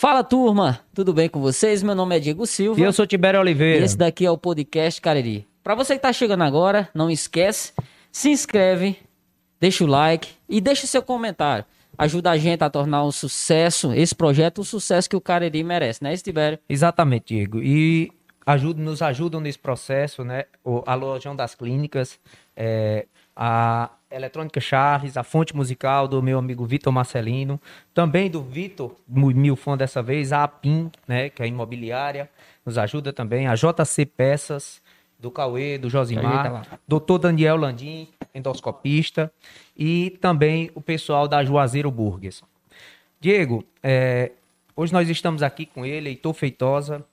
Fala turma, tudo bem com vocês? Meu nome é Diego Silva. E eu sou Tibério Oliveira. E esse daqui é o podcast Cariri. Para você que tá chegando agora, não esquece, se inscreve, deixa o like e deixa o seu comentário. Ajuda a gente a tornar um sucesso, esse projeto, um sucesso que o Cariri merece, né, Tibério? Exatamente, Diego. E ajuda, nos ajudam nesse processo, né? O, a Lojão das Clínicas, é, a Eletrônica Charles, a fonte musical do meu amigo Vitor Marcelino, também do Vitor Milfon dessa vez, a APIM, né, que é a imobiliária, nos ajuda também, a JC Peças, do Cauê, do Josimar, doutor Daniel Landim, endoscopista, e também o pessoal da Juazeiro Burgers. Diego, é, hoje nós estamos aqui com ele, Heitor Feitosa,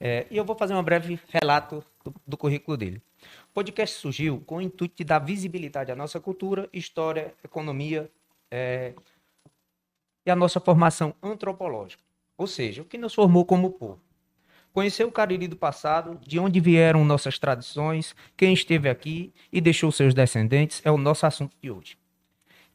é, e eu vou fazer um breve relato do, do currículo dele. O podcast surgiu com o intuito de dar visibilidade à nossa cultura, história, economia é, e à nossa formação antropológica. Ou seja, o que nos formou como povo. Conhecer o Cariri do passado, de onde vieram nossas tradições, quem esteve aqui e deixou seus descendentes é o nosso assunto de hoje.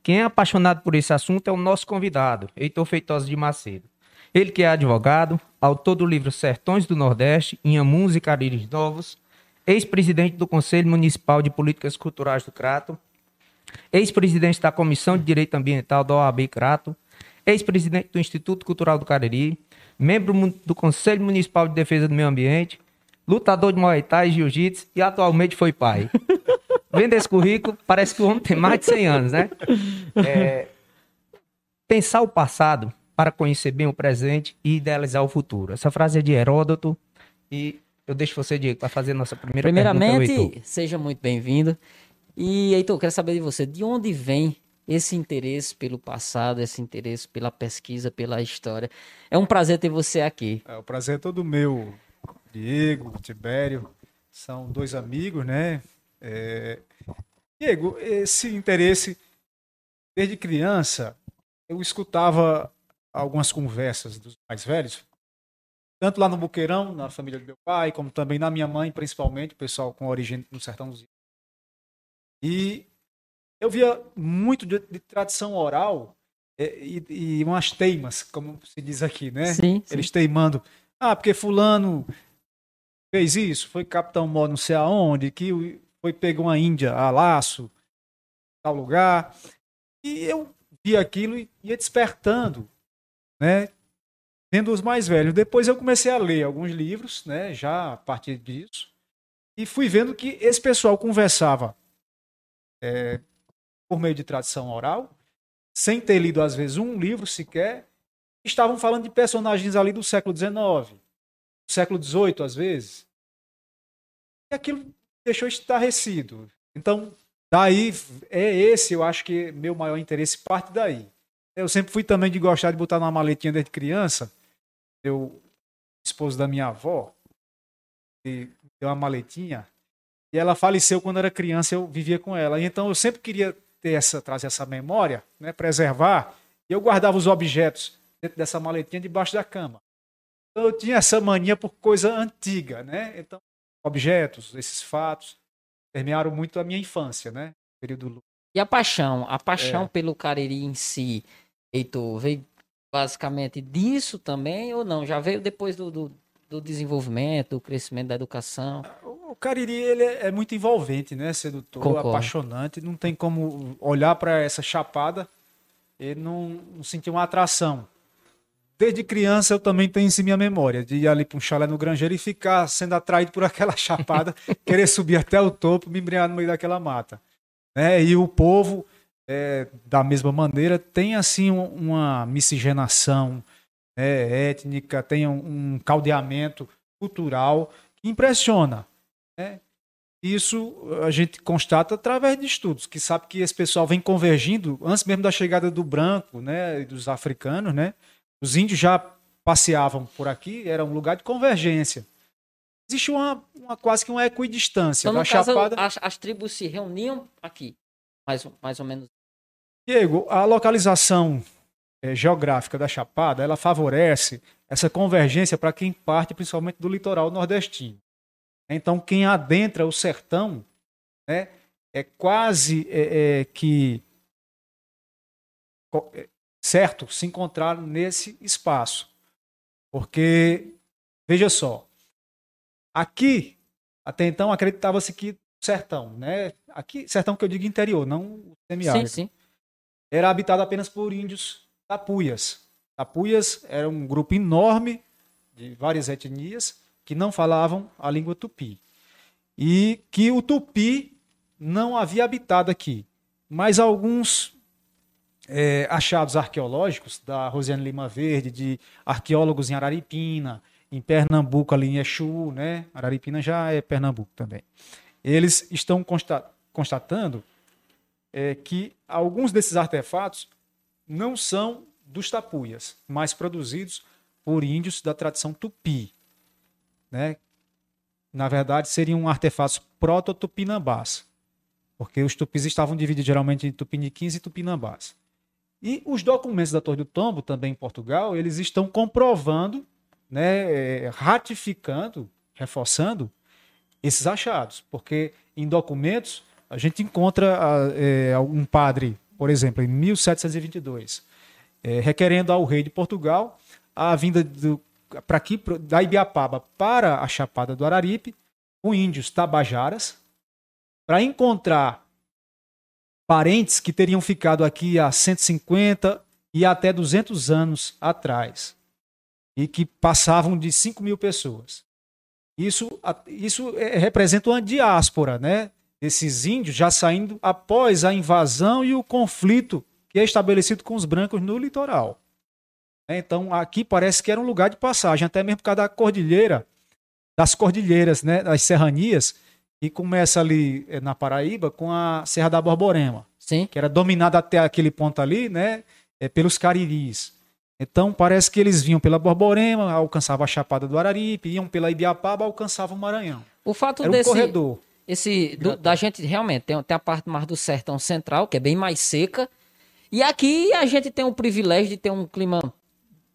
Quem é apaixonado por esse assunto é o nosso convidado, Heitor Feitosa de Macedo. Ele que é advogado, autor do livro Sertões do Nordeste, Inhamuns e Cariris Novos, ex-presidente do Conselho Municipal de Políticas Culturais do Crato, ex-presidente da Comissão de Direito Ambiental da OAB Crato, ex-presidente do Instituto Cultural do Cariri, membro do Conselho Municipal de Defesa do Meio Ambiente, lutador de Muay Thai e Jiu-Jitsu e atualmente foi pai. Vendo esse currículo, parece que o homem tem mais de 100 anos, né? É, pensar o passado para conhecer bem o presente e idealizar o futuro. Essa frase é de Heródoto e eu deixo você, Diego, para fazer nossa primeira Primeiramente, pergunta. seja muito bem-vindo. E, Heitor, eu quero saber de você, de onde vem esse interesse pelo passado, esse interesse pela pesquisa, pela história? É um prazer ter você aqui. É, o prazer é todo meu. Diego, Tibério, são dois amigos, né? É... Diego, esse interesse, desde criança, eu escutava algumas conversas dos mais velhos, tanto lá no Buqueirão, na família do meu pai, como também na minha mãe, principalmente, o pessoal com origem no sertão dos E eu via muito de, de tradição oral é, e, e, umas teimas, como se diz aqui, né? Sim, sim. Eles teimando. Ah, porque fulano fez isso, foi capitão mó não sei aonde, que foi pegou uma índia a laço, tal lugar. E eu via aquilo e ia despertando, né? Sendo os mais velhos. Depois eu comecei a ler alguns livros, né? Já a partir disso. E fui vendo que esse pessoal conversava é, por meio de tradição oral, sem ter lido às vezes um livro sequer, estavam falando de personagens ali do século XIX, do século XVIII às vezes. E aquilo deixou estarrecido. Então, daí é esse, eu acho que meu maior interesse parte daí. Eu sempre fui também de gostar de botar numa maletinha desde criança. Eu, esposo da minha avó, deu uma maletinha e ela faleceu quando era criança. Eu vivia com ela. E então eu sempre queria ter essa, trazer essa memória, né, preservar. E eu guardava os objetos dentro dessa maletinha debaixo da cama. Então eu tinha essa mania por coisa antiga, né? Então objetos, esses fatos permearam muito a minha infância, né? Período e a paixão, a paixão é. pelo Cariri em si, Heitor, veio basicamente disso também ou não? Já veio depois do, do, do desenvolvimento, do crescimento da educação? O Cariri ele é, é muito envolvente, né? Sedutor, Concordo. apaixonante. Não tem como olhar para essa chapada e não, não sentir uma atração. Desde criança eu também tenho isso em minha memória, de ir ali para um chalé no Grangeiro e ficar sendo atraído por aquela chapada, querer subir até o topo, me embriagar no meio daquela mata. Né? E o povo é, da mesma maneira, tem assim uma miscigenação né, étnica, tem um, um caldeamento cultural que impressiona. Né? Isso a gente constata através de estudos, que sabe que esse pessoal vem convergindo antes mesmo da chegada do branco, né, dos africanos, né? Os índios já passeavam por aqui, era um lugar de convergência. Existe uma, uma quase que uma equidistância. Então, caso, Chapada... as, as tribos se reuniam aqui, mais, mais ou menos Diego, a localização é, geográfica da Chapada, ela favorece essa convergência para quem parte principalmente do litoral nordestino. Então, quem adentra o sertão, né, é quase é, é, que certo se encontrar nesse espaço. Porque, veja só, aqui, até então, acreditava-se que sertão, né? Aqui, sertão que eu digo interior, não semiárido. Sim, sim. Era habitado apenas por índios tapuias. Tapuias era um grupo enorme de várias etnias que não falavam a língua tupi. E que o tupi não havia habitado aqui. Mas alguns é, achados arqueológicos da Rosiane Lima Verde, de arqueólogos em Araripina, em Pernambuco, ali em Exu, né? Araripina já é Pernambuco também. Eles estão consta constatando é, que alguns desses artefatos não são dos tapuias, mas produzidos por índios da tradição tupi. Né? Na verdade, seriam artefatos proto-tupinambás, porque os tupis estavam divididos geralmente em tupiniquins e tupinambás. E os documentos da Torre do Tombo, também em Portugal, eles estão comprovando, né, é, ratificando, reforçando esses achados, porque em documentos a gente encontra é, um padre, por exemplo, em 1722, é, requerendo ao rei de Portugal a vinda para aqui da Ibiapaba para a Chapada do Araripe, com índios tabajaras, para encontrar parentes que teriam ficado aqui há 150 e até 200 anos atrás, e que passavam de 5 mil pessoas. Isso, isso é, representa uma diáspora, né? Esses índios já saindo após a invasão e o conflito que é estabelecido com os brancos no litoral. Então, aqui parece que era um lugar de passagem, até mesmo por causa da cordilheira, das cordilheiras, né, das serranias, e começa ali eh, na Paraíba com a Serra da Borborema, Sim. que era dominada até aquele ponto ali, né, é, pelos cariris. Então parece que eles vinham pela Borborema, alcançavam a Chapada do Araripe, iam pela Ibiapaba, alcançavam o Maranhão. O fato Era um desse corredor. Esse do- da gente realmente tem, tem a parte mais do sertão central, que é bem mais seca. E aqui a gente tem o privilégio de ter um clima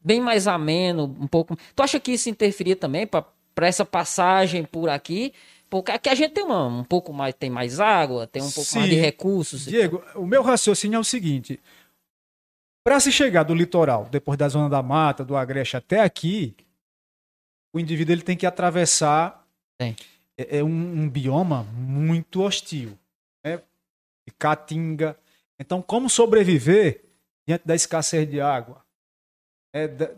bem mais ameno, um pouco. Tu acha que isso interferia também para essa passagem por aqui? Porque aqui a gente tem uma, um pouco mais, tem mais água, tem um pouco mais de Sim. recursos. Diego, o meu raciocínio é o seguinte: para se chegar do litoral, depois da zona da mata, do Agreste até aqui, o indivíduo ele tem que atravessar Tem. É, é um, um bioma muito hostil, né? De caatinga. Então, como sobreviver diante da escassez de água, É, da,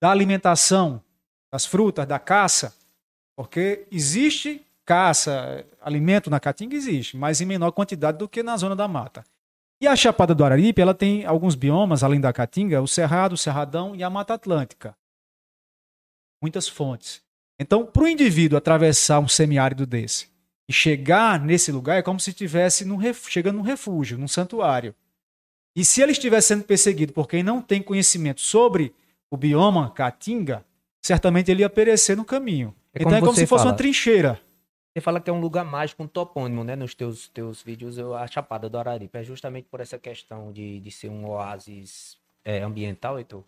da alimentação, das frutas, da caça? Porque existe caça, alimento na caatinga existe, mas em menor quantidade do que na zona da mata. E a Chapada do Araripe, ela tem alguns biomas, além da Caatinga, o Cerrado, o Cerradão e a Mata Atlântica. Muitas fontes. Então, para o indivíduo atravessar um semiárido desse e chegar nesse lugar, é como se estivesse num ref- chegando num refúgio, num santuário. E se ele estiver sendo perseguido por quem não tem conhecimento sobre o bioma Caatinga, certamente ele ia perecer no caminho. É então como é como se fosse fala. uma trincheira. Você fala que é um lugar mágico, um topônimo, né? Nos teus, teus vídeos, eu- a Chapada do Araripe. É justamente por essa questão de, de ser um oásis é, ambiental, Heitor?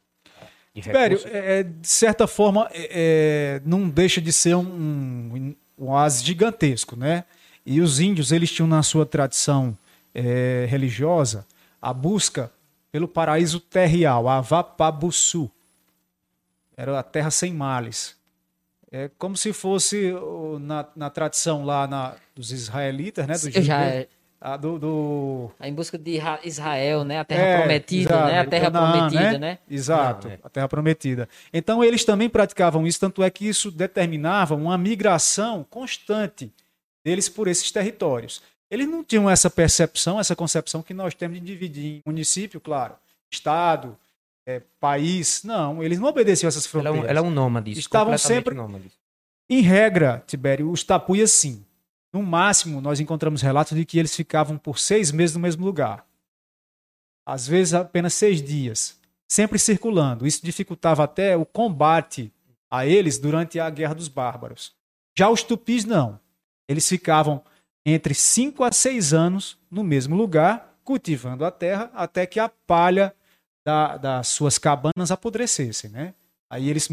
De recursos? é, é, de certa forma, é, é, não deixa de ser um, um, um oásis gigantesco, né? E os índios, eles tinham na sua tradição é, religiosa a busca pelo paraíso terrial, a Vapabuçu. Era a terra sem males. É como se fosse na, na tradição lá na- dos israelitas, né? Do, Já judeu- a do- do, em busca de Ra- Israel, né? A terra é, prometida, exato, né? A terra Canaã, prometida, né? Exato, Não, é. a terra prometida. Então eles também praticavam isso, tanto é que isso determinava uma migração constante deles por esses territórios. Eles não tinham essa percepção, essa concepção que nós temos de dividir em município, claro, estado, é, país. Não, eles não obedeciam essas Ela é fronteiras. um, ela é um nômade. Estavam sempre- nômade. Em regra, Tibério, os tapuias sim. No máximo, nós encontramos relatos de que eles ficavam por seis meses no mesmo lugar. Às vezes apenas seis dias. Sempre circulando. Isso dificultava até o combate a eles durante a Guerra dos Bárbaros. Já os tupis não. Eles ficavam entre cinco a seis anos no mesmo lugar, cultivando a terra, até que a palha da- das suas cabanas apodrecessem. Né? Aí eles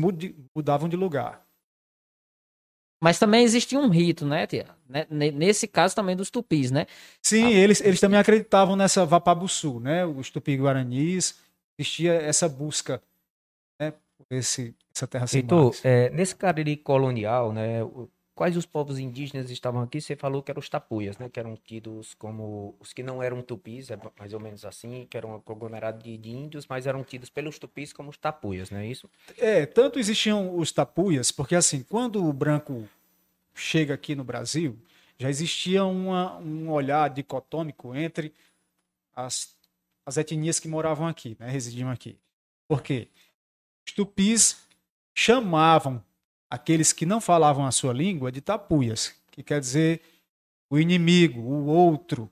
mudavam de lugar. Mas também existia um rito, né, tia? Né, ne- Nesse caso também dos tupis, né? Sim, Ah. eles, eles também acreditavam nessa Vapabuçu, né? Os tupi-guaranis, existia essa busca, né? Por esse, essa terra sem Heitor, é, nesse Cariri colonial, né, quais os povos indígenas estavam aqui? Você falou que eram os tapuias, né, que eram tidos como os que não eram tupis, é mais ou menos assim, que eram um conglomerado de, de índios, mas eram tidos pelos tupis como os tapuias, não é isso? É, tanto existiam os tapuias, porque assim, quando o branco chega aqui no Brasil, já existia uma- um olhar dicotômico entre as, as etnias que moravam aqui, né, residiam aqui. Por quê? Os tupis chamavam aqueles que não falavam a sua língua de tapuias, que quer dizer o inimigo, o outro,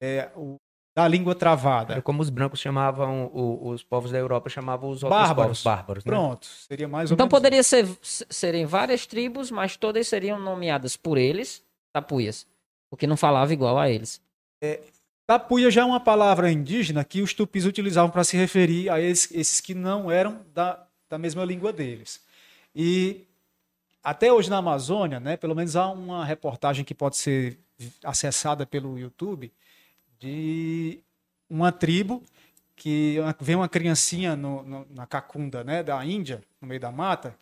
é, o, da língua travada. Era como os brancos chamavam, o- os povos da Europa chamavam os outros Bárbaros. povos bárbaros, né? Pronto, seria mais ou Então menos poderia ser, serem várias tribos, mas todas seriam nomeadas por eles, tapuias. Porque não falava igual a eles. Tapuia já é uma palavra indígena que os tupis utilizavam para se referir a esses, esses que não eram da, da mesma língua deles. E até hoje na Amazônia, né, pelo menos há uma reportagem que pode ser acessada pelo YouTube de uma tribo que vem uma criancinha no- no- na cacunda né, da Índia, no meio da mata,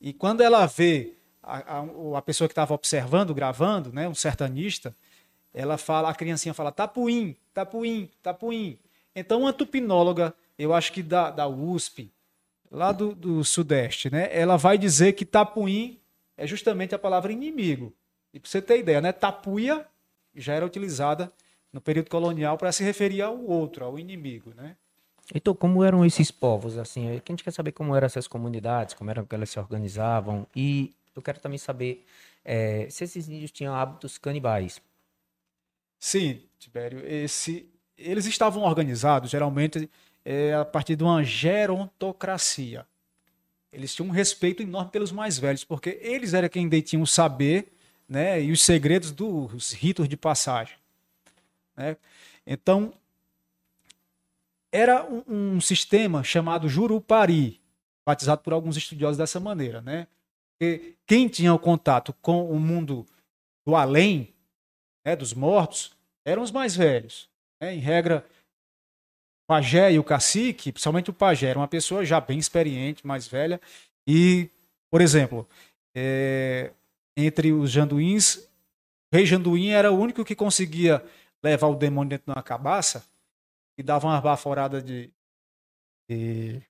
e quando ela vê a, a- a pessoa que estava observando, gravando, né, um sertanista, ela fala, a criancinha fala tapuim, tapuim, tapuim. Então, uma tupinóloga, eu acho que da, da USP, lá do, do Sudeste, né? Ela vai dizer que tapuim é justamente a palavra inimigo. E para você ter ideia, né? Tapuia já era utilizada no período colonial para se referir ao outro, ao inimigo, né? Então, como eram esses povos, assim? é A gente quer saber como eram essas comunidades, como eram que elas se organizavam. E eu quero também saber eh, se esses índios tinham hábitos canibais. Sim, Tibério, esse, eles estavam organizados geralmente é, a partir de uma gerontocracia. Eles tinham um respeito enorme pelos mais velhos, porque eles eram quem detinham o saber né, e os segredos dos ritos de passagem. né? Então, era um, um sistema chamado Jurupari, batizado por alguns estudiosos dessa maneira. Né? Quem tinha o contato com o mundo do além, né, dos mortos, eram os mais velhos. né? Em regra, pajé e o cacique, principalmente o pajé, era uma pessoa já bem experiente, mais velha. E, por exemplo, é, entre os janduíns, o rei janduim era o único que conseguia levar o demônio dentro de uma cabaça e dava uma baforada de, de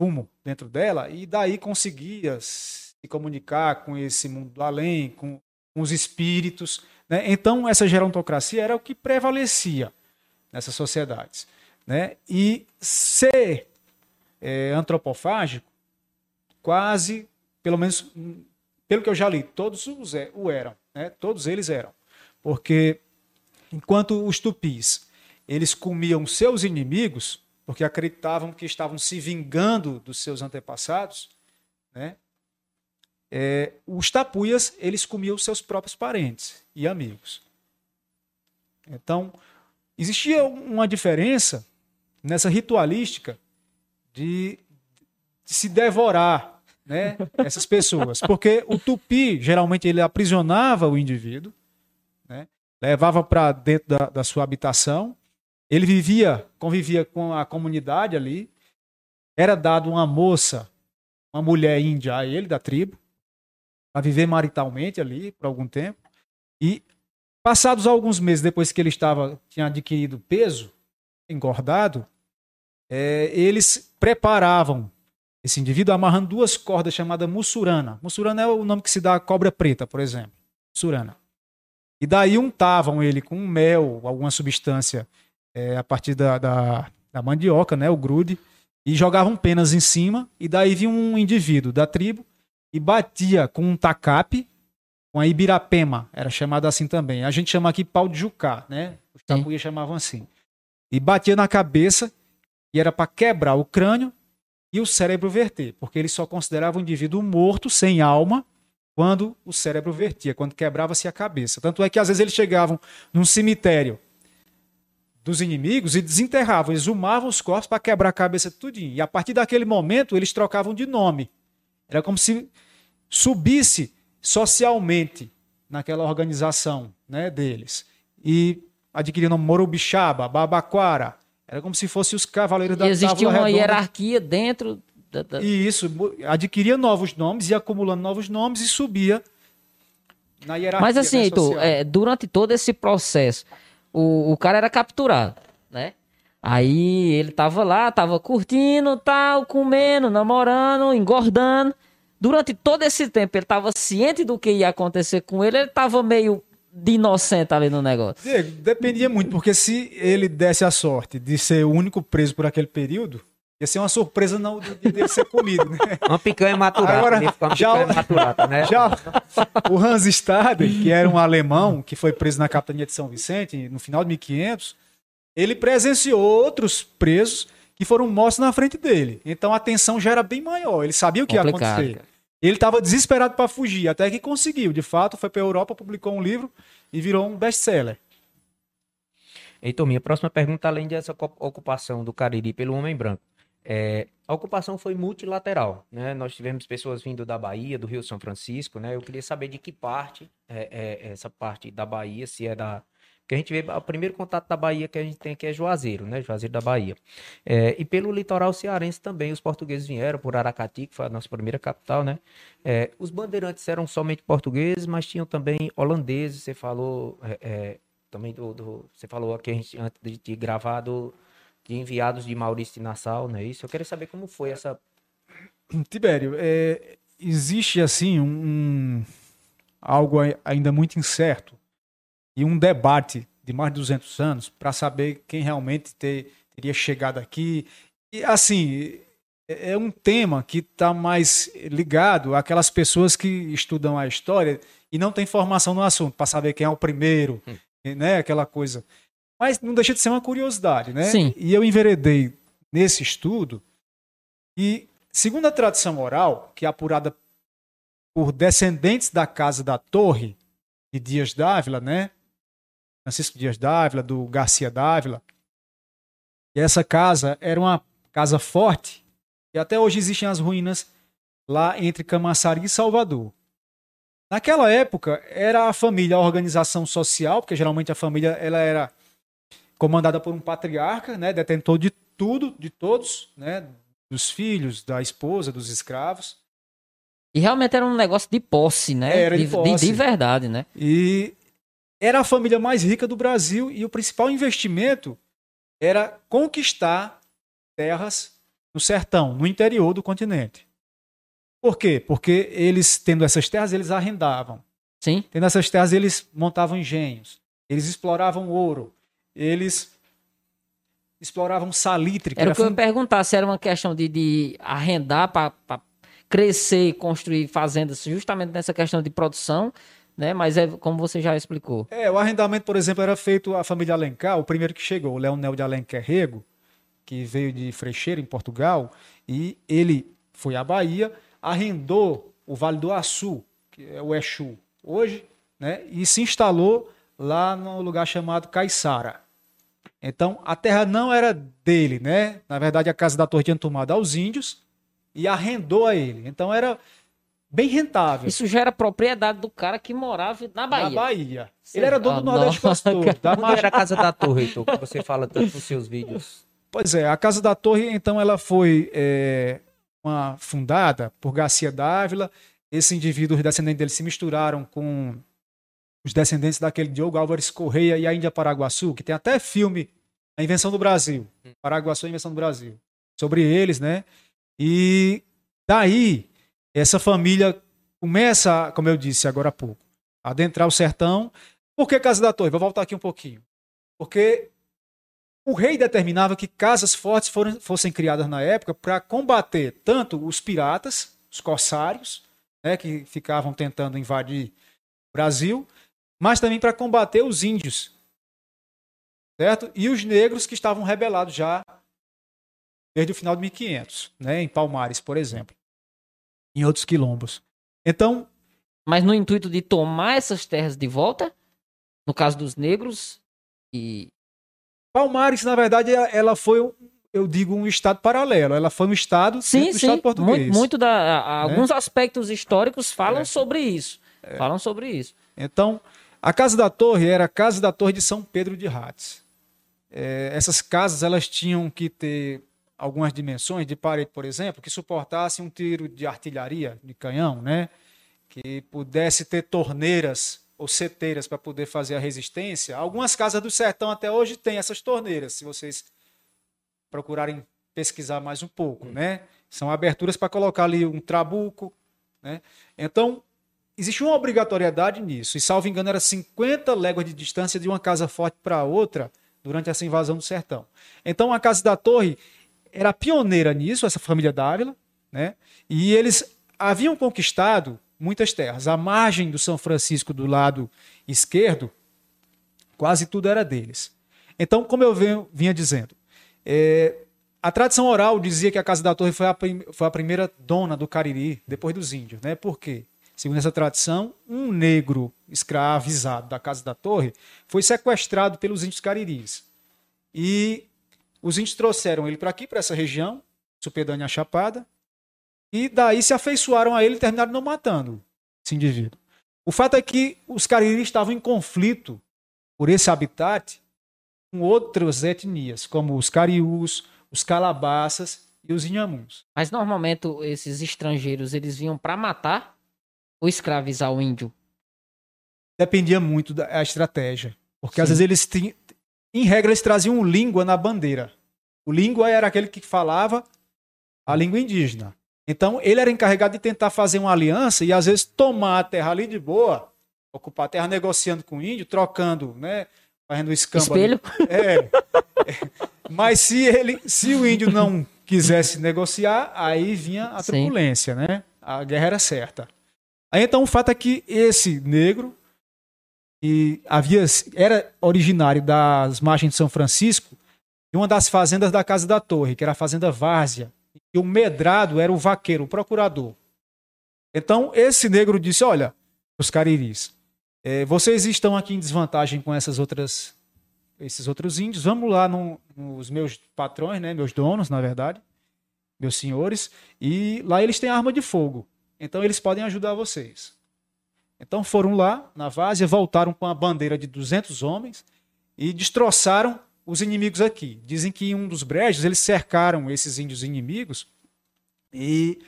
fumo dentro dela, e daí conseguia se comunicar com esse mundo do além, com, com os espíritos. Né? Então, essa gerontocracia era o que prevalecia nessas sociedades. Né? E ser é, antropofágico, quase, pelo menos, pelo que eu já li, todos os é- o eram. Né? Todos eles eram. Porque enquanto os tupis eles comiam seus inimigos, porque acreditavam que estavam se vingando dos seus antepassados, né? É, os tapuias eles comiam seus próprios parentes e amigos. Então existia uma diferença nessa ritualística de, de se devorar, né? Essas pessoas, porque o tupi geralmente ele aprisionava o indivíduo, né? Levava para dentro da, da sua habitação ele vivia, convivia com a comunidade ali. Era dado uma moça, uma mulher índia a ele da tribo, para viver maritalmente ali por algum tempo. E passados alguns meses depois que ele estava tinha adquirido peso, engordado, é, eles preparavam esse indivíduo amarrando duas cordas chamadas mussurana. Mussurana é o nome que se dá à cobra preta, por exemplo. Mussurana. E daí untavam ele com mel, alguma substância é, a partir da, da, da mandioca, né, o grude, e jogavam penas em cima, e daí vinha um indivíduo da tribo e batia com um tacape, com a ibirapema, era chamado assim também. A gente chama aqui pau de jucá, né? Os tapuias chamavam assim. E batia na cabeça, e era para quebrar o crânio e o cérebro verter, porque ele só considerava o indivíduo morto, sem alma, quando o cérebro vertia, quando quebrava-se a cabeça. Tanto é que às vezes eles chegavam num cemitério dos inimigos e desenterravam, exumavam os corpos para quebrar a cabeça tudinho. E a partir daquele momento eles trocavam de nome. Era como se subisse socialmente naquela organização né, deles. E nome Morubixaba, Babaquara. Era como se fossem os cavaleiros da E existia Távola uma Redonda. hierarquia dentro da- da- E isso, adquiria novos nomes, ia acumulando novos nomes e subia na hierarquia. Mas assim, né, Heitor, é, durante todo esse processo, o, o cara era capturado, né? Aí ele tava lá, tava curtindo, tal, comendo, namorando, engordando. Durante todo esse tempo, ele tava ciente do que ia acontecer com ele, ele tava meio de inocente ali no negócio. Diego, dependia muito, porque se ele desse a sorte de ser o único preso por aquele período, ia ser uma surpresa não de de ele ser comido, né? Uma picanha maturada. Agora, uma já picanha maturada, né? Já o Hans Staden, que era um alemão que foi preso na capitania de São Vicente no final de 1500, ele presenciou outros presos que foram mortos na frente dele. Então a tensão já era bem maior. Ele sabia o que ia Complicado, acontecer. cara. Ele estava desesperado para fugir, até que conseguiu. De fato, foi para a Europa, publicou um livro e virou um best-seller. Heitor, minha próxima pergunta, além dessa ocupação do Cariri pelo homem branco. É, a ocupação foi multilateral, né? Nós tivemos pessoas vindo da Bahia, do Rio São Francisco, né? Eu queria saber de que parte é, é essa parte da Bahia, se é da... Porque a gente vê, o primeiro contato da Bahia que a gente tem aqui é Juazeiro, né? Juazeiro da Bahia. É, e pelo litoral cearense também, os portugueses vieram por Aracati, que foi a nossa primeira capital, né? É, os bandeirantes eram somente portugueses, mas tinham também holandeses, você falou... é, é, também do, do- você falou aqui a gente, antes de, de gravar do, de enviados de Maurício de Nassau, não é isso? Eu queria saber como foi essa. Tibério, é, existe assim um algo ai- ainda muito incerto e um debate de mais de 200 anos para saber quem realmente ter- teria chegado aqui. E assim, é é um tema que está mais ligado àquelas pessoas que estudam a história e não têm formação no assunto para saber quem é o primeiro, né? Aquela coisa. Mas não deixa de ser uma curiosidade, né? Sim. E eu enveredei nesse estudo e, segundo a tradição oral, que é apurada por descendentes da casa da Torre de Dias Dávila, né? Francisco Dias Dávila, do Garcia Dávila. E essa casa era uma casa forte e até hoje existem as ruínas lá entre Camaçari e Salvador. Naquela época era a família a organização social, porque geralmente a família ela era comandada por um patriarca, né, detentor de tudo, de todos, né, dos filhos, da esposa, dos escravos. E realmente era um negócio de posse, né? Era de posse. de verdade, né? E era a família mais rica do Brasil e o principal investimento era conquistar terras no sertão, no interior do continente. Por quê? Porque eles, tendo essas terras, eles arrendavam. Sim. Tendo essas terras, eles montavam engenhos, eles exploravam ouro, eles exploravam salitre, Era era o que eu ia perguntar se era uma questão de, de arrendar para crescer e construir fazendas justamente nessa questão de produção, né? Mas é como você já explicou. É, o arrendamento, por exemplo, era feito a família Alencar, o primeiro que chegou, o Leonel de Alencar Rego, que veio de Freixeira, em Portugal, e ele foi à Bahia, arrendou o Vale do Açu, que é o Exu, hoje, né, e se instalou lá no lugar chamado Caiçara. Então, a terra não era dele, né? Na verdade, a casa da torre tinha tomado aos índios e arrendou a ele. Então, era bem rentável. Isso já era propriedade do cara que morava na Bahia. Na Bahia. Sim. Ele era dono Ah, do Nordeste todo. Da Onde era a casa da torre, Heitor, que você fala tanto nos seus vídeos? Pois é, a Casa da Torre, então, ela foi é, uma, fundada por Garcia Dávila. Esse indivíduo, os descendentes dele se misturaram com os descendentes daquele Diogo Álvares Correia e a Índia Paraguaçu, que tem até filme A Invenção do Brasil. Paraguaçu, a Invenção do Brasil. Sobre eles, né? E daí, essa família começa, como eu disse agora há pouco, a adentrar o sertão. Por que Casa da Torre? Vou voltar aqui um pouquinho. Porque o rei determinava que casas fortes foram- fossem criadas na época para combater tanto os piratas, os corsários, né, que ficavam tentando invadir o Brasil, mas também para combater os índios, certo? E os negros que estavam rebelados já desde o final de 1500, né, em Palmares, por exemplo, em outros quilombos. Então, Mas no intuito de tomar essas terras de volta, no caso dos negros, e Palmares, na verdade, ela- ela foi, eu digo, um estado paralelo. Ela foi um estado sim, sim, estado português. muito, muito da, a- Né? alguns aspectos históricos falam É. sobre isso. Falam sobre isso. Então, a Casa da Torre era a Casa da Torre de São Pedro de Rates. É, essas casas elas tinham que ter algumas dimensões de parede, por exemplo, que suportasse um tiro de artilharia, de canhão, né? que pudesse ter torneiras ou seteiras para poder fazer a resistência. Algumas casas do sertão até hoje têm essas torneiras, se vocês procurarem pesquisar mais um pouco, hum. né? São aberturas para colocar ali um trabuco, né? Então, existe uma obrigatoriedade nisso. E, salvo engano, era 50 léguas de distância de uma casa forte para outra durante essa invasão do sertão. Então, a Casa da Torre era pioneira nisso, essa família Dávila, né? E eles haviam conquistado muitas terras. A margem do São Francisco do lado esquerdo, quase tudo era deles. Então, como eu venho, vinha dizendo, é, a tradição oral dizia que a Casa da Torre foi a, foi a primeira dona do Cariri, depois dos índios. Né? Por quê? Segundo essa tradição, um negro escravizado da Casa da Torre foi sequestrado pelos índios cariris. E os índios trouxeram ele para aqui, para essa região, supedânea à Chapada, e daí se afeiçoaram a ele e terminaram não matando esse indivíduo. O fato é que os cariris estavam em conflito por esse habitat com outras etnias, como os cariús, os calabaças e os inhamuns. Mas normalmente esses estrangeiros eles vinham para matar ou escravizar o índio? Dependia muito da estratégia. Porque Sim. às vezes eles tinham. Em regra, eles traziam língua na bandeira. O língua era aquele que falava a língua indígena. Então, ele era encarregado de tentar fazer uma aliança e, às vezes, tomar a terra ali de boa, ocupar a terra negociando com o índio, trocando, né? Fazendo escambo. Espelho? É. Mas se, ele, se o índio não quisesse negociar, aí vinha a turbulência, né? A guerra era certa. Aí então o fato é que esse negro que havia era originário das margens de São Francisco, de uma das fazendas da Casa da Torre, que era a fazenda Várzea, e o medrado era o vaqueiro, o procurador. Então esse negro disse: "Olha, os cariris, é, vocês estão aqui em desvantagem com essas outras esses outros índios. Vamos lá no, nos meus patrões, né, meus donos, na verdade, meus senhores, e lá eles têm arma de fogo. Então eles podem ajudar vocês. Então foram lá na várzea, voltaram com a bandeira de 200 homens e destroçaram os inimigos aqui. Dizem que em um dos brejos eles cercaram esses índios inimigos e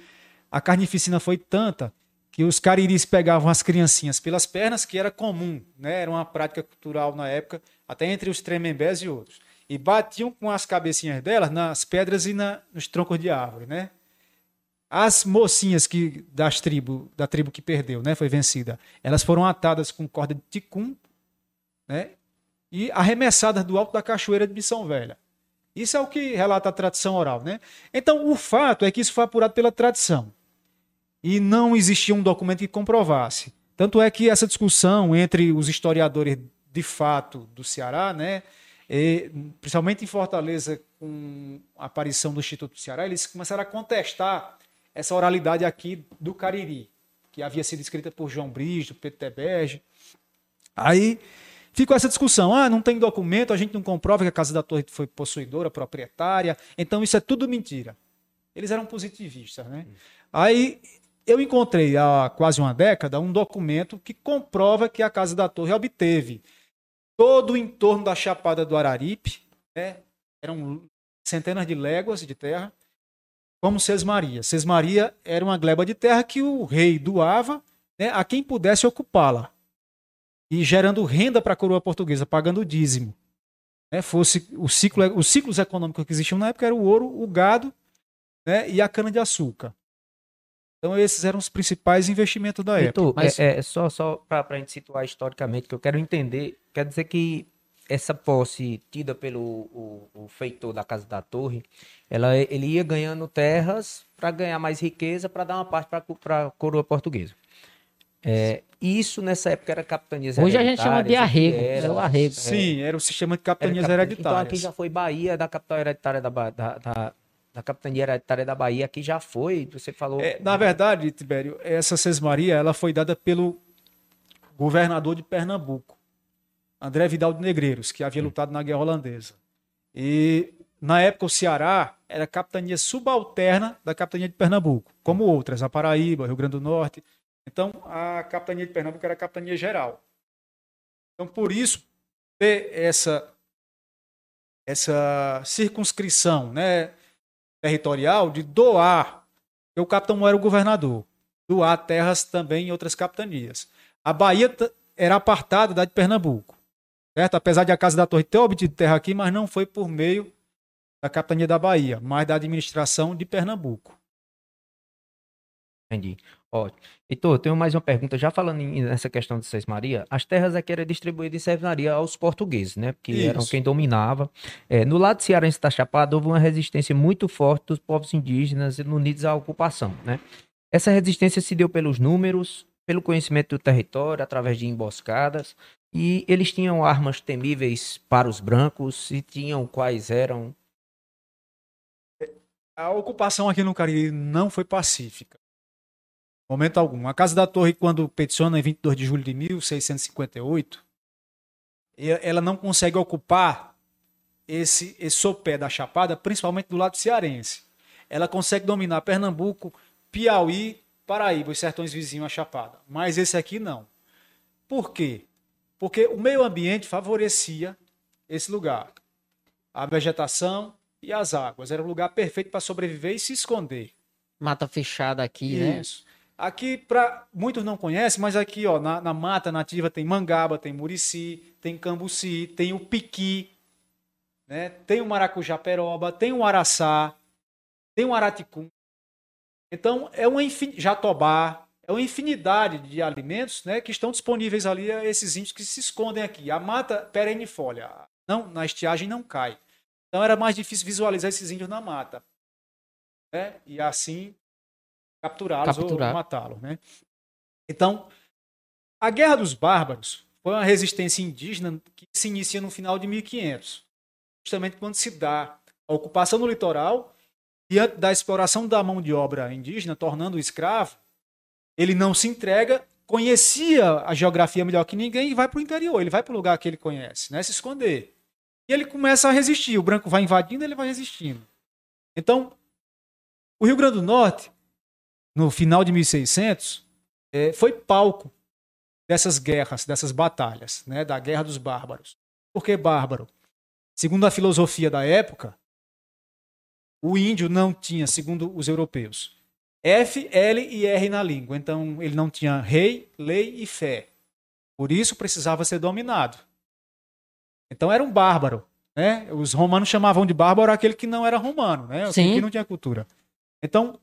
a carnificina foi tanta que os cariris pegavam as criancinhas pelas pernas, que era comum, né? era uma prática cultural na época, até entre os tremembés e outros. E batiam com as cabecinhas delas nas pedras e na, nos troncos de árvore, né? As mocinhas que das tribo, da tribo que perdeu, né, foi vencida, elas foram atadas com corda de ticum, né, e arremessadas do alto da cachoeira de Missão Velha. Isso é o que relata a tradição oral, né? Então, o fato é que isso foi apurado pela tradição. E não existia um documento que comprovasse. Tanto é que essa discussão entre os historiadores de fato do Ceará, né, e, principalmente em Fortaleza, com a aparição do Instituto do Ceará, eles começaram a contestar essa oralidade aqui do Cariri, que havia sido escrita por João Bristo, Pedro Teberge. Aí ficou essa discussão: ah, não tem documento, a gente não comprova que a Casa da Torre foi possuidora, proprietária, então isso é tudo mentira. Eles eram positivistas, né? Aí eu encontrei há quase uma década um documento que comprova que a Casa da Torre obteve todo o entorno da Chapada do Araripe, né? eram centenas de léguas de terra, como Sesmaria. Sesmaria era uma gleba de terra que o rei doava né, a quem pudesse ocupá-la. E gerando renda para a coroa portuguesa, pagando o dízimo. Né, fosse o ciclo, os ciclos econômicos que existiam na época eram o ouro, o gado né, e a cana-de-açúcar. Então, esses eram os principais investimentos da época. Mas... É, é só, só para a gente situar historicamente, que eu quero entender, quer dizer que essa posse tida pelo o, o feitor da Casa da Torre, ela, ele ia ganhando terras para ganhar mais riqueza, para dar uma parte para a coroa portuguesa. É, isso nessa época era capitanias Hoje a gente chama de arrego. Era, era o arrego. Sim, era o sistema de capitanias hereditárias. Então aqui já foi Bahia, da capital hereditária da, da, da, da capitania hereditária da Bahia, aqui já foi. Você falou. É, na verdade, Tibério, essa sesmaria ela foi dada pelo governador de Pernambuco. André Vidal de Negreiros, que havia lutado na Guerra Holandesa. E na época o Ceará era capitania subalterna da capitania de Pernambuco, como outras, a Paraíba, Rio Grande do Norte. Então a capitania de Pernambuco era a capitania geral. Então por isso ter essa essa circunscrição, né, territorial de doar, porque o capitão era o governador, doar terras também em outras capitanias. A Bahia era apartada da de Pernambuco, certo? Apesar de a Casa da Torre ter obtido terra aqui, mas não foi por meio da capitania da Bahia, mas da administração de Pernambuco. Entendi. Ótimo. Heitor, tenho mais uma pergunta. Já falando nessa questão de Seis Maria, as terras aqui eram distribuídas em Seis Maria aos portugueses, né? Porque Isso. eram quem dominava. É, no lado cearense da Chapada, houve uma resistência muito forte dos povos indígenas unidos à ocupação, né? Essa resistência se deu pelos números, pelo conhecimento do território, através de emboscadas, e eles tinham armas temíveis para os brancos, e tinham quais eram. A ocupação aqui no Cariri não foi pacífica. Momento algum. A Casa da Torre, quando peticiona em 22 de julho de 1658, ela não consegue ocupar esse, esse sopé da Chapada, principalmente do lado cearense. Ela consegue dominar Pernambuco, Piauí, Paraíba, os sertões vizinhos à Chapada. Mas esse aqui não. Por quê? Porque o meio ambiente favorecia esse lugar. A vegetação e as águas. Era um lugar perfeito para sobreviver e se esconder. Mata fechada aqui, Isso. né? Isso. Aqui, para muitos não conhecem, mas aqui ó, na, na, mata nativa tem mangaba, tem murici, tem cambuci, tem o piqui, né? tem o maracujá peroba, tem o araçá, tem o araticum. Então, é uma jatobá, é uma infinidade de alimentos né, que estão disponíveis ali a esses índios que se escondem aqui. A mata perennifolia, não, na estiagem não cai. Então era mais difícil visualizar esses índios na mata. Né? E assim capturá-los Capturar. ou matá-los. Né? Então, a Guerra dos Bárbaros foi uma resistência indígena que se inicia no final de 1500, justamente quando se dá a ocupação do litoral diante da exploração da mão de obra indígena, tornando o escravo, ele não se entrega, conhecia a geografia melhor que ninguém e vai para o interior, ele vai para o lugar que ele conhece, né, se esconder. E ele começa a resistir, o branco vai invadindo, ele vai resistindo. Então, o Rio Grande do Norte no final de 1600, é, foi palco dessas guerras, dessas batalhas, né, da Guerra dos Bárbaros. Por que bárbaro? Segundo a filosofia da época, o índio não tinha, segundo os europeus, F, L e R na língua. Então ele não tinha rei, lei e fé. Por isso precisava ser dominado. Então era um bárbaro. Né? Os romanos chamavam de bárbaro aquele que não era romano, né? aquele que não tinha cultura. Então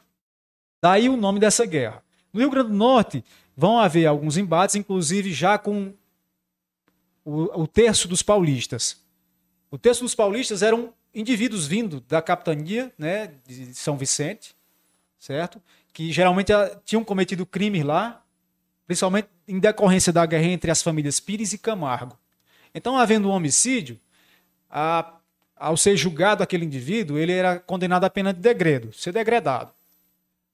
Daí o nome dessa guerra. No Rio Grande do Norte vão haver alguns embates, inclusive já com o, o terço dos paulistas. O terço dos paulistas eram indivíduos vindo da capitania né, de São Vicente, certo? Que geralmente ah, tinham cometido crimes lá, principalmente em decorrência da guerra entre as famílias Pires e Camargo. Então, havendo um homicídio, a, ao ser julgado aquele indivíduo, ele era condenado a pena de degredo, ser degredado.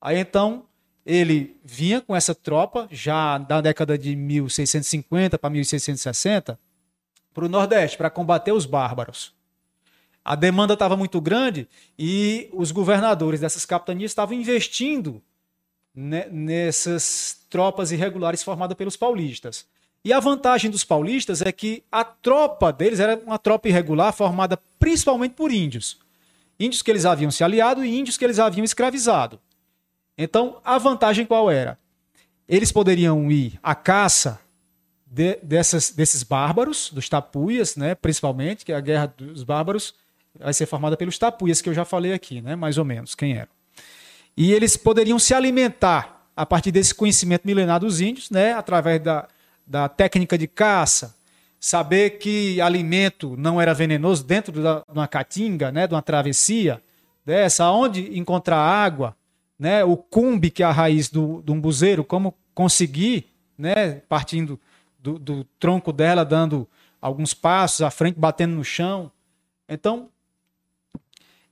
Aí então ele vinha com essa tropa, já da década de 1650 para 1660, para o Nordeste, para combater os bárbaros. A demanda estava muito grande e os governadores dessas capitanias estavam investindo nessas tropas irregulares formadas pelos paulistas. E a vantagem dos paulistas é que a tropa deles era uma tropa irregular formada principalmente por índios. Índios que eles haviam se aliado e índios que eles haviam escravizado. Então, a vantagem qual era? Eles poderiam ir à caça de, dessas, desses bárbaros, dos tapuias, né, principalmente, que a guerra dos bárbaros vai ser formada pelos tapuias, que eu já falei aqui, né, mais ou menos, quem eram. E eles poderiam se alimentar a partir desse conhecimento milenar dos índios, né, através da, da técnica de caça, saber que alimento não era venenoso dentro de uma caatinga, né, de uma travessia dessa, onde encontrar água, né, o cumbe, que é a raiz do, do umbuzeiro, como conseguir, né, partindo do, do tronco dela, dando alguns passos à frente, batendo no chão. Então,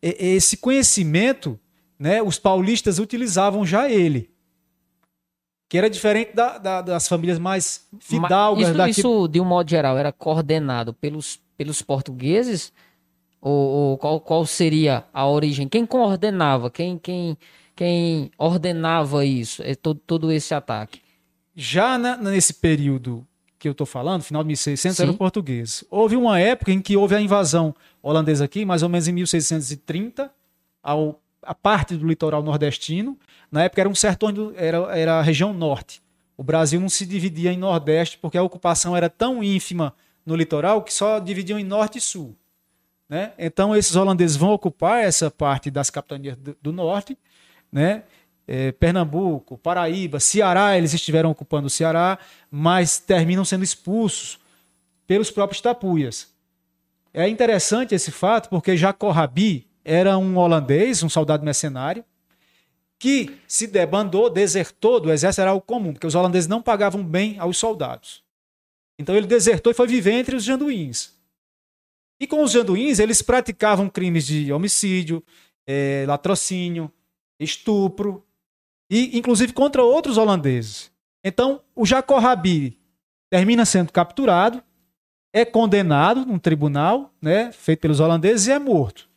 esse conhecimento, né, os paulistas utilizavam já ele. Que era diferente da, da, das famílias mais fidalgas. Isso, daqui... isso, de um modo geral, era coordenado pelos, pelos portugueses? Ou, ou qual, qual seria a origem? Quem coordenava? Quem, quem, quem ordenava isso, é todo, todo esse ataque? Já na, nesse período que eu estou falando, final de 1600, Sim. era o português. Houve uma época em que houve a invasão holandesa aqui, mais ou menos em 1630 ao a parte do litoral nordestino. Na época era um sertão, era, era a região norte. O Brasil não se dividia em nordeste porque a ocupação era tão ínfima no litoral que só dividiam em norte e sul. Né? Então esses holandeses vão ocupar essa parte das capitanias do, do norte, né? É, Pernambuco, Paraíba, Ceará, eles estiveram ocupando o Ceará, mas terminam sendo expulsos pelos próprios tapuias. É interessante esse fato porque Rabi era um holandês, um soldado mercenário, que se debandou, desertou do exército, era algo comum, porque os holandeses não pagavam bem aos soldados. Então ele desertou e foi viver entre os janduíns. E com os janduíns, eles praticavam crimes de homicídio, eh, latrocínio, estupro, e inclusive contra outros holandeses. Então, o Jacó Rabi termina sendo capturado, é condenado num tribunal, né, feito pelos holandeses, e é morto.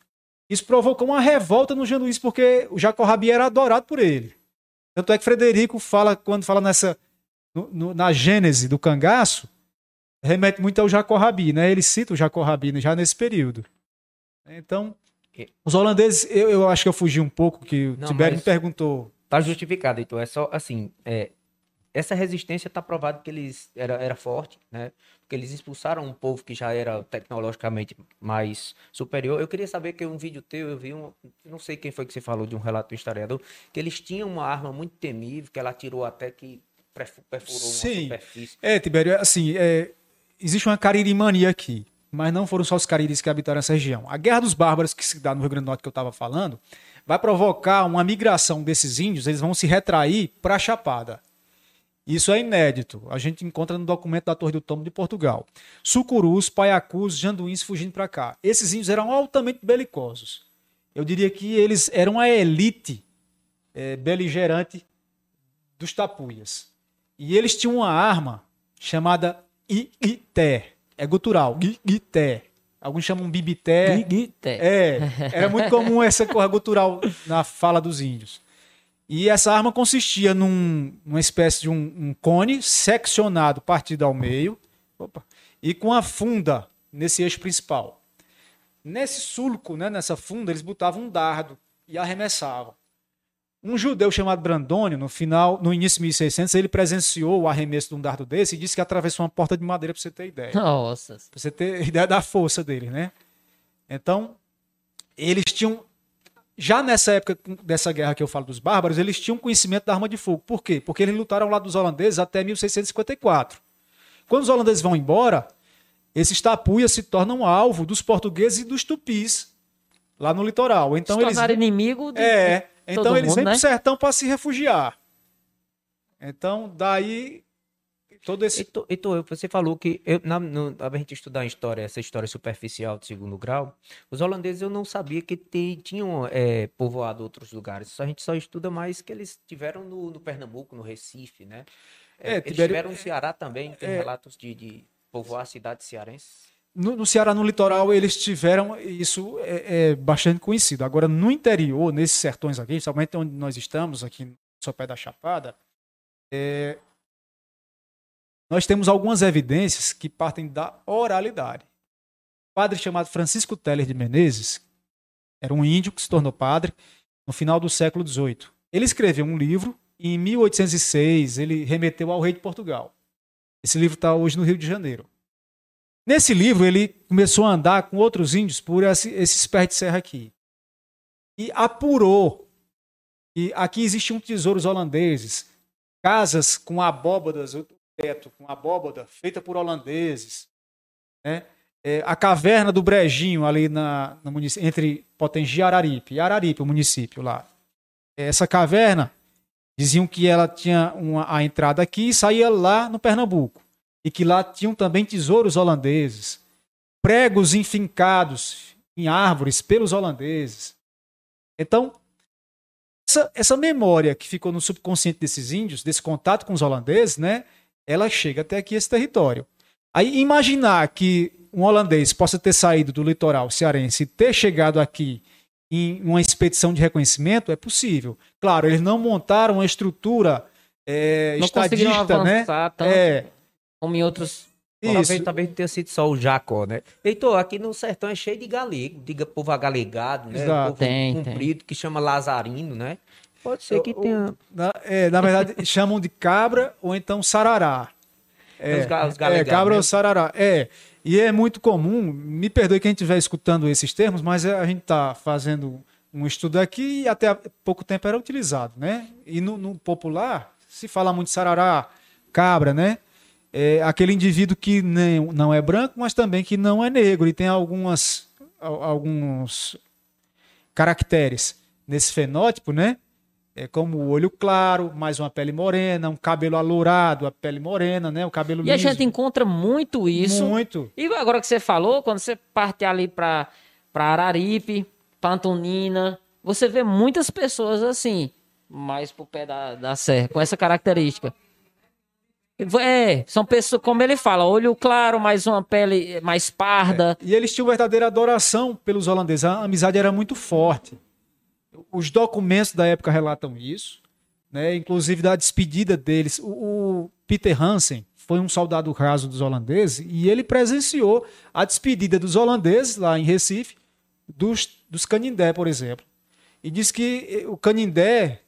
Isso provocou uma revolta no janduíns, porque o Jacó Rabi era adorado por ele. Tanto é que Frederico fala, quando fala nessa, no- no- na gênese do cangaço, remete muito ao Jacó Rabi, né? Ele cita o Jacó Rabi já nesse período. Então, os holandeses, eu, eu acho que eu fugi um pouco, que o Não, Tibério me perguntou. Tá justificado, então é só assim, é, essa resistência tá provado que eles era, era forte, né? Porque eles expulsaram um povo que já era tecnologicamente mais superior. Eu queria saber que um vídeo teu, eu vi um, não sei quem foi que você falou de um relato do historiador, que eles tinham uma arma muito temível, que ela atirou até que perfu- perfurou uma Sim. superfície. É, Tibério, assim, é, existe uma caririmania aqui, mas não foram só os cariris que habitaram essa região. A Guerra dos Bárbaros, que se dá no Rio Grande do Norte, que eu estava falando, vai provocar uma migração desses índios, eles vão se retrair para a Chapada. Isso é inédito. A gente encontra no documento da Torre do Tomo de Portugal. Sucurus, paiacus, janduíns fugindo para cá. Esses índios eram altamente belicosos. Eu diria que eles eram a elite eh, beligerante dos tapuias. E eles tinham uma arma chamada Ité. É gutural. Ité. Alguns chamam bibité. Guité. É, era muito comum essa coisa gutural na fala dos índios. E essa arma consistia num, numa espécie de um, um cone seccionado, partido ao meio, opa, e com a funda nesse eixo principal. Nesse sulco, né, nessa funda, eles botavam um dardo e arremessavam. Um judeu chamado Brandônio, no final, no início de 1600, ele presenciou o arremesso de um dardo desse e disse que atravessou uma porta de madeira, para você ter ideia. Nossa. Pra você ter ideia da força dele, né? Então, eles tinham. Já nessa época dessa guerra que eu falo dos bárbaros, eles tinham conhecimento da arma de fogo. Por quê? Porque eles lutaram ao lado dos holandeses até 1654. Quando os holandeses vão embora, esses tapuias se tornam alvo dos portugueses e dos tupis lá no litoral. Então Se eles tornaram inimigo de é, todo então eles mundo, vêm né? pro sertão para se refugiar. Então, daí todo esse Heitor, você falou que eu, na, no, a gente estudar a história, essa história superficial de segundo grau, os holandeses eu não sabia que te- tinham é, povoado outros lugares. A gente só estuda mais que eles tiveram no, no Pernambuco, no Recife, né? É, É, eles Tibério, tiveram no Ceará também, tem é. relatos de, de povoar cidades cearenses. No, no Ceará, no litoral, eles tiveram. Isso é, é bastante conhecido. Agora, no interior, nesses sertões aqui, principalmente onde nós estamos, aqui no Sopé da Chapada, é, nós temos algumas evidências que partem da oralidade. Um padre chamado Francisco Teller de Menezes era um índio que se tornou padre no final do século XVIII. Ele escreveu um livro e, em 1806, ele remeteu ao rei de Portugal. Esse livro está hoje no Rio de Janeiro. Nesse livro, ele começou a andar com outros índios por esse, esses pés de serra aqui. E apurou que aqui existiam tesouros holandeses, casas com abóbadas, o teto com abóbada feita por holandeses. Né? É, a caverna do Brejinho, ali na, no munici- entre Potengi e Araripe. Araripe, o município lá. Essa caverna, diziam que ela tinha uma, a entrada aqui e saía lá no Pernambuco e que lá tinham também tesouros holandeses, pregos enfincados em árvores pelos holandeses. Então, essa, essa memória que ficou no subconsciente desses índios, desse contato com os holandeses, né, ela chega até aqui esse território. Aí imaginar que um holandês possa ter saído do litoral cearense e ter chegado aqui em uma expedição de reconhecimento é possível. Claro, eles não montaram uma estrutura é, Não estadista, né? tanto É, como em outros. Talvez, talvez não tenha sido só o Jacó, né? Heitor, aqui no sertão é cheio de galego, diga povo agalegado, né? Exato. povo Tem, comprido, que chama Lazarino, né? Pode ser que tenha. Na, é, na verdade, chamam de cabra ou então sarará. É, Os ga- os é, galegados, cabra né? ou sarará. É. E é muito comum, me perdoe quem estiver escutando esses termos, mas é, a gente está fazendo um estudo aqui e até há pouco tempo era utilizado, né? E no, no popular se fala muito sarará, cabra, né? É aquele indivíduo que nem, não é branco, mas também que não é negro e tem algumas, al- alguns caracteres nesse fenótipo, né? É como o olho claro, mais uma pele morena, um cabelo alourado, a pele morena, né? O cabelo E a liso. gente encontra muito isso. Muito. E agora que você falou, quando você parte ali pra, pra Araripe, Pantonina, você vê muitas pessoas assim, mais pro pé da, da serra, com essa característica. É, são pessoas, como ele fala, olho claro, mais uma pele mais parda. E eles tinham verdadeira adoração pelos holandeses. A amizade era muito forte. Os documentos da época relatam isso, né? Inclusive da despedida deles. O, o Peter Hansen foi um soldado raso dos holandeses e ele presenciou a despedida dos holandeses lá em Recife, dos, dos Canindé, por exemplo. E diz que eh, o Canindé,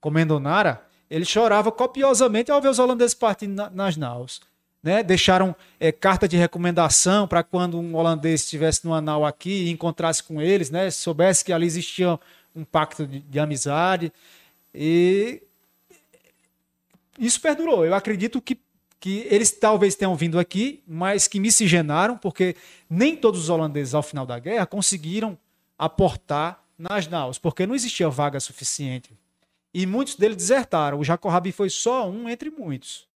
comendo Nara, ele chorava copiosamente ao ver os holandeses partindo na- nas naus. Né? Deixaram eh, carta de recomendação para quando um holandês estivesse numa nau aqui e encontrasse com eles, né? soubesse que ali existia um pacto de, de amizade. E isso perdurou. Eu acredito que, que eles talvez tenham vindo aqui, mas que miscigenaram, porque nem todos os holandeses, ao final da guerra, conseguiram aportar nas naus, porque não existia vaga suficiente. E muitos deles desertaram. O Jacorabi foi só um entre muitos.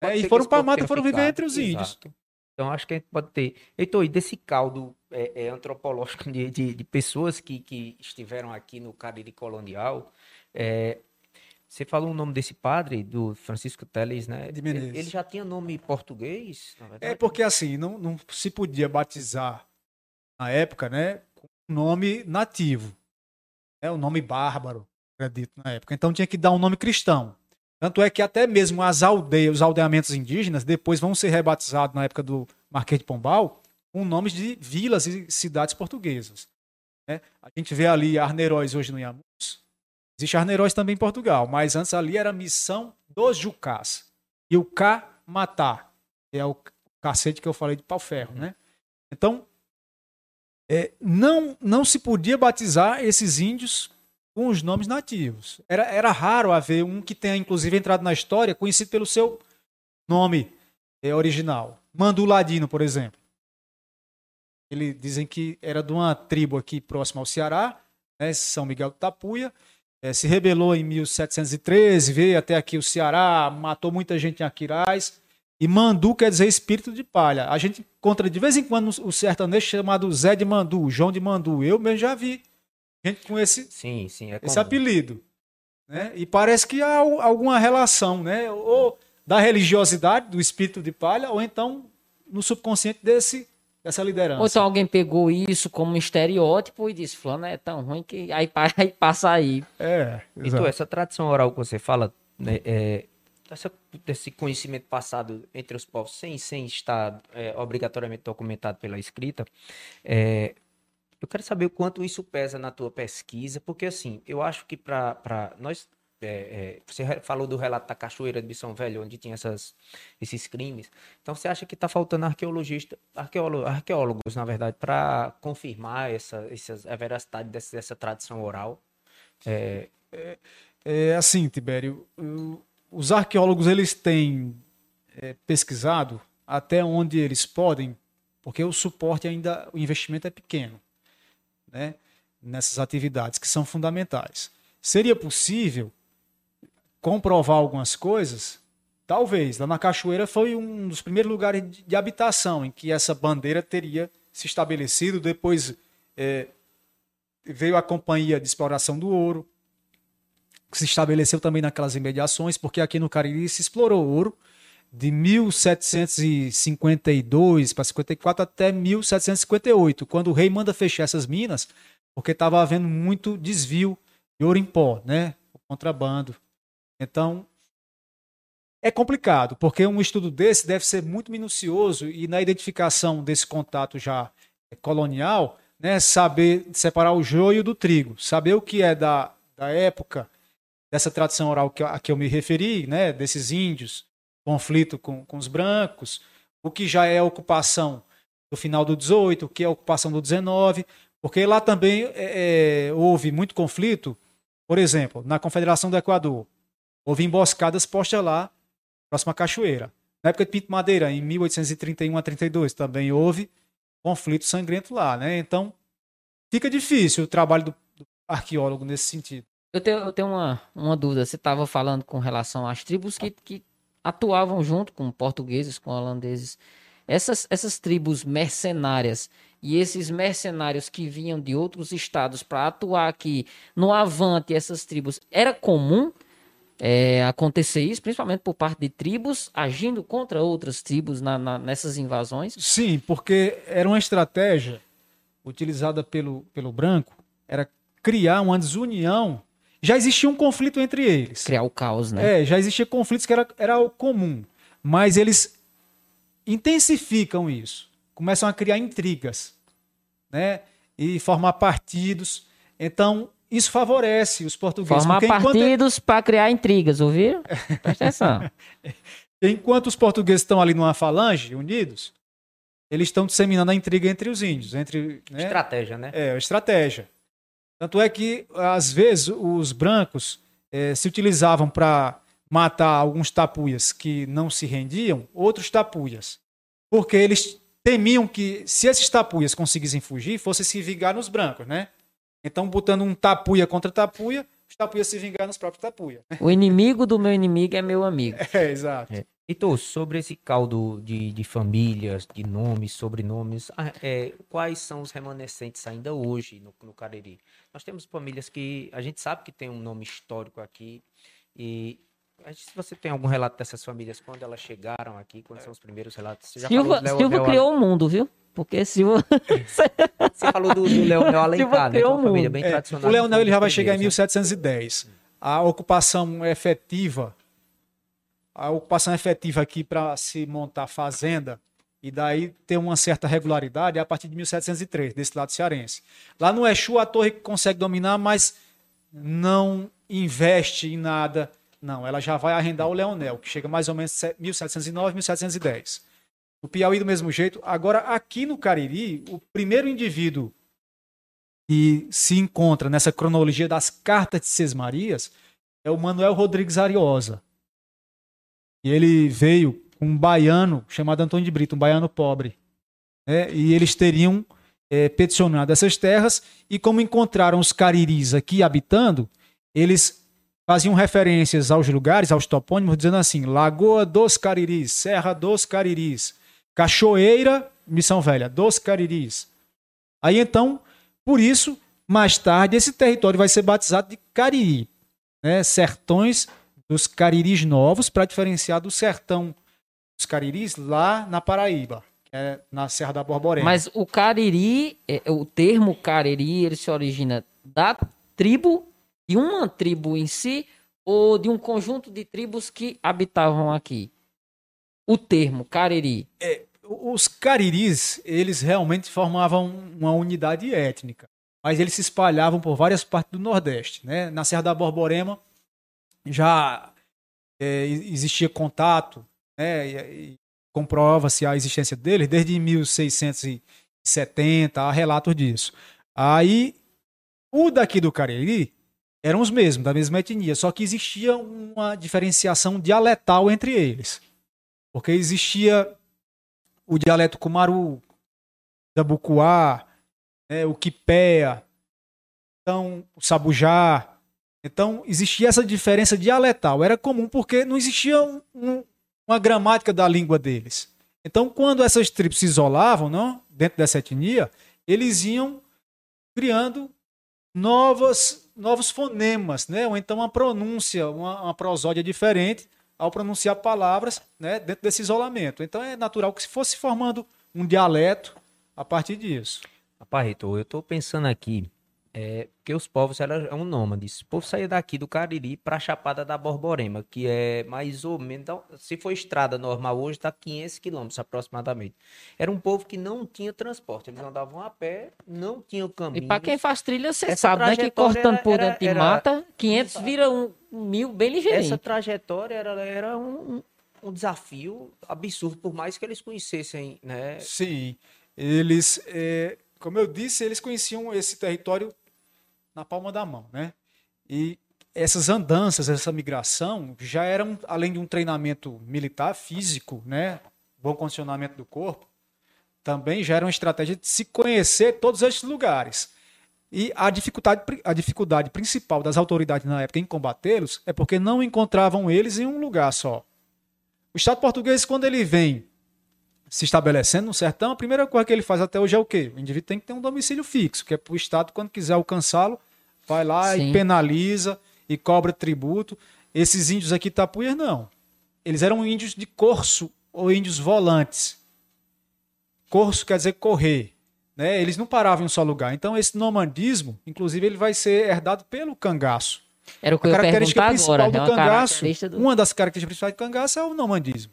É, e foram para a mata, foram viver ficado. entre os índios. Exato. Então acho que a gente pode ter. Heitor, e desse caldo é, é, antropológico de, de, de pessoas que, que estiveram aqui no Cariri colonial, é, você falou o nome desse padre, do Francisco Teles, né? De Menezes. Ele, ele já tinha nome português? É porque assim, não, não se podia batizar na época, né, com nome nativo. É um nome bárbaro, acredito, na época. Então tinha que dar um nome cristão. Tanto é que até mesmo as aldeias, os aldeamentos indígenas, depois vão ser rebatizados na época do Marquês de Pombal com nomes de vilas e cidades portuguesas. né? A gente vê ali Arneiroz hoje no Iamus. Existe Arneiroz também em Portugal, mas antes ali era missão dos Jucás. E o Cá matar, que é o cacete que eu falei de pau-ferro, né? Então, é, não, não se podia batizar esses índios com os nomes nativos. Era, era raro haver um que tenha, inclusive, entrado na história conhecido pelo seu nome é, original. Mandu Ladino, por exemplo. Eles dizem que era de uma tribo aqui próxima ao Ceará, né, São Miguel do Tapuia. É, se rebelou em 1713, veio até aqui o Ceará, matou muita gente em Aquiraz. E Mandu quer dizer espírito de palha. A gente encontra de vez em quando o sertanejo chamado Zé de Mandu, João de Mandu. Eu mesmo já vi gente com esse, Sim, sim. É esse apelido. Né? E parece que há al- alguma relação, né? Ou da religiosidade, do espírito de palha, ou então no subconsciente desse, dessa liderança. Ou então alguém pegou isso como um estereótipo e disse, fulano é tão ruim que aí, aí passa aí. É, Então, essa tradição oral que você fala, né, é, essa- desse conhecimento passado entre os povos, sem, sem estar é, obrigatoriamente documentado pela escrita, é, eu quero saber o quanto isso pesa na tua pesquisa, porque assim, eu acho que para nós. é, é, você falou do relato da Cachoeira de São Velho, onde tinha essas, esses crimes. Então, você acha que está faltando arqueologista, arqueólogo, arqueólogos, na verdade, para confirmar essa, essas, a veracidade dessa, dessa tradição oral? É, É assim, Tibério, os arqueólogos eles têm é, pesquisado até onde eles podem, porque o suporte ainda, o investimento é pequeno, né? Nessas atividades que são fundamentais. Seria possível comprovar algumas coisas? Talvez. Lá na Cachoeira foi um dos primeiros lugares de, habitação em que essa bandeira teria se estabelecido. Depois é, veio a Companhia de Exploração do Ouro, que se estabeleceu também naquelas imediações, porque aqui no Cariri se explorou ouro de 1752 para 54 até 1758, quando o rei manda fechar essas minas, porque estava havendo muito desvio de ouro em pó, né? O contrabando. Então, É complicado, porque um estudo desse deve ser muito minucioso e na identificação desse contato já colonial, né, saber separar o joio do trigo, saber o que é da, da época dessa tradição oral que, a que eu me referi, né, desses índios, conflito com, com os brancos, o que já é ocupação do final do 18, o que é ocupação do 19, porque lá também é, é, houve muito conflito, por exemplo, na Confederação do Equador, houve emboscadas postas lá, próxima à cachoeira. Na época de Pinto Madeira, em 1831 a 32, também houve conflito sangrento lá, né? Então, fica difícil o trabalho do, do arqueólogo nesse sentido. Eu tenho, eu tenho uma, uma dúvida. Você estava falando com relação às tribos que, que atuavam junto com portugueses, com holandeses. Essas, essas tribos mercenárias e esses mercenários que vinham de outros estados para atuar aqui no Avante, essas tribos, era comum é, acontecer isso, principalmente por parte de tribos agindo contra outras tribos na, na, nessas invasões? Sim, porque era uma estratégia utilizada pelo, pelo branco, era criar uma desunião. Já existia um conflito entre eles. Criar o caos, né? É, já existia conflitos que era, era o comum. Mas eles intensificam isso. Começam a criar intrigas, né? E formar partidos. Então, isso favorece os portugueses. Formar partidos enquanto... para criar intrigas, ouviram? Presta atenção. enquanto os portugueses estão ali numa falange, unidos, eles estão disseminando a intriga entre os índios. Entre, né? Estratégia, né? É, estratégia. Tanto é que, às vezes, os brancos é, se utilizavam para matar alguns tapuias que não se rendiam, outros tapuias. Porque eles temiam que, se esses tapuias conseguissem fugir, fossem se vingar nos brancos, né? Então, botando um tapuia contra tapuia, os tapuias se vingar nos próprios tapuia. O inimigo do meu inimigo é meu amigo. É, exato. É. Então, sobre esse caldo de, de famílias, de nomes, sobrenomes, ah, é, quais são os remanescentes ainda hoje no, no Cariri? Nós temos famílias que a gente sabe que tem um nome histórico aqui e se você tem algum relato dessas famílias, quando elas chegaram aqui, quando são os primeiros relatos? Você já Silva, Leo, Silva criou o mundo, viu? Porque Silva... você falou do, do Leonel Alencar, né? Uma família bem é, tradicional. O Leonel ele já vai chegar em 1710. Né? A ocupação efetiva a ocupação efetiva aqui para se montar fazenda e daí ter uma certa regularidade é a partir de 1703, desse lado cearense. Lá no Exu, a torre consegue dominar, mas não investe em nada. Não, ela já vai arrendar o Leonel, que chega mais ou menos 1709, 1710. No Piauí, do mesmo jeito. Agora, aqui no Cariri, o primeiro indivíduo que se encontra nessa cronologia das cartas de Sesmarias é o Manuel Rodrigues Ariosa. E ele veio com um baiano chamado Antônio de Brito, um baiano pobre. Né? E eles teriam é, peticionado essas terras, e como encontraram os cariris aqui habitando, eles faziam referências aos lugares, aos topônimos, dizendo assim: Lagoa dos Cariris, Serra dos Cariris, Cachoeira, Missão Velha, dos Cariris. Aí então, por isso, mais tarde, esse território vai ser batizado de Cariri, né? sertões dos cariris novos para diferenciar do sertão dos cariris lá na Paraíba, é na Serra da Borborema. Mas o cariri, é, o termo cariri, ele se origina da tribo, de uma tribo em si, ou de um conjunto de tribos que habitavam aqui? O termo cariri. É, os cariris, eles realmente formavam uma unidade étnica, mas eles se espalhavam por várias partes do Nordeste. Né? Na Serra da Borborema, já é, existia contato, né, e, e comprova-se a existência deles desde 1670, há relatos disso. Aí, o daqui do Cariri eram os mesmos, da mesma etnia, só que existia uma diferenciação dialetal entre eles. Porque existia o dialeto Kumaru, Bucuá, né, o Quipéa, então, o Sabujá, então, existia essa diferença dialetal. Era comum porque não existia um, um, uma gramática da língua deles. Então, quando essas tribos se isolavam não, dentro dessa etnia, eles iam criando novas, novos fonemas, né? ou então uma pronúncia, uma, uma prosódia diferente ao pronunciar palavras né? dentro desse isolamento. Então, é natural que se fosse formando um dialeto a partir disso. Aparrito, eu estou pensando aqui É, porque os povos eram nômades. O povo saía daqui do Cariri para a Chapada da Borborema, que é mais ou menos. Então, se for estrada normal hoje, está 500 quilômetros aproximadamente. Era um povo que não tinha transporte. Eles andavam a pé, não tinham caminho. E para quem faz trilha, você sabe, né? Que trajetória cortando por dentro de mata, 500 vira um mil bem ligeirinho. Essa trajetória era, era um, um- um desafio absurdo, por mais que eles conhecessem, né? Sim, eles, é, como eu disse, eles conheciam esse território na palma da mão, né? E essas andanças, essa migração, já eram, além de um treinamento militar, físico, né? Bom condicionamento do corpo, também já era uma estratégia de se conhecer todos esses lugares. E a dificuldade, a dificuldade principal das autoridades na época em combatê-los é porque não encontravam eles em um lugar só. O Estado português, quando ele vem se estabelecendo no sertão, a primeira coisa que ele faz até hoje é o quê? O indivíduo tem que ter um domicílio fixo, que é para o Estado, quando quiser alcançá-lo, vai lá Sim. e penaliza e cobra tributo. Esses índios aqui tapuias, não. Eles eram índios de corso ou índios volantes. Corso quer dizer correr. Né? Eles não paravam em um só lugar. Então, esse nomandismo, inclusive, ele vai ser herdado pelo cangaço. Era o que A característica principal agora. do É uma cangaço, do... uma das características principais do cangaço é o nomandismo.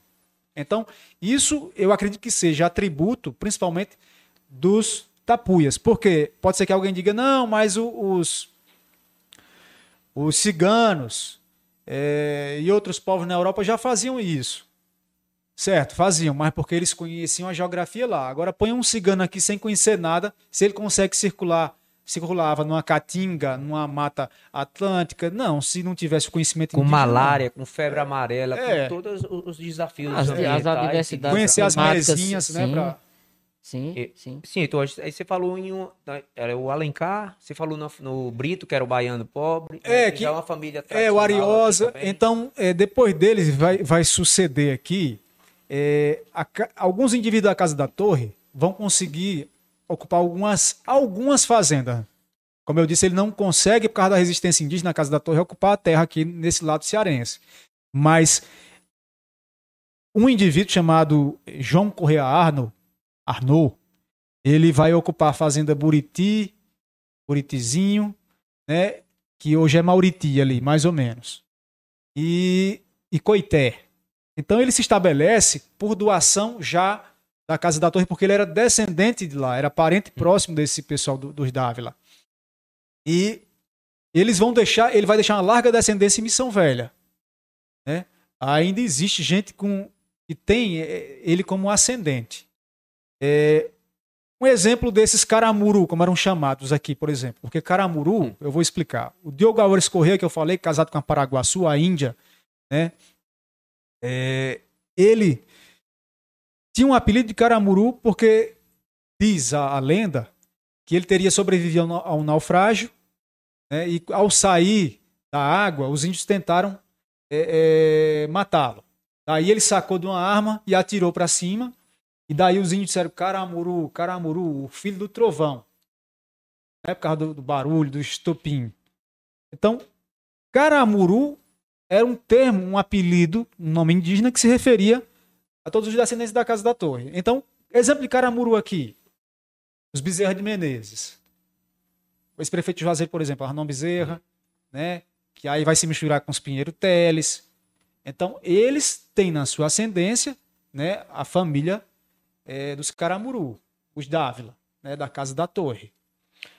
Então, isso eu acredito que seja atributo, principalmente, dos tapuias. Porque pode ser que alguém diga, não, mas o- os, os ciganos eh, e outros povos na Europa já faziam isso. Certo, faziam, mas porque eles conheciam a geografia lá. Agora põe um cigano aqui sem conhecer nada, se ele consegue circular, circulava numa caatinga, numa mata atlântica, não, se não tivesse o conhecimento Com indígena, não. malária, com febre amarela, É. com todos os os desafios As- as adversidades conhecer as marezinhas, né, sim. Sim, E- sim. Sim, então aí você falou em um, era o Alencar, você falou no, no Brito, que era o baiano pobre. É, né, que- já é uma família É, o Ariosa. Então, é, depois deles vai, vai suceder aqui. é, a alguns indivíduos da Casa da Torre vão conseguir ocupar algumas, algumas fazendas. Como eu disse, ele não consegue, por causa da resistência indígena na Casa da Torre, ocupar a terra aqui nesse lado cearense. Mas um indivíduo chamado João Correa Arno, Arnaud, ele vai ocupar a fazenda Buriti, Buritizinho, né? que hoje é Mauriti ali, mais ou menos. E, e Coité. Então ele se estabelece por doação já da Casa da Torre, porque ele era descendente de lá, era parente próximo desse pessoal do- dos Dávila. E eles vão deixar, ele vai deixar uma larga descendência em Missão Velha. Né? Ainda existe gente com que tem eh, ele como ascendente. É, um exemplo desses caramuru, como eram chamados aqui, por exemplo. Porque caramuru, eu vou explicar. O Diogo Álvares Corrêa, que eu falei, casado com a Paraguaçu, a Índia, né? É, ele tinha um apelido de caramuru porque diz a, a lenda que ele teria sobrevivido ao, na- ao naufrágio né? e ao sair da água, os índios tentaram é, é, matá-lo. Daí ele sacou de uma arma e atirou para cima. E daí os índios disseram Caramuru, Caramuru, o filho do trovão. Né? Por causa do, do barulho, do estopim. Então, Caramuru era um termo, um apelido, um nome indígena que se referia a todos os descendentes da Casa da Torre. Então, exemplo de Caramuru aqui. Os Bezerra de Menezes. O ex-prefeito Juazeiro, por exemplo, Arnon Bezerra, né? que aí vai se misturar com os Pinheiro Teles. Então, eles têm na sua ascendência né, a família eh, dos Caramuru, os Dávila, né, da Casa da Torre.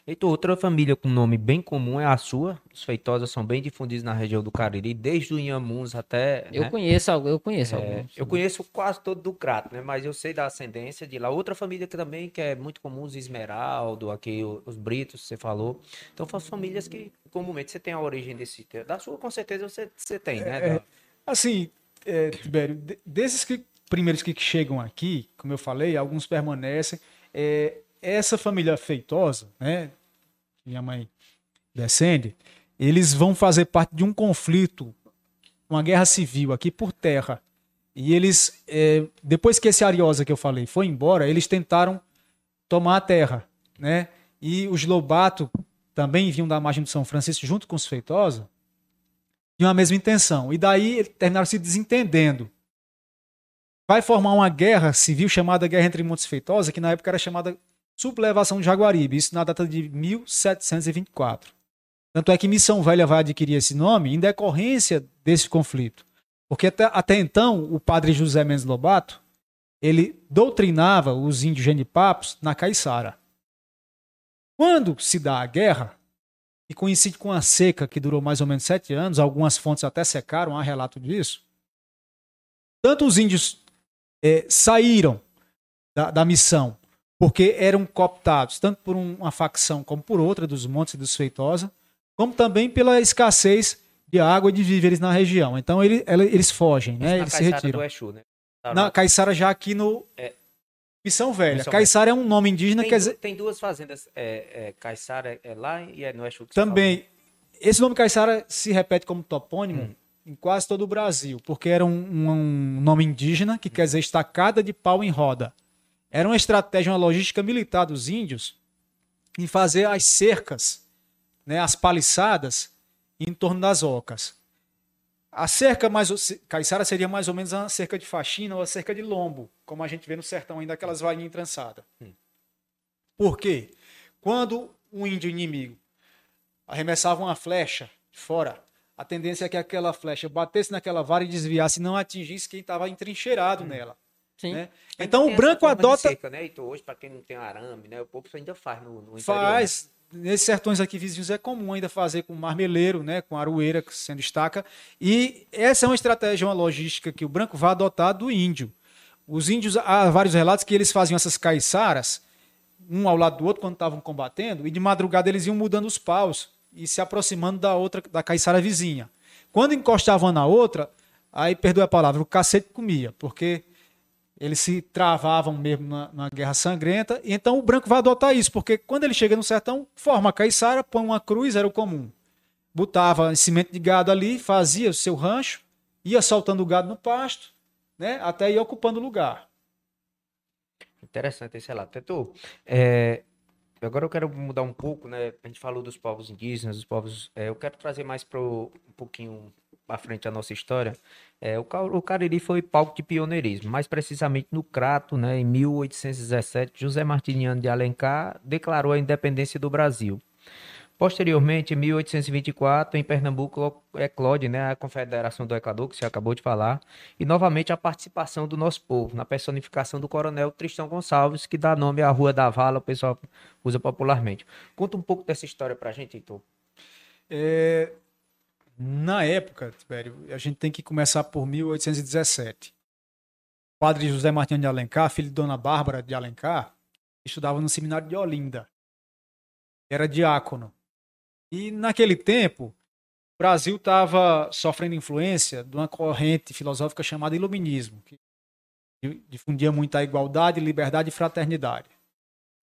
Heitor, outra família com nome bem comum é a sua. Os feitosas são bem difundidos na região do Cariri, desde o Inhamuns até. Eu né? conheço, eu conheço É, alguns. eu conheço quase todo do Crato, né? Mas eu sei da ascendência de lá. Outra família que também que é muito comum, os Esmeraldo, aqui o- os Britos, você falou. Então, são famílias que comumente você tem a origem desse. Da sua, com certeza, você, você tem, né? É, Da- Assim, é, Tibério, de- desses que, primeiros que chegam aqui, como eu falei, alguns permanecem. É, essa família feitosa, né, minha mãe descende, eles vão fazer parte de um conflito, uma guerra civil aqui por terra. E eles, é, depois que esse Ariosa que eu falei foi embora, eles tentaram tomar a terra, né? E os Lobato também vinham da margem do São Francisco junto com os Feitosa, tinham a mesma intenção. E daí terminaram se desentendendo. Vai formar uma guerra civil chamada Guerra entre Montes Feitosa, que na época era chamada sublevação de Jaguaribe, isso na data de 1724. Tanto é que Missão Velha vai adquirir esse nome em decorrência desse conflito. Porque até, até então, o padre José Mendes Lobato, ele doutrinava os índios genipapos na Caiçara. Quando se dá a guerra, e coincide com a seca que durou mais ou menos sete anos, algumas fontes até secaram, há relato disso, tanto os índios é, saíram da, da, missão porque eram cooptados, tanto por uma facção como por outra, dos Montes e dos Feitosa, como também pela escassez de água e de víveres na região. Então ele, eles fogem, né? eles se retiram. Do Exu, né? Tá na Caiçara já aqui no é. Missão Velha. Missão Caiçara Velha. é um nome indígena, tem, dizer... Tem duas fazendas, é, é, Caiçara é lá e é no Exu. Também. Esse nome Caiçara se repete como topônimo hum. Em quase todo o Brasil, porque era um, um nome indígena que quer dizer estacada de pau em roda. Era uma estratégia, uma logística militar dos índios em fazer as cercas, né, as paliçadas em torno das ocas. A cerca mais. Caiçara seria mais ou menos a cerca de faxina ou a cerca de lombo, como a gente vê no sertão ainda, aquelas varinhas trançadas. Hum. Por quê? Quando um índio inimigo arremessava uma flecha de fora, a tendência é que aquela flecha batesse naquela vara e desviasse não atingisse quem estava entrincheirado hum. nela. Sim. Né? Então o branco adota. Seca, né? Então, hoje, para quem não tem arame, né? o povo ainda faz no, no interior. Faz. Né? nesses sertões aqui vizinhos é comum ainda fazer com marmeleiro, né, com aroeira sendo estaca. E essa é uma estratégia, uma logística que o branco vai adotar do índio. Os índios, há vários relatos que eles faziam essas caiçaras, um ao lado do outro quando estavam combatendo, e de madrugada eles iam mudando os paus e se aproximando da outra, da caiçara vizinha. Quando encostavam na outra, aí perdoe a palavra, o cacete comia, porque eles se travavam mesmo na, na, guerra sangrenta. E então o branco vai adotar isso, porque quando ele chega no sertão, forma a caiçara, põe uma cruz, era o comum. Botava cimento de gado ali, fazia o seu rancho, ia soltando o gado no pasto, né, até ir ocupando o lugar. Interessante esse relato. Teto, é, agora eu quero mudar um pouco, né? A gente falou dos povos indígenas, dos povos. É, eu quero trazer mais para um pouquinho à frente a nossa história, é, o, Cariri foi palco de pioneirismo, mais precisamente no Crato, né, em 1817, José Martiniano de Alencar declarou a independência do Brasil. Posteriormente, em 1824, em Pernambuco, eclode né, a Confederação do Equador, que você acabou de falar, e novamente a participação do nosso povo, na personificação do coronel Tristão Gonçalves, que dá nome à Rua da Vala, o pessoal usa popularmente. Conta um pouco dessa história para a gente, Heitor. É, na época, Tibério, a gente tem que começar por 1817. O padre José Martins de Alencar, filho de Dona Bárbara de Alencar, estudava no seminário de Olinda. Era diácono. E naquele tempo, o Brasil estava sofrendo influência de uma corrente filosófica chamada Iluminismo, que difundia muito a igualdade, liberdade e fraternidade.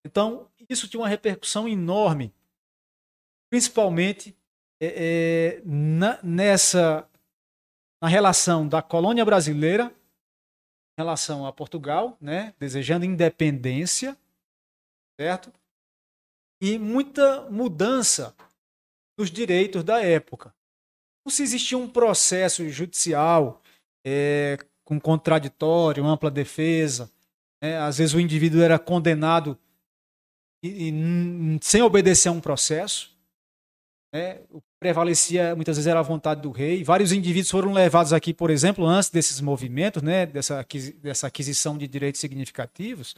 Então, isso tinha uma repercussão enorme, principalmente é, é, na, nessa na relação da colônia brasileira em relação a Portugal, né, desejando independência, certo? E muita mudança nos direitos da época. Não se existia um processo judicial é, com contraditório, ampla defesa. Né? Às vezes o indivíduo era condenado e, e, sem obedecer a um processo. Né? O que prevalecia muitas vezes era a vontade do rei. Vários indivíduos foram levados aqui, por exemplo, antes desses movimentos, né? dessa, dessa aquisição de direitos significativos,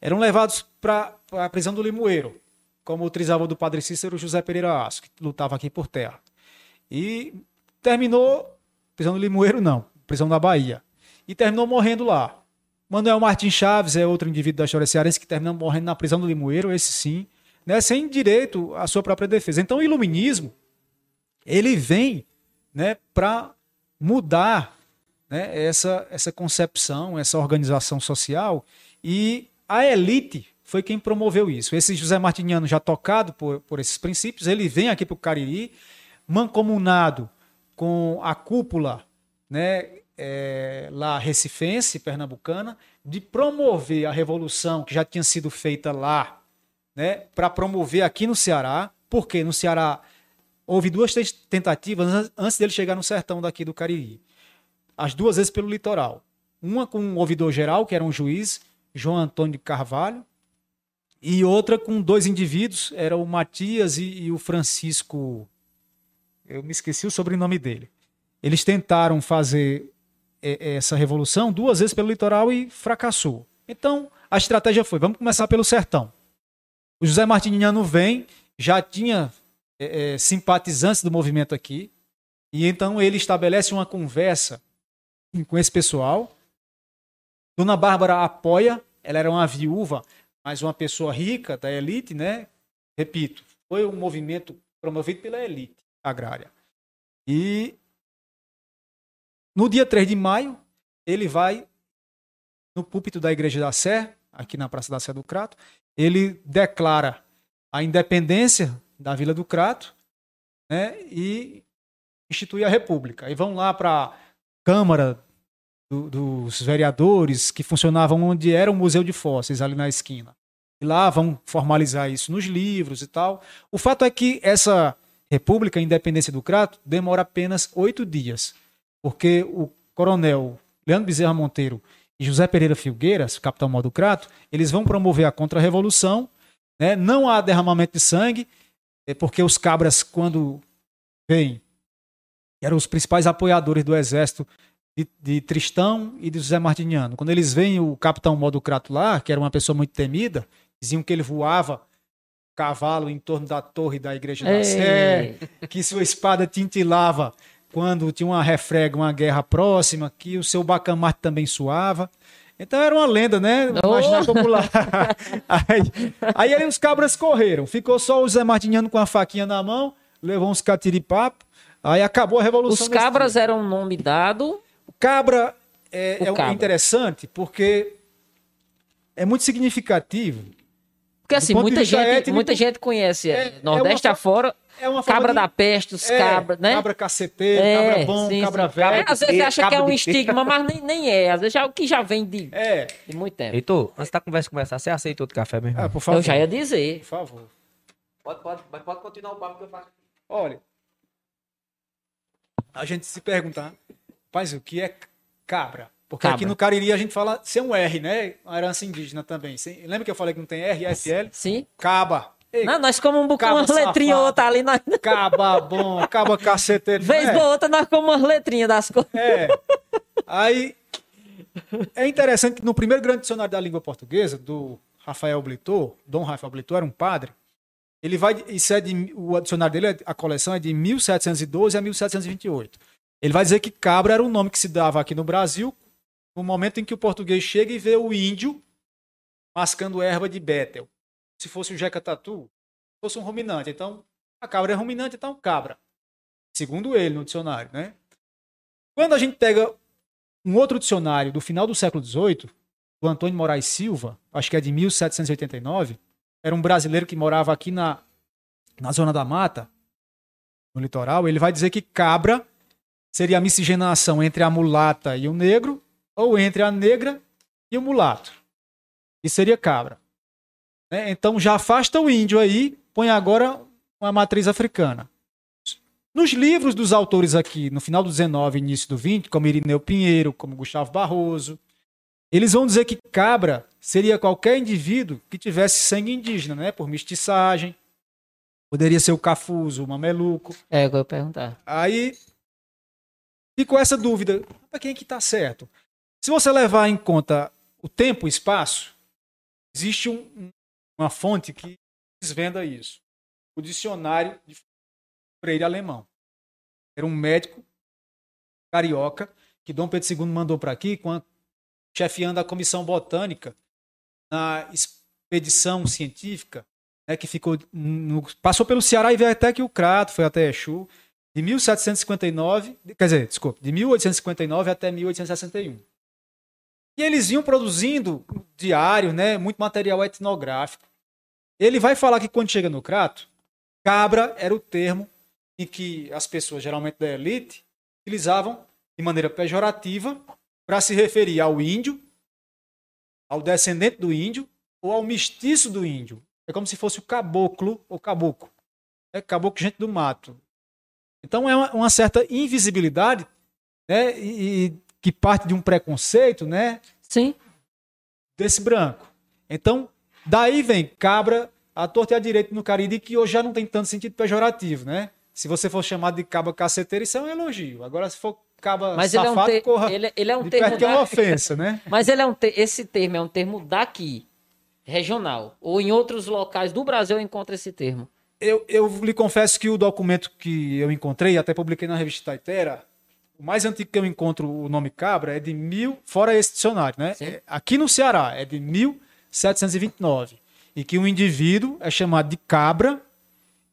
eram levados para a prisão do Limoeiro, como o trisavô do padre Cícero José Pereira Aço, que lutava aqui por terra. E terminou, prisão do Limoeiro não, prisão da Bahia. E terminou morrendo lá. Manuel Martins Chaves é outro indivíduo da história cearense que terminou morrendo na prisão do Limoeiro, esse sim, né, sem direito à sua própria defesa. Então, o iluminismo ele vem né, para mudar né, essa, essa concepção, essa organização social, e a elite foi quem promoveu isso. Esse José Martiniano, já tocado por, por esses princípios, ele vem aqui para o Cariri, mancomunado com a cúpula né, é, lá recifense, pernambucana, de promover a revolução que já tinha sido feita lá né, para promover aqui no Ceará, porque no Ceará houve duas tentativas antes dele chegar no sertão daqui do Cariri. As duas vezes pelo litoral. Uma com um ouvidor geral, que era um juiz, João Antônio de Carvalho, e outra com dois indivíduos, era o Matias e, e o Francisco. Eu me esqueci o sobrenome dele. Eles tentaram fazer é, essa revolução duas vezes pelo litoral e fracassou. Então, a estratégia foi: vamos começar pelo sertão. O José Martiniano vem, já tinha é, é, simpatizantes do movimento aqui, e então ele estabelece uma conversa com esse pessoal. Dona Bárbara apoia, ela era uma viúva, mas uma pessoa rica da elite, né? Repito, foi um movimento promovido pela elite agrária. E no dia 3 de maio, ele vai no púlpito da Igreja da Sé, aqui na Praça da Sé do Crato, ele declara a independência da Vila do Crato né, e institui a República. E vão lá para a Câmara do, dos Vereadores, que funcionavam onde era o Museu de Fósseis, ali na esquina. E lá vão formalizar isso nos livros e tal. O fato é que essa República, independência do Crato, demora apenas oito dias, porque o coronel Leandro Bezerra Monteiro e José Pereira Filgueiras, capitão Mó do Crato, eles vão promover a contra-revolução. Né? Não há derramamento de sangue, é porque os cabras, quando vêm, eram os principais apoiadores do exército de, de, Tristão e de José Martiniano. Quando eles veem o capitão Mó do Crato lá, que era uma pessoa muito temida, diziam que ele voava cavalo em torno da torre da igreja da Sé, que sua espada tintilava quando tinha uma refrega, uma guerra próxima, que o seu bacamarte também suava. Então era uma lenda, né? Imaginar popular. aí, aí, aí os cabras correram. Ficou só o Zé Martiniano com a faquinha na mão, levou uns catiripapo. Aí acabou a revolução. Os cabras eram um nome dado. Cabra é, o é cabra. interessante porque é muito significativo. Porque assim, muita gente, étnico, muita gente conhece é, Nordeste é uma, afora é uma cabra de... da peste, os é, cabras, né? Cabra caceteiro, é, cabra bom, sim, cabra sim. velho. Às vezes acha que é um estigma, mas nem, nem é. Às vezes é o que já vem de, é. de muito tempo. Heitor, antes da conversa começar, você aceita outro café mesmo? Ah, por favor. Eu já ia dizer. Por favor. Pode, pode, mas pode continuar o papo que eu faço. Olha, a gente se pergunta, mas o que é cabra? Porque cabra. aqui no Cariri a gente fala sem um R, né? Uma herança indígena também. Lembra que eu falei que não tem R, SL? Sim. Caba. Não, nós comemos um bocado, umas letrinhas outra ali. Nós... Caba bom, caba caceteiro. Vez é. outra nós comemos umas letrinhas das coisas. É. Aí, é interessante que no primeiro grande dicionário da língua portuguesa, do Rafael Blitor, Dom Rafael Blitor, era um padre, ele vai, isso é de, o dicionário dele, a coleção é de 1712 a 1728. Ele vai dizer que cabra era um nome que se dava aqui no Brasil no momento em que o português chega e vê o índio mascando erva de Betel se fosse o jeca tatu, fosse um ruminante. Então, a cabra é ruminante, então cabra. Segundo ele, no dicionário, né? Quando a gente pega um outro dicionário do final do século XVIII, do Antônio Moraes Silva, acho que é de 1789, era um brasileiro que morava aqui na, na zona da mata, no litoral, ele vai dizer que cabra seria a miscigenação entre a mulata e o negro, ou entre a negra e o mulato. E seria cabra. Né? Então já afasta o índio aí, põe agora uma matriz africana. Nos livros dos autores aqui, no final do 19 início do 20, como Irineu Pinheiro, como Gustavo Barroso, eles vão dizer que cabra seria qualquer indivíduo que tivesse sangue indígena, né? Por mestiçagem. Poderia ser o cafuso, o mameluco. É, eu ia perguntar. Aí ficou essa dúvida. Para quem é que está certo? Se você levar em conta o tempo e espaço, existe um, uma fonte que desvenda isso. O dicionário de Freire Alemão. Era um médico carioca que Dom Pedro II mandou para aqui, chefiando a comissão botânica na expedição científica, né, que ficou no, passou pelo Ceará e veio até que o Crato, foi até Exu, de 1759, quer dizer, desculpa, de 1859 até 1861. E eles vinham produzindo diário, né, muito material etnográfico. Ele vai falar que quando chega no Crato, cabra era o termo em que as pessoas, geralmente da elite, utilizavam de maneira pejorativa para se referir ao índio, ao descendente do índio ou ao mestiço do índio. É como se fosse o caboclo ou caboclo. É caboclo gente do mato. Então é uma, uma certa invisibilidade né, e, e que parte de um preconceito, né? Sim. Desse branco. Então, Daí vem cabra, a torta e a direita no Cariri, que hoje já não tem tanto sentido pejorativo, né? Se você for chamado de caba caceteiro, isso é um elogio. Agora, se for caba Mas ele é um, safado, ter... corra ele, ele é um termo. perto que é uma da- ofensa, né? Mas ele é um te- esse termo é um termo daqui, regional. Ou em outros locais do Brasil eu encontro esse termo. Eu, eu lhe confesso que o documento que eu encontrei, até publiquei na revista Taitera, o mais antigo que eu encontro o nome cabra é de mil, fora esse dicionário, né? Sim. É, Aqui no Ceará é de 1729. E que um indivíduo é chamado de cabra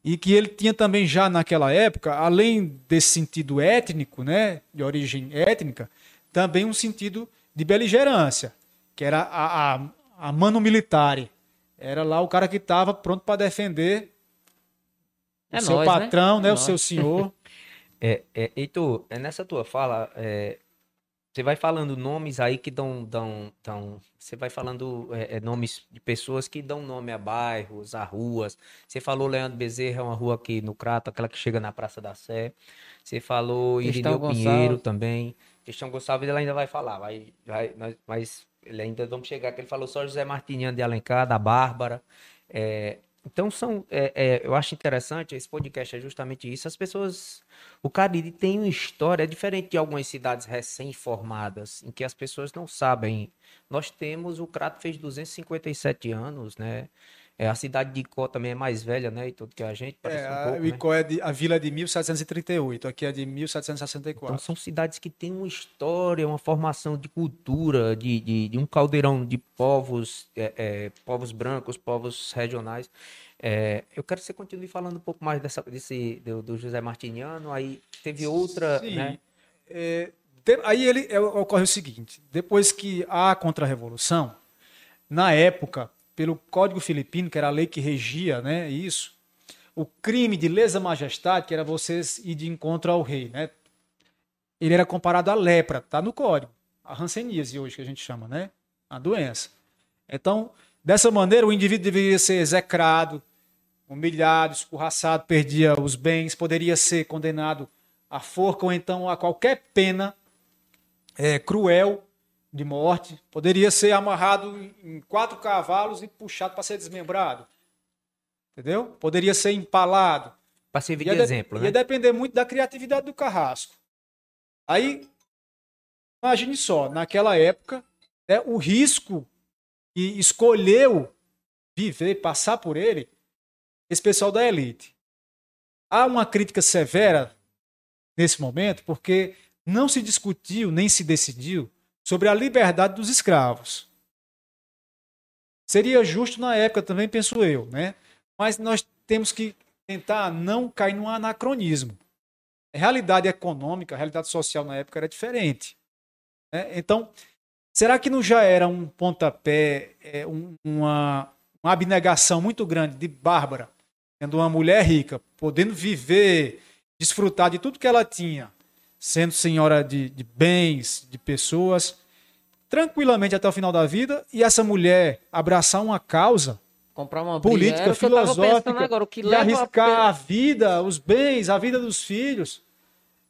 e que ele tinha também já naquela época, além desse sentido étnico, né, de origem étnica, também um sentido de beligerância, que era a, a, a mano militare. Era lá o cara que estava pronto para defender É o seu nóis, né? patrão, né, É o seu nóis. senhor. É, é, Heitor, é nessa tua fala, é, você vai falando nomes aí que dão, dão, dão você vai falando é, é, nomes de pessoas que dão nome a bairros, a ruas. Você falou Leandro Bezerra, é uma rua aqui no Crato, aquela que chega na Praça da Sé. Você falou Irineu. Pinheiro também. Cristian Gonçalves ele ainda vai falar, vai, vai, nós- mas ele ainda vamos chegar, que ele falou só José Martiniano de Alencar, da Bárbara. É, então são, é, é, eu acho interessante, esse podcast é justamente isso. As pessoas, o Cariri tem uma história é diferente de algumas cidades recém-formadas, em que as pessoas não sabem. Nós temos, o Crato fez 257 anos, né? É, a cidade de Icó também é mais velha, né? E tudo que a gente É, um a, pouco, o né? Icó é de, a vila é de 1738, aqui é de Então 1764. são cidades que têm uma história, uma formação de cultura, de, de, de um caldeirão de povos, é, é, povos brancos, povos regionais. É, eu quero que você continue falando um pouco mais dessa, desse, do, do José Martiniano. Aí teve outra, Sim. né? É, aí ele é, ocorre o seguinte: depois que há a contra-revolução, na época, pelo Código Filipino, que era a lei que regia né, isso, o crime de lesa majestade, que era você ir de encontro ao rei, né, ele era comparado à lepra, tá no código, a hanseníase hoje que a gente chama, né, a doença. Então, dessa maneira, o indivíduo deveria ser execrado, humilhado, escorraçado, perdia os bens, poderia ser condenado à forca ou então a qualquer pena é, cruel de morte, poderia ser amarrado em quatro cavalos e puxado para ser desmembrado. Entendeu? Poderia ser empalado. Para servir Ia, de de- exemplo, ia né? depender muito da criatividade do carrasco. Aí, imagine só, naquela época, né, o risco que escolheu viver, passar por ele, esse pessoal da elite. Há uma crítica severa nesse momento, porque não se discutiu nem se decidiu sobre a liberdade dos escravos. Seria justo na época também, penso eu, né? Mas nós temos que tentar não cair num anacronismo. A realidade econômica, a realidade social na época era diferente. né? Então, será que não já era um pontapé, é, um- uma, uma abnegação muito grande de Bárbara, sendo uma mulher rica, podendo viver, desfrutar de tudo que ela tinha, sendo senhora de, de bens, de pessoas, tranquilamente até o final da vida, e essa mulher abraçar uma causa Comprar uma política, filosófica, agora, e leva a arriscar a vida, os bens, a vida dos filhos.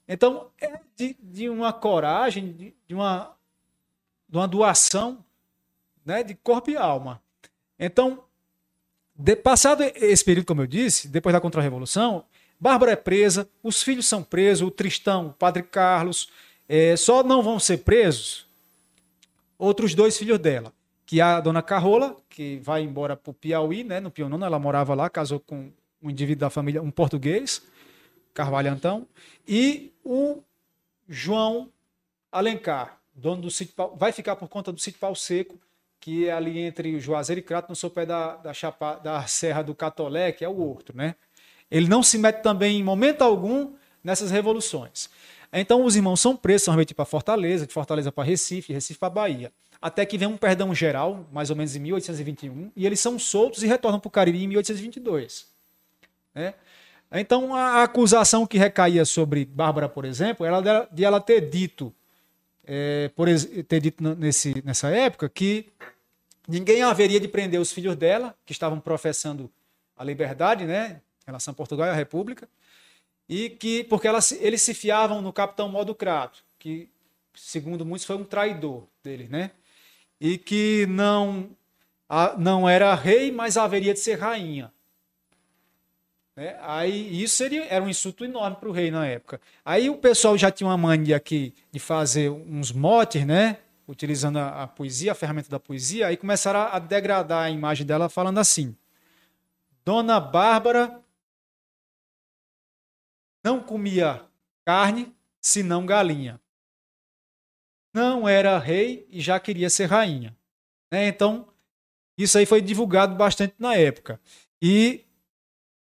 Então, é de, de uma coragem, de, de uma, de uma doação né, de corpo e alma. Então, de- passado esse período, como eu disse, depois da Contra-Revolução, Bárbara é presa, os filhos são presos, o Tristão, o Padre Carlos, eh, só não vão ser presos outros dois filhos dela, que é a dona Carrola, que vai embora para o Piauí, né, no Pionono, ela morava lá, casou com um indivíduo da família, um português, Carvalho Antão, e o João Alencar, dono do sítio, vai ficar por conta do sítio Pau Seco, que é ali entre o Juazeiro e Crato, no sopé da, da, chapa, da Serra do Catolé, que é o Horto, né? Ele não se mete também em momento algum nessas revoluções. Então os irmãos são presos, são remetidos para Fortaleza, de Fortaleza para Recife, Recife para Bahia. Até que vem um perdão geral, mais ou menos em 1821, e eles são soltos e retornam para o Cariri em 1822. né? Então a acusação que recaía sobre Bárbara, por exemplo, era de ela ter dito, é, por ter dito nesse, nessa época, que ninguém haveria de prender os filhos dela, que estavam professando a liberdade, né, relação a Portugal e a República, e que porque elas, eles se fiavam no capitão Modo Crato, que segundo muitos foi um traidor deles, né? E que não a- não era rei, mas haveria de ser rainha. Né? Aí isso seria, era um insulto enorme para o rei na época. Aí o pessoal já tinha uma mania aqui de fazer uns motes, né? Utilizando a, a poesia, a ferramenta da poesia, aí começaram a degradar a imagem dela falando assim: Dona Bárbara não comia carne, senão galinha. Não era rei e já queria ser rainha. né? Então, isso aí foi divulgado bastante na época. E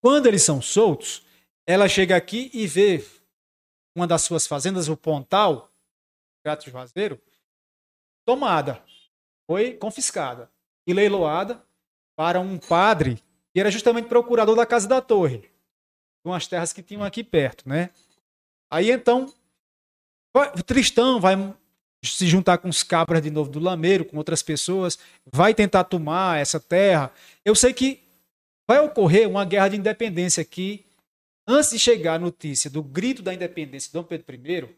quando eles são soltos, ela chega aqui e vê uma das suas fazendas, o Pontal, Gato Juazeiro, tomada. Foi confiscada e leiloada para um padre que era justamente procurador da Casa da Torre, umas terras que tinham aqui perto, né? Aí então, o Tristão vai se juntar com os cabras de novo do Lameiro, com outras pessoas, vai tentar tomar essa terra. Eu sei que vai ocorrer uma guerra de independência aqui, antes de chegar a notícia do grito da independência de Dom Pedro I,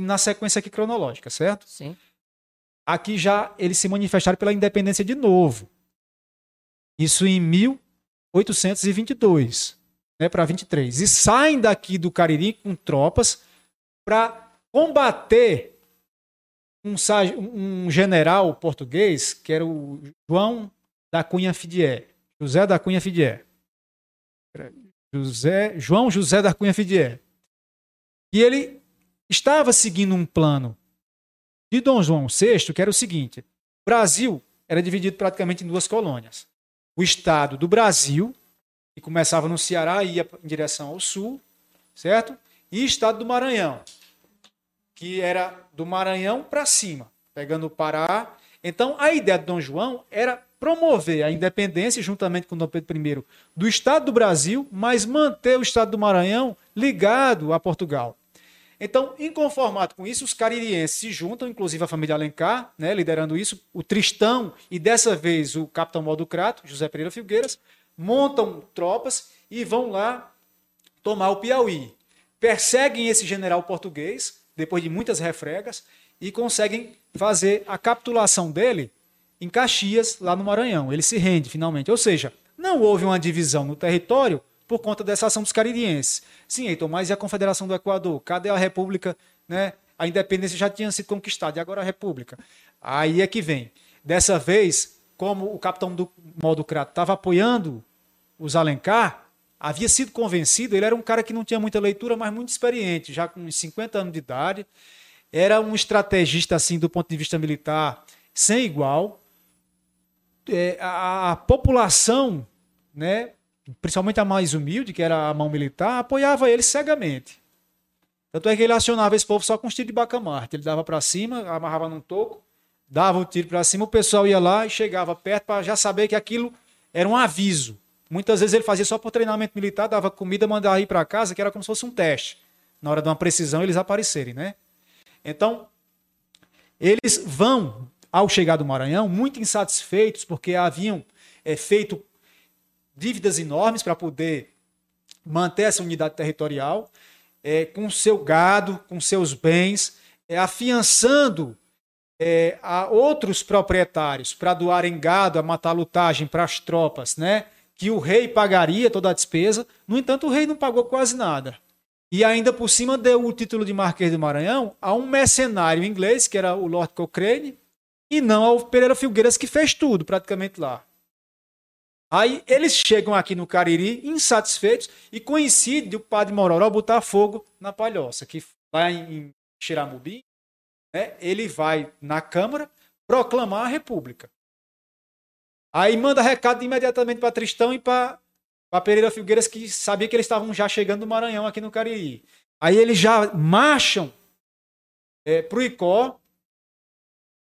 na sequência aqui cronológica, certo? Sim. Aqui já eles se manifestaram pela independência de novo. Isso em 1822, né, para 23. E saem daqui do Cariri com tropas para combater um, um general português, que era o João da Cunha Fidier. José da Cunha Fidier. José, João José da Cunha Fidier. E ele estava seguindo um plano de Dom João VI, que era o seguinte: o Brasil era dividido praticamente em duas colônias. O estado do Brasil, que começava no Ceará e ia em direção ao sul, certo? E estado do Maranhão, que era do Maranhão para cima, pegando o Pará. Então, a ideia de Dom João era promover a independência, juntamente com Dom Pedro I, do Estado do Brasil, mas manter o Estado do Maranhão ligado a Portugal. Então, inconformado com isso, os caririenses se juntam, inclusive a família Alencar, né, liderando isso, o Tristão e dessa vez o capitão Mó do Crato, José Pereira Filgueiras, montam tropas e vão lá tomar o Piauí. Perseguem esse general português, depois de muitas refregas, e conseguem fazer a capitulação dele em Caxias, lá no Maranhão. Ele se rende finalmente. Ou seja, não houve uma divisão no território por conta dessa ação dos caririenses. Sim, Heitor, mas e a Confederação do Equador? Cadê a República? Né? A independência já tinha sido conquistada, e agora a República. Aí é que vem. Dessa vez, como o capitão do Modo Crato estava apoiando os Alencar, havia sido convencido, ele era um cara que não tinha muita leitura, mas muito experiente, já com uns 50 anos de idade, era um estrategista assim do ponto de vista militar sem igual. É, a, a população, né, principalmente a mais humilde, que era a mão militar, apoiava ele cegamente. Tanto é que ele acionava esse povo só com os tiros de bacamarte. Ele dava para cima, amarrava num toco, dava o tiro para cima, o pessoal ia lá e chegava perto para já saber que aquilo era um aviso. Muitas vezes ele fazia só por treinamento militar, dava comida, mandava ir para casa, que era como se fosse um teste. Na hora de uma precisão, eles aparecerem, né? Então, eles vão, ao chegar do Maranhão, muito insatisfeitos, porque haviam é, feito dívidas enormes para poder manter essa unidade territorial, é, com seu gado, com seus bens, é, afiançando é, a outros proprietários para doarem gado, a matar lutagem para as tropas, né? Que o rei pagaria toda a despesa. No entanto, o rei não pagou quase nada. E ainda por cima deu o título de Marquês do Maranhão a um mercenário inglês, que era o Lord Cochrane, e não ao Pereira Filgueiras, que fez tudo praticamente lá. Aí eles chegam aqui no Cariri insatisfeitos e coincide o padre Mororó botar fogo na palhoça, que lá em Xiramubi, né, ele vai na Câmara proclamar a República. Aí manda recado imediatamente para Tristão e para Pereira Filgueiras, que sabia que eles estavam já chegando no Maranhão aqui no Cariri. Aí eles já marcham é, para o Icó,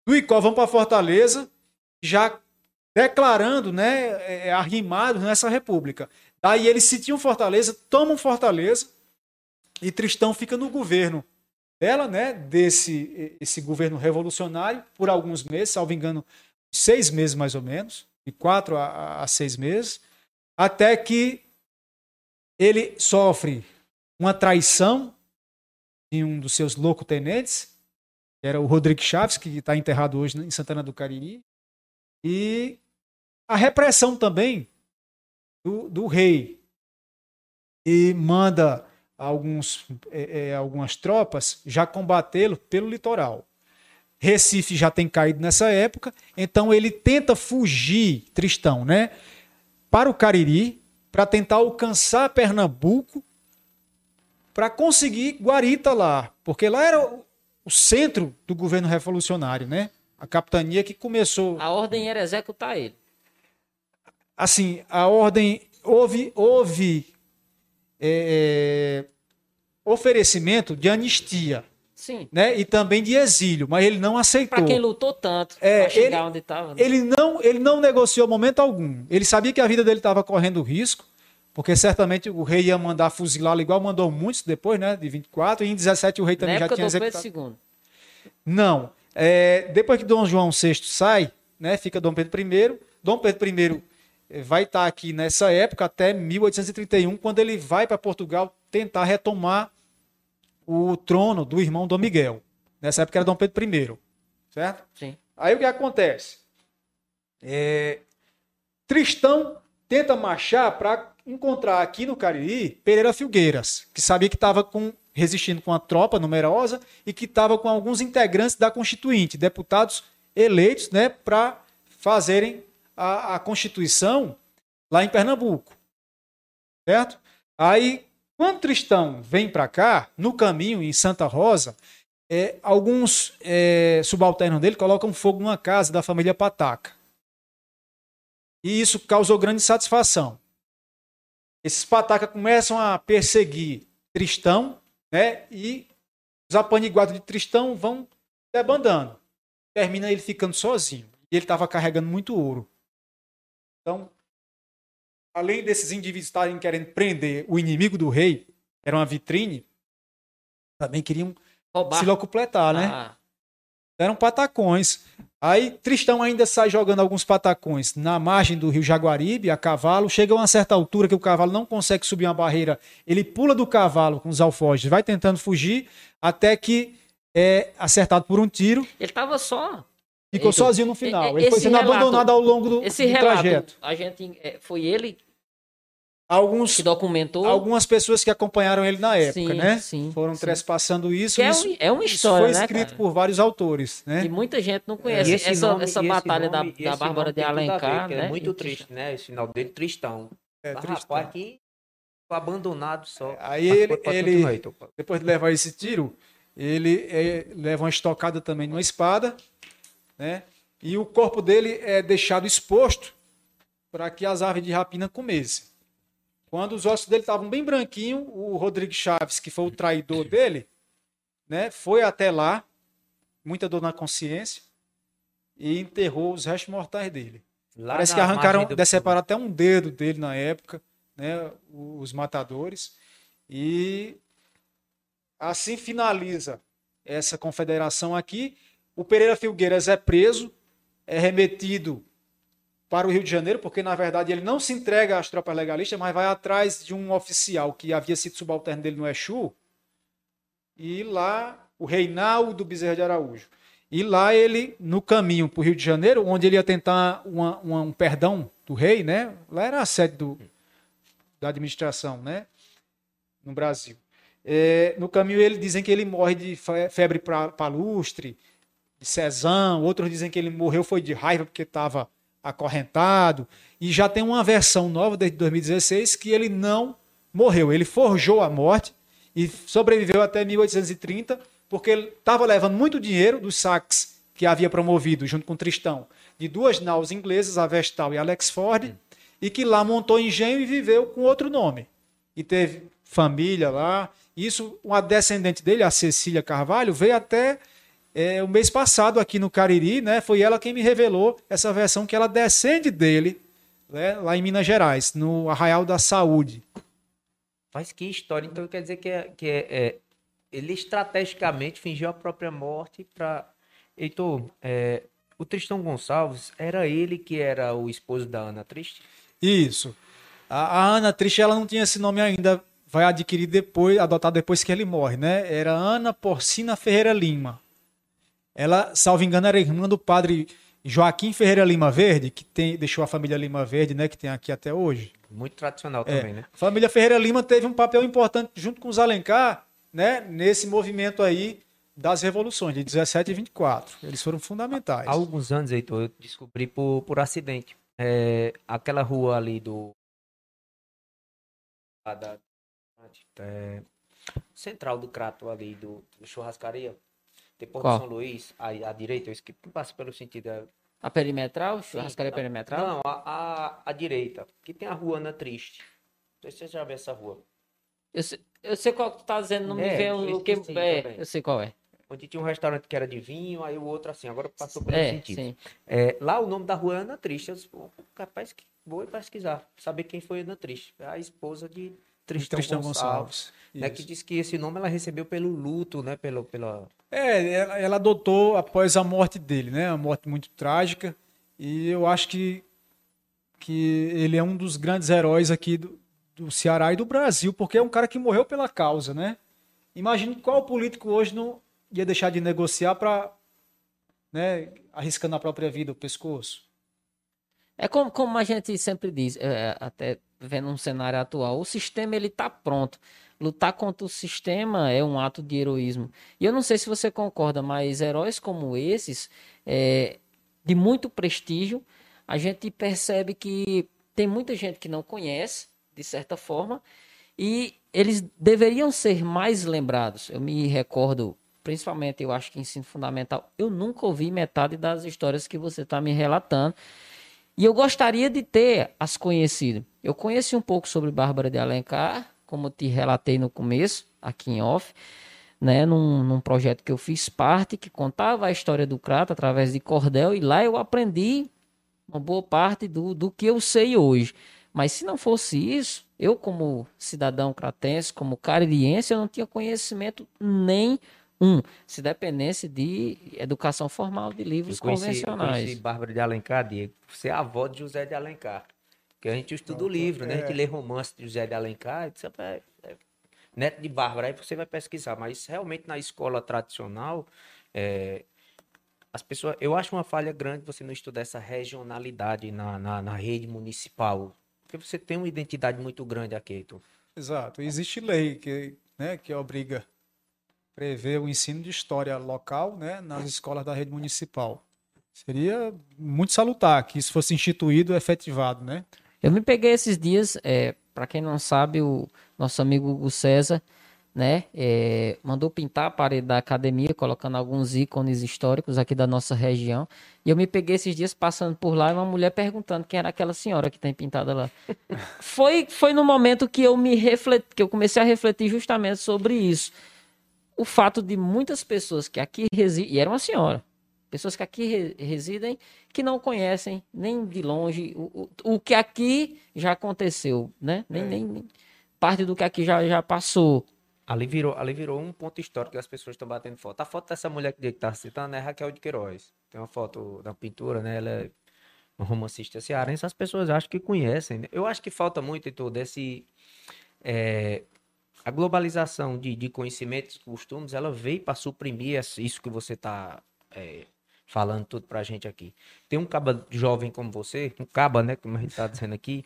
do Icó vão para Fortaleza, já declarando, né, é, arrimados nessa república. Daí eles sitiam Fortaleza, tomam Fortaleza e Tristão fica no governo dela, né, desse esse governo revolucionário por alguns meses, salvo engano, seis meses mais ou menos, de quatro a, a seis meses, até que ele sofre uma traição de um dos seus louco-tenentes, que era o Rodrigo Chaves, que está enterrado hoje em Santana do Cariri, E a repressão também do, do rei. E manda alguns, é, é, algumas tropas já combatê-lo pelo litoral. Recife já tem caído nessa época, então ele tenta fugir, Tristão, né? Para o Cariri, para tentar alcançar Pernambuco, para conseguir Guarita lá, porque lá era o centro do governo revolucionário, né? A capitania que começou. A ordem era executar ele. Assim, a ordem houve houve é, oferecimento de anistia Sim. né? E também de exílio, mas ele não aceitou. Para quem lutou tanto é, para chegar ele, onde estava. Né? Ele não, ele não negociou momento algum. Ele sabia que a vida dele estava correndo risco, porque certamente o rei ia mandar fuzilá-lo igual mandou muitos depois, né? De 24 e em 17 o rei também Na já tinha executado. Pedro II. Não. É, depois que Dom João VI sai, né? Fica Dom Pedro I. Dom Pedro I eh, vai estar aqui nessa época até 1831, quando ele vai para Portugal tentar retomar o trono do irmão Dom Miguel. Nessa época era Dom Pedro I. Certo? Sim. Aí o que acontece? É... Tristão tenta marchar para encontrar aqui no Cariri Pereira Filgueiras, que sabia que estava com, resistindo com a tropa numerosa e que estava com alguns integrantes da Constituinte, deputados eleitos né, para fazerem a, a Constituição lá em Pernambuco. Certo? Aí quando Tristão vem para cá, no caminho, em Santa Rosa, é, alguns é, subalternos dele colocam fogo numa casa da família Pataca. E isso causou grande satisfação. Esses Pataca começam a perseguir Tristão, né? E os apaniguados de Tristão vão debandando. Termina ele ficando sozinho. E ele estava carregando muito ouro. Então, além desses indivíduos estarem querendo prender o inimigo do rei, era uma vitrine, também queriam Roubar. se locupletar, né? Ah, Eram patacões. Aí Tristão ainda sai jogando alguns patacões na margem do rio Jaguaribe, a cavalo. Chega a uma certa altura que o cavalo não consegue subir uma barreira. Ele pula do cavalo com os alforjes, vai tentando fugir, até que é acertado por um tiro. ele estava só. Ficou Então, sozinho no final. Ele foi sendo relato- abandonado ao longo do, Esse do relato, trajeto. a gente é, foi ele Alguns que documentou. algumas pessoas que acompanharam ele na época, Sim, né? sim, Foram sim. trespassando isso. Que é, isso, um- é uma isso história, foi né, escrito cara? por vários autores, né? E muita gente não conhece E esse essa, nome- essa batalha nome- da, da Bárbara de tem tudo a ver, Alencar, que né? É muito E triste, né? Esse final dele, Tristão. É, Tristão. rapaz, abandonado só. Aí Mas ele- pode- pode ele- aí. Depois de levar esse tiro, ele é, leva uma estocada também numa espada, né? E o corpo dele é deixado exposto para que as aves de rapina comessem. Quando os ossos dele estavam bem branquinhos, o Rodrigo Chaves, que foi o traidor dele, né, foi até lá, muita dor na consciência, e enterrou os restos mortais dele. Lá Parece que arrancaram, do- deceparam até um dedo dele na época, né? Os matadores. E assim finaliza essa confederação aqui. O Pereira Filgueiras é preso, é remetido para o Rio de Janeiro, porque na verdade ele não se entrega às tropas legalistas, mas vai atrás de um oficial que havia sido subalterno dele no Exu. E lá, o Reinaldo Bezerra de Araújo. E lá ele, no caminho para o Rio de Janeiro, onde ele ia tentar uma- uma- um perdão do rei, né? Lá era a sede do, da administração, né? No Brasil. É, no caminho ele dizem que ele morre de fe- febre palustre, de cesão, outros dizem que ele morreu foi de raiva porque estava acorrentado. E já tem uma versão nova desde 2016 que ele não morreu, ele forjou a morte e sobreviveu até 1830 porque ele estava levando muito dinheiro dos saques que havia promovido junto com Tristão de duas naus inglesas, a Vestal e a Alex Ford, e que lá montou engenho e viveu com outro nome. E teve família lá. Isso, uma descendente dele, a Cecília Carvalho, veio até é, o mês passado aqui no Cariri, né? Foi ela quem me revelou essa versão que ela descende dele, né? lá em Minas Gerais, no Arraial da Saúde. Mas que história. Então quer dizer que, é, que é, é, ele estrategicamente fingiu a própria morte para. Heitor, é, o Tristão Gonçalves era ele que era o esposo da Ana Triste? Isso. A, a Ana Triste, ela não tinha esse nome ainda, vai adquirir depois, adotar depois que ele morre, né? Era Ana Porcina Ferreira Lima. Ela, salvo engano, era irmã do padre Joaquim Ferreira Lima Verde, que tem, deixou a família Lima Verde, né, que tem aqui até hoje. Muito tradicional É, também, né? A família Ferreira Lima teve um papel importante junto com os Alencar, né, nesse movimento aí das revoluções de 17 e 24. Eles foram fundamentais. Há alguns anos, Heitor, eu descobri por, por acidente. É, aquela rua ali do. lá da, é, central do Crato ali, do, do churrascaria. Depois Qual? São Luís, aí à direita, eu esqueci, passa pelo sentido. é- A perimetral, churrascaria Sim, perimetral? Não, a, a, a direita, que tem a rua Ana Triste. Não sei se você já viu essa rua. Eu sei, eu sei qual que tu tá dizendo, não me É, vem eu o, que. É, também. eu sei qual é. Onde tinha um restaurante que era de vinho, aí o outro assim, agora passou pelo É, sentido. sim. É, lá o nome da rua é Ana Triste. Eu disse, capaz que vou pesquisar, saber quem foi Ana Triste. A esposa de Tristão, Tristão Gonçalves. Gonçalves. Né, que disse que esse nome ela recebeu pelo luto, né? Pelo, pela... É, ela, ela adotou após a morte dele, né? Uma morte muito trágica. E eu acho que, que ele é um dos grandes heróis aqui do, do Ceará e do Brasil, porque é um cara que morreu pela causa, né? Imagine qual político hoje não ia deixar de negociar para, né, arriscando a própria vida, o pescoço. É como, como a gente sempre diz, é, até vendo um cenário atual, o sistema ele tá pronto. Lutar contra o sistema é um ato de heroísmo. E eu não sei se você concorda, mas heróis como esses, é, de muito prestígio, a gente percebe que tem muita gente que não conhece, de certa forma, e eles deveriam ser mais lembrados. Eu me recordo, principalmente, eu acho que ensino fundamental, eu nunca ouvi metade das histórias que você está me relatando. E eu gostaria de ter as conhecido. Eu conheci um pouco sobre Bárbara de Alencar, como te relatei no começo, aqui em off, né, num, num projeto que eu fiz parte, que contava a história do Crato através de cordel, e lá eu aprendi uma boa parte do, do que eu sei hoje. Mas se não fosse isso, eu como cidadão cratense, como caririense, eu não tinha conhecimento nenhum, se dependesse de educação formal, de livros Eu conheci, eu convencionais. conheci Bárbara de Alencar, Diego. Você é a avó de José de Alencar. Porque a gente estuda o livro, né? A gente lê romance de José de Alencar. disse, "Rapaz, é neto de Bárbara, aí você vai pesquisar. Mas realmente na escola tradicional, é, as pessoas. Eu acho uma falha grande você não estudar essa regionalidade na, na, na rede municipal. Porque você tem uma identidade muito grande aqui, Heitor. Exato. Existe lei que, né, que obriga prever o ensino de história local, né, nas escolas da rede municipal. Seria muito salutar que isso fosse instituído e efetivado, né? Eu me peguei esses dias, é, para quem não sabe, o nosso amigo Hugo César, né, é, mandou pintar a parede da academia, colocando alguns ícones históricos aqui da nossa região. E eu me peguei esses dias passando por lá e uma mulher perguntando quem era aquela senhora que tem pintada lá. foi, foi no momento que eu me refleti, que eu comecei a refletir justamente sobre isso. O fato de muitas pessoas que aqui residem, e era uma senhora, pessoas que aqui re- residem que não conhecem nem de longe o, o, o que aqui já aconteceu, né? Nem, nem, nem parte do que aqui já, já passou. Ali virou, ali virou um ponto histórico que as pessoas estão batendo foto. A foto dessa mulher que está citando é Raquel de Queiroz. Tem uma foto da pintura, né? Ela é uma romancista cearense. As pessoas acham que conhecem. né? Eu acho que falta muito, Heitor, desse... é, a globalização de, de conhecimentos costumes, ela veio para suprimir isso que você está falando tudo pra gente aqui. Tem um caba jovem como você, um caba, né, como a gente tá dizendo aqui,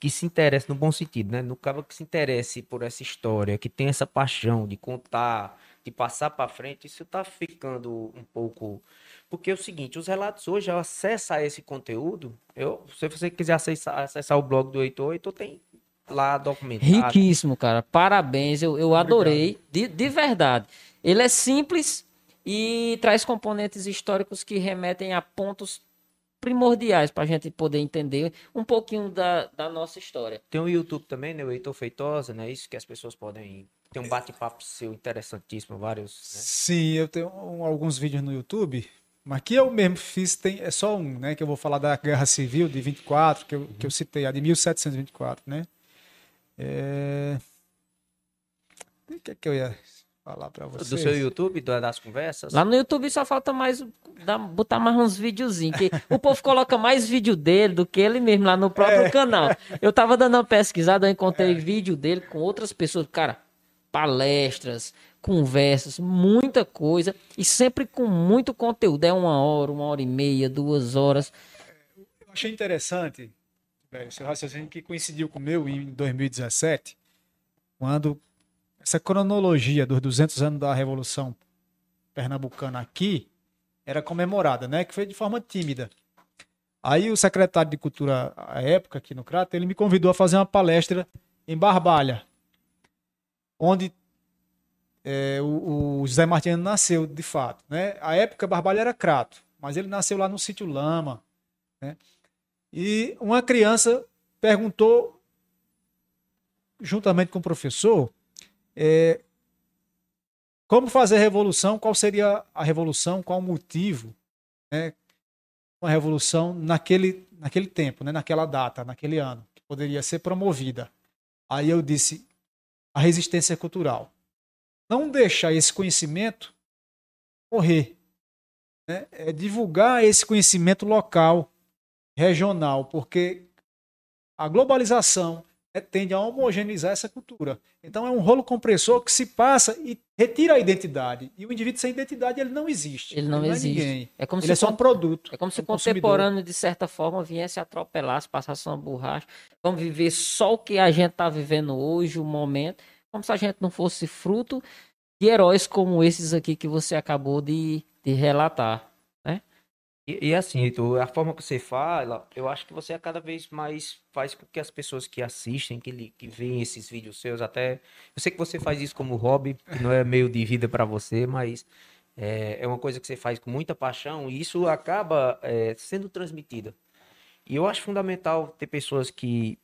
que se interessa no bom sentido, né? No caba que se interesse por essa história, que tem essa paixão de contar, de passar para frente, isso tá ficando um pouco porque é o seguinte, os relatos hoje, ao acessar esse conteúdo, eu, se você quiser acessar, acessar o blog do Heitor, Heitor tem lá documentado. Riquíssimo, cara. Parabéns, eu, eu adorei, de, de verdade. Ele é simples e traz componentes históricos que remetem a pontos primordiais para a gente poder entender um pouquinho da, da nossa história. Tem o YouTube também, né? O Heitor Feitosa, né? Isso que as pessoas podem. Tem um bate-papo seu interessantíssimo, vários. né? Sim, eu tenho alguns vídeos no YouTube, mas que eu mesmo fiz, tem, é só um, né? Que eu vou falar da Guerra Civil de 24, que eu, que eu citei, a de 1724, né? É... O que é que eu ia falar para vocês? Do seu YouTube, do- das conversas? Lá no YouTube só falta mais botar mais uns videozinhos, que o povo coloca mais vídeo dele do que ele mesmo lá no próprio canal. Eu tava dando uma pesquisada, eu encontrei vídeo dele com outras pessoas. Cara, palestras, conversas, muita coisa e sempre com muito conteúdo. É uma hora, uma hora e meia, duas horas. Eu achei interessante, velho, seu raciocínio que coincidiu com o meu em 2017, quando essa cronologia dos 200 anos da Revolução Pernambucana aqui era comemorada, né? Que foi de forma tímida. Aí o secretário de Cultura, à época, aqui no Crato, ele me convidou a fazer uma palestra em Barbalha, onde é, o, o, José Martins nasceu, de fato. Né? A época, Barbalha era Crato, mas ele nasceu lá no sítio Lama. Né? E uma criança perguntou, juntamente com o professor, é, como fazer revolução, qual seria a revolução, qual o motivo, né? Uma revolução naquele, naquele tempo, né? naquela data, naquele ano, que poderia ser promovida. Aí eu disse, a resistência cultural. Não deixar esse conhecimento morrer. Né? É divulgar esse conhecimento local, regional, porque a globalização né, tende a homogeneizar essa cultura. Então é um rolo compressor que se passa e retira a identidade. E o indivíduo sem identidade ele não existe. Ele não, ele não existe. É, ninguém. É como ele se é só um produto. É como se o contemporâneo, de certa forma, viesse atropelar, passasse uma borracha. Vamos viver só o que a gente está vivendo hoje, o momento, como se a gente não fosse fruto de heróis como esses aqui que você acabou de, de relatar. E, e assim, a forma que você fala, eu acho que você é cada vez mais faz com que as pessoas que assistem, que, que veem esses vídeos seus, até. Eu sei que você faz isso como hobby, não é meio de vida para você, mas é, é, uma coisa que você faz com muita paixão e isso acaba é, sendo transmitida. E eu acho fundamental ter pessoas que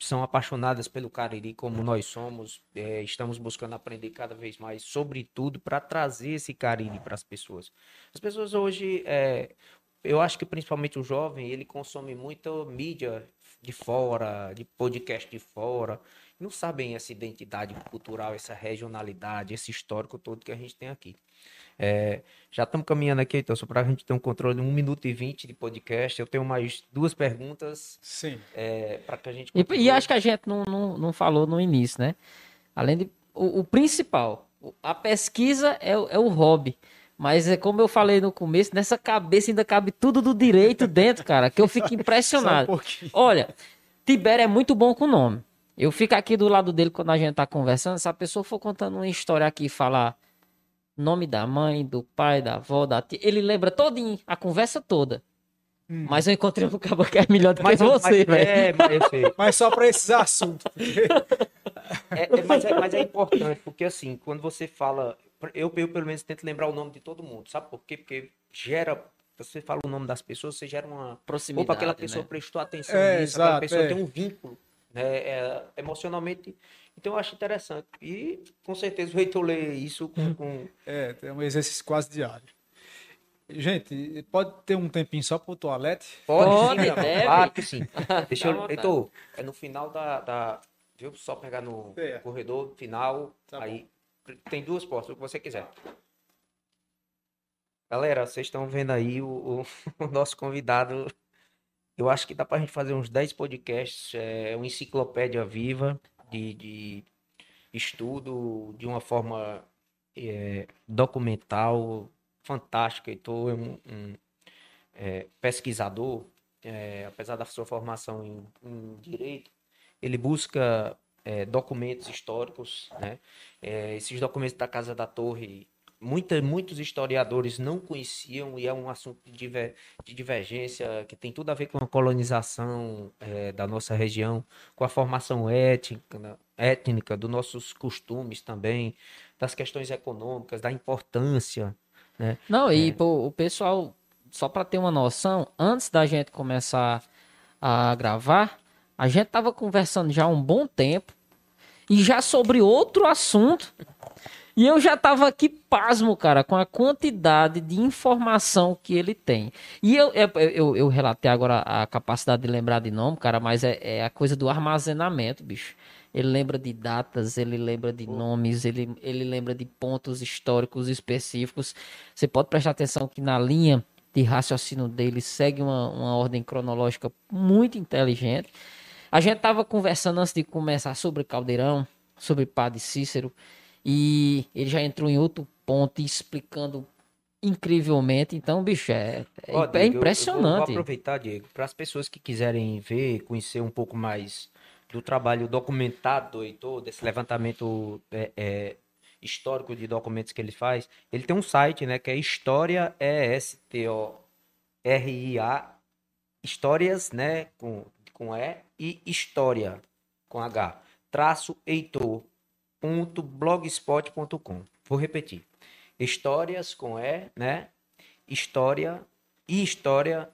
são apaixonadas pelo Cariri como nós somos, é, estamos buscando aprender cada vez mais sobre tudo para trazer esse Cariri para as pessoas. As pessoas hoje, é, eu acho que principalmente o jovem, ele consome muita mídia de fora, de podcast de fora, não sabem essa identidade cultural, essa regionalidade, esse histórico todo que a gente tem aqui. É, já estamos caminhando aqui, então, só para a gente ter um controle de 1 minuto e 20 de podcast. Eu tenho mais duas perguntas. Sim. É, para que a gente. E, e, acho que a gente não, não, não falou no início, né? Além de. O, o principal, a pesquisa é, é o hobby. Mas é como eu falei no começo, nessa cabeça ainda cabe tudo do direito dentro, cara, que eu fico impressionado. Um Olha, Tibério é muito bom com o nome. Eu fico aqui do lado dele quando a gente tá conversando, se a pessoa for contando uma história aqui e falar nome da mãe, do pai, da avó, da tia. Ele lembra todinho, a conversa toda. Hum. Mas eu encontrei um cabo que é melhor do mas, que você, velho. É, mas, mas só para esses assuntos. Porque... É, é, mas, é, mas é importante, porque assim, quando você fala. Eu, eu, pelo menos, tento lembrar o nome de todo mundo, sabe por quê? Porque gera. Você fala o nome das pessoas, você gera uma. Proximidade. Opa, aquela pessoa né? prestou atenção é, nisso, exato, aquela pessoa é. tem um vínculo né, é, emocionalmente então eu acho interessante. E com certeza o Heitor lê isso com, hum. com... É, é um exercício quase diário. Gente, pode ter um tempinho só pro toalete? Pode, pode sim, deve. Claro que sim. Deixa eu. Heitor, é no final da. da viu? Só pegar no é. corredor final. Tá aí bom. tem duas portas, o que você quiser. Galera, vocês estão vendo aí o, o, o, nosso convidado. Eu acho que dá pra gente fazer uns 10 podcasts, é uma enciclopédia viva de, de estudo de uma forma é, documental fantástica. Estou um, um é, pesquisador, é, apesar da sua formação em, em direito, ele busca é, documentos históricos, né? É, esses documentos da Casa da Torre muita, muitos historiadores não conheciam e é um assunto de, diver, de divergência que tem tudo a ver com a colonização é, da nossa região, com a formação étnica, né, étnica, dos nossos costumes também, das questões econômicas, da importância. Né? Não, e é. pô, o pessoal, só para ter uma noção, antes da gente começar a gravar, a gente tava conversando já há um bom tempo e já sobre outro assunto e eu já tava aqui pasmo, cara, com a quantidade de informação que ele tem. E eu, eu, eu, eu relatei agora a capacidade de lembrar de nome, cara, mas é, é, a coisa do armazenamento, bicho. Ele lembra de datas, ele lembra de nomes, ele, ele lembra de pontos históricos específicos. Você pode prestar atenção que na linha de raciocínio dele segue uma, uma ordem cronológica muito inteligente. A gente tava conversando antes de começar sobre Caldeirão, sobre Padre Cícero e ele já entrou em outro ponto explicando incrivelmente. Então, bicho, é, é, Ó, é Diego, eu- Eu vou, impressionante. aproveitar, Diego, para as pessoas que quiserem ver, conhecer um pouco mais do trabalho documentado do Heitor, desse levantamento é, é, histórico de documentos que ele faz. Ele tem um site, né, que é História E-S-T-O-R-I-A, Histórias, né, com, com E, e História, com H, traço Heitor.blogspot.com. Vou repetir. Histórias com E, né? História e história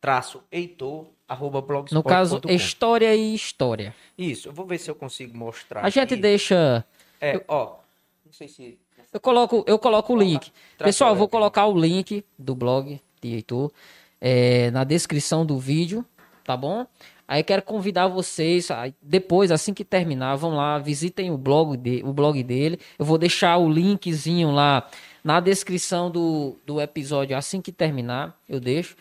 traço Heitor arroba blogspot.com. No caso, história e história. Isso, eu vou ver se eu consigo mostrar. A gente aqui. deixa. É, ó. Não sei se. Eu coloco, eu coloco o link. Pessoal, eu vou colocar o link do blog de Heitor é, na descrição do vídeo, tá bom? Aí quero convidar vocês, depois, assim que terminar, vão lá, visitem o blog, de, o blog dele. Eu vou deixar o linkzinho lá na descrição do, do episódio, assim que terminar, eu deixo.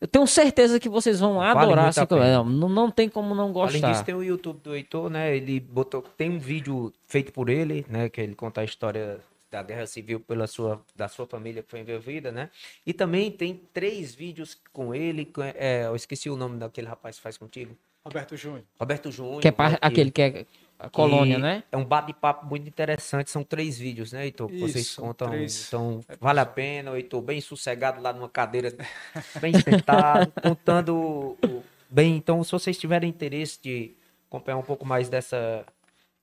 Eu tenho certeza que vocês vão Vale adorar. assim, não, não tem como não Além disso, gostar. tem o YouTube do Heitor, né? Ele botou. Tem um vídeo feito por ele, né? Que ele conta a história da Guerra Civil pela sua, da sua família que foi envolvida, né? E também tem três vídeos com ele. com- é, eu esqueci o nome daquele rapaz que faz contigo. Roberto Júnior. Roberto Júnior. Que é par- né, aquele que é a colônia, né? É um bate-papo muito interessante. São três vídeos, né, Heitor? que Vocês Isso, contam. três Então, vale a pena, o Heitor, bem sossegado lá numa cadeira, bem sentado, contando bem. Então, se vocês tiverem interesse de acompanhar um pouco mais dessa.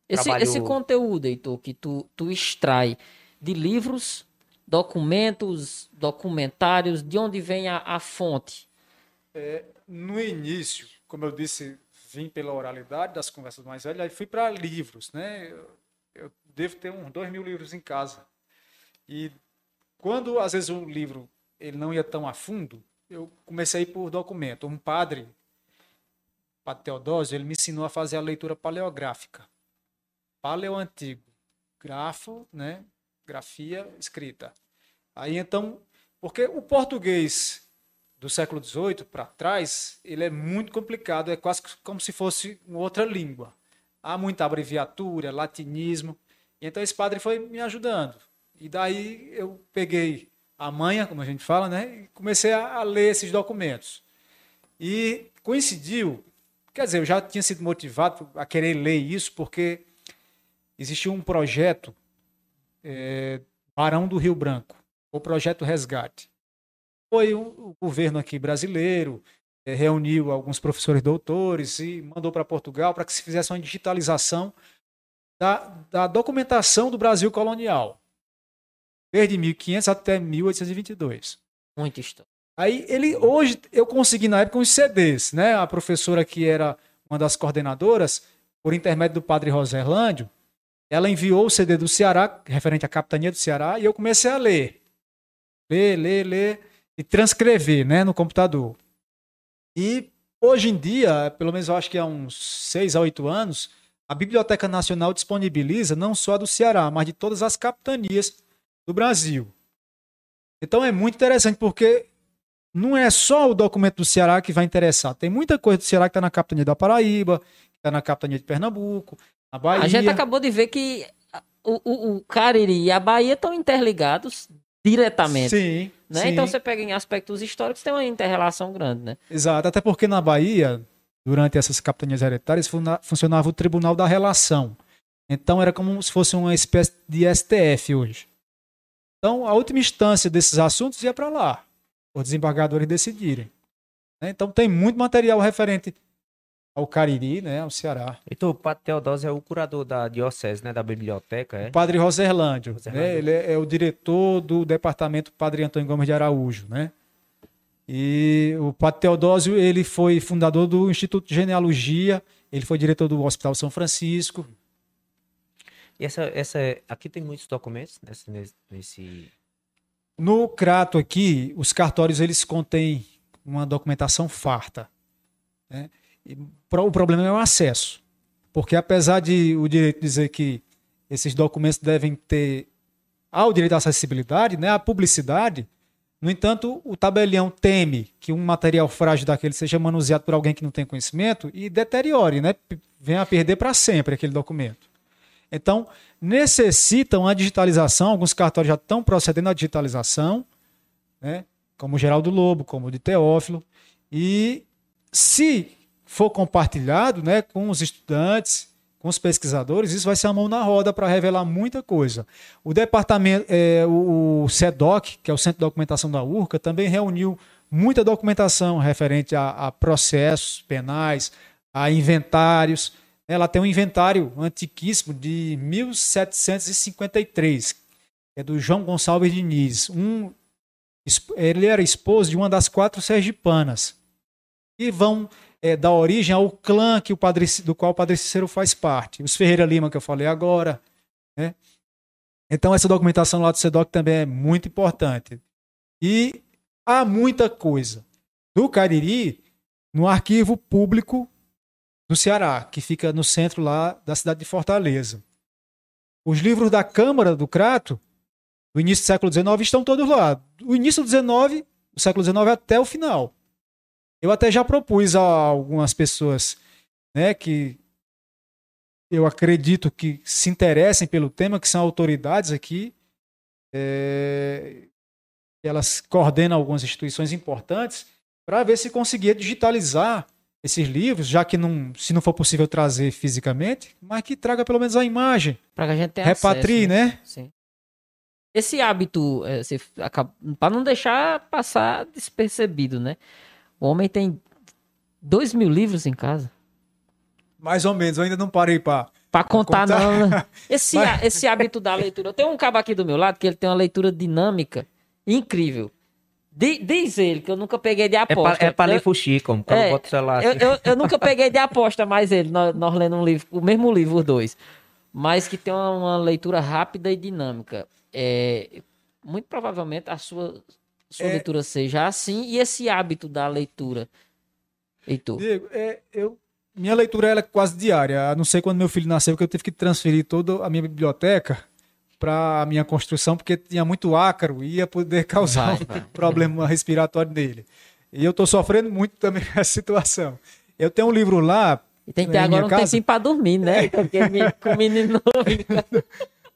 Esse, trabalho- esse conteúdo, Heitor, que tu, tu extrai de livros, documentos, documentários, de onde vem a, a fonte? No início, como eu disse, vim pela oralidade das conversas mais velhas, aí fui para livros, né? Eu, eu devo ter uns dois mil livros em casa. E quando, às vezes, o livro ele não ia tão a fundo, eu comecei por documento. Um padre, Padre Teodósio, ele me ensinou a fazer a leitura paleográfica. Paleo antigo, grafo, né? Grafia escrita. Aí então, porque o português do século XVIII para trás, ele é muito complicado, é quase como se fosse uma outra língua. Há muita abreviatura, latinismo. Então esse padre foi me ajudando. E daí eu peguei a manha, como a gente fala, né? E comecei a, a ler esses documentos. E coincidiu, quer dizer, eu já tinha sido motivado a querer ler isso, porque existia um projeto, é, Barão do Rio Branco, o Projeto Resgate foi o, o governo aqui brasileiro, eh, reuniu alguns professores doutores e mandou para Portugal para que se fizesse uma digitalização da, da documentação do Brasil colonial, desde 1500 até 1822. Muita história. Aí ele hoje eu consegui na época uns CDs, né? A professora que era uma das coordenadoras, por intermédio do padre Roserlândio, ela enviou o CD do Ceará, referente à capitania do Ceará, e eu comecei a ler. Ler, ler, ler e transcrever, né, no computador. E hoje em dia, pelo menos eu acho que há uns seis a oito anos, a Biblioteca Nacional disponibiliza não só a do Ceará, mas de todas as capitanias do Brasil. Então é muito interessante porque não é só o documento do Ceará que vai interessar. Tem muita coisa do Ceará que está na capitania da Paraíba, que está na capitania de Pernambuco, na Bahia. A gente acabou de ver que o, o, o Cariri e a Bahia estão interligados diretamente. Sim, né? sim. Então você pega em aspectos históricos, tem uma inter-relação grande, né? Exato, até porque na Bahia, durante essas capitanias hereditárias, funcionava o Tribunal da Relação. Então era como se fosse uma espécie de STF hoje. Então a última instância desses assuntos ia para lá, os desembargadores decidirem. né? Então tem muito material referente ao Cariri, né, ao Ceará. Heitor, o Padre Teodósio é o curador da diocese, né? Da biblioteca, é? O padre Roserlândio, Roserlândio. né? ele é, é o diretor do departamento Padre Antônio Gomes de Araújo, né? E o padre Teodósio, ele foi fundador do Instituto de Genealogia, ele foi diretor do Hospital São Francisco. E essa, essa. Aqui tem muitos documentos nesse- nesse... No Crato aqui, os cartórios eles contêm uma documentação farta. Né? O problema é o acesso. Porque apesar de o direito dizer que esses documentos devem ter ao direito à acessibilidade, né, à publicidade, no entanto, o tabelião teme que um material frágil daquele seja manuseado por alguém que não tem conhecimento e deteriore, né, venha a perder para sempre aquele documento. Então, necessitam a digitalização, alguns cartórios já estão procedendo à digitalização, né? como o Geraldo Lobo, como o de Teófilo, e se for compartilhado né, com os estudantes, com os pesquisadores, isso vai ser a mão na roda para revelar muita coisa. O departamento, é, o, CEDOC, que é o Centro de Documentação da URCA, também reuniu muita documentação referente a, a processos penais, a inventários. Ela tem um inventário antiquíssimo de 1753, é do João Gonçalves Diniz. Um, ele era esposo de uma das quatro sergipanas. E vão é, dar origem ao clã que o padre, do qual o Padre Cícero faz parte. Os Ferreira Lima, que eu falei agora. Né? Então, essa documentação lá do SEDOC também é muito importante. E há muita coisa do Cariri no arquivo público do Ceará, que fica no centro lá da cidade de Fortaleza. Os livros da Câmara do Crato, do início do século XIX, estão todos lá. Do início do XIX, do século XIX até o final. Eu até já propus a algumas pessoas né, que eu acredito que se interessem pelo tema, que são autoridades aqui, é, elas coordenam algumas instituições importantes, para ver se conseguia digitalizar esses livros, já que não, se não for possível trazer fisicamente, mas que traga pelo menos a imagem. Para que a gente tenha Repatrie, acesso, né? né? Sim. Esse hábito, é, para não deixar passar despercebido, né? O homem tem dois mil livros em casa. Mais ou menos, eu ainda não parei para. Pra contar, contar, não. Né? Esse, Mas... esse hábito da leitura. Eu tenho um cabo aqui do meu lado que ele tem uma leitura dinâmica incrível. Diz ele que eu nunca peguei de aposta. É pra, é ler fuxi, como é, bota o celular assim. eu, eu, eu, nunca peguei de aposta mais ele, nós, nós lendo um livro, o mesmo livro, os dois. Mas que tem uma, uma leitura rápida e dinâmica. É, muito provavelmente a sua sua é... leitura seja assim e esse hábito da leitura. Heitor. Diego, é, eu, minha leitura é quase diária, a não ser quando meu filho nasceu, que eu tive que transferir toda a minha biblioteca para a minha construção, porque tinha muito ácaro e ia poder causar vai, vai. um problema respiratório dele. E eu estou sofrendo muito também com essa situação. Eu tenho um livro lá. E tem que ter agora um casa. tempinho para dormir, né? É. Porque com o menino novo.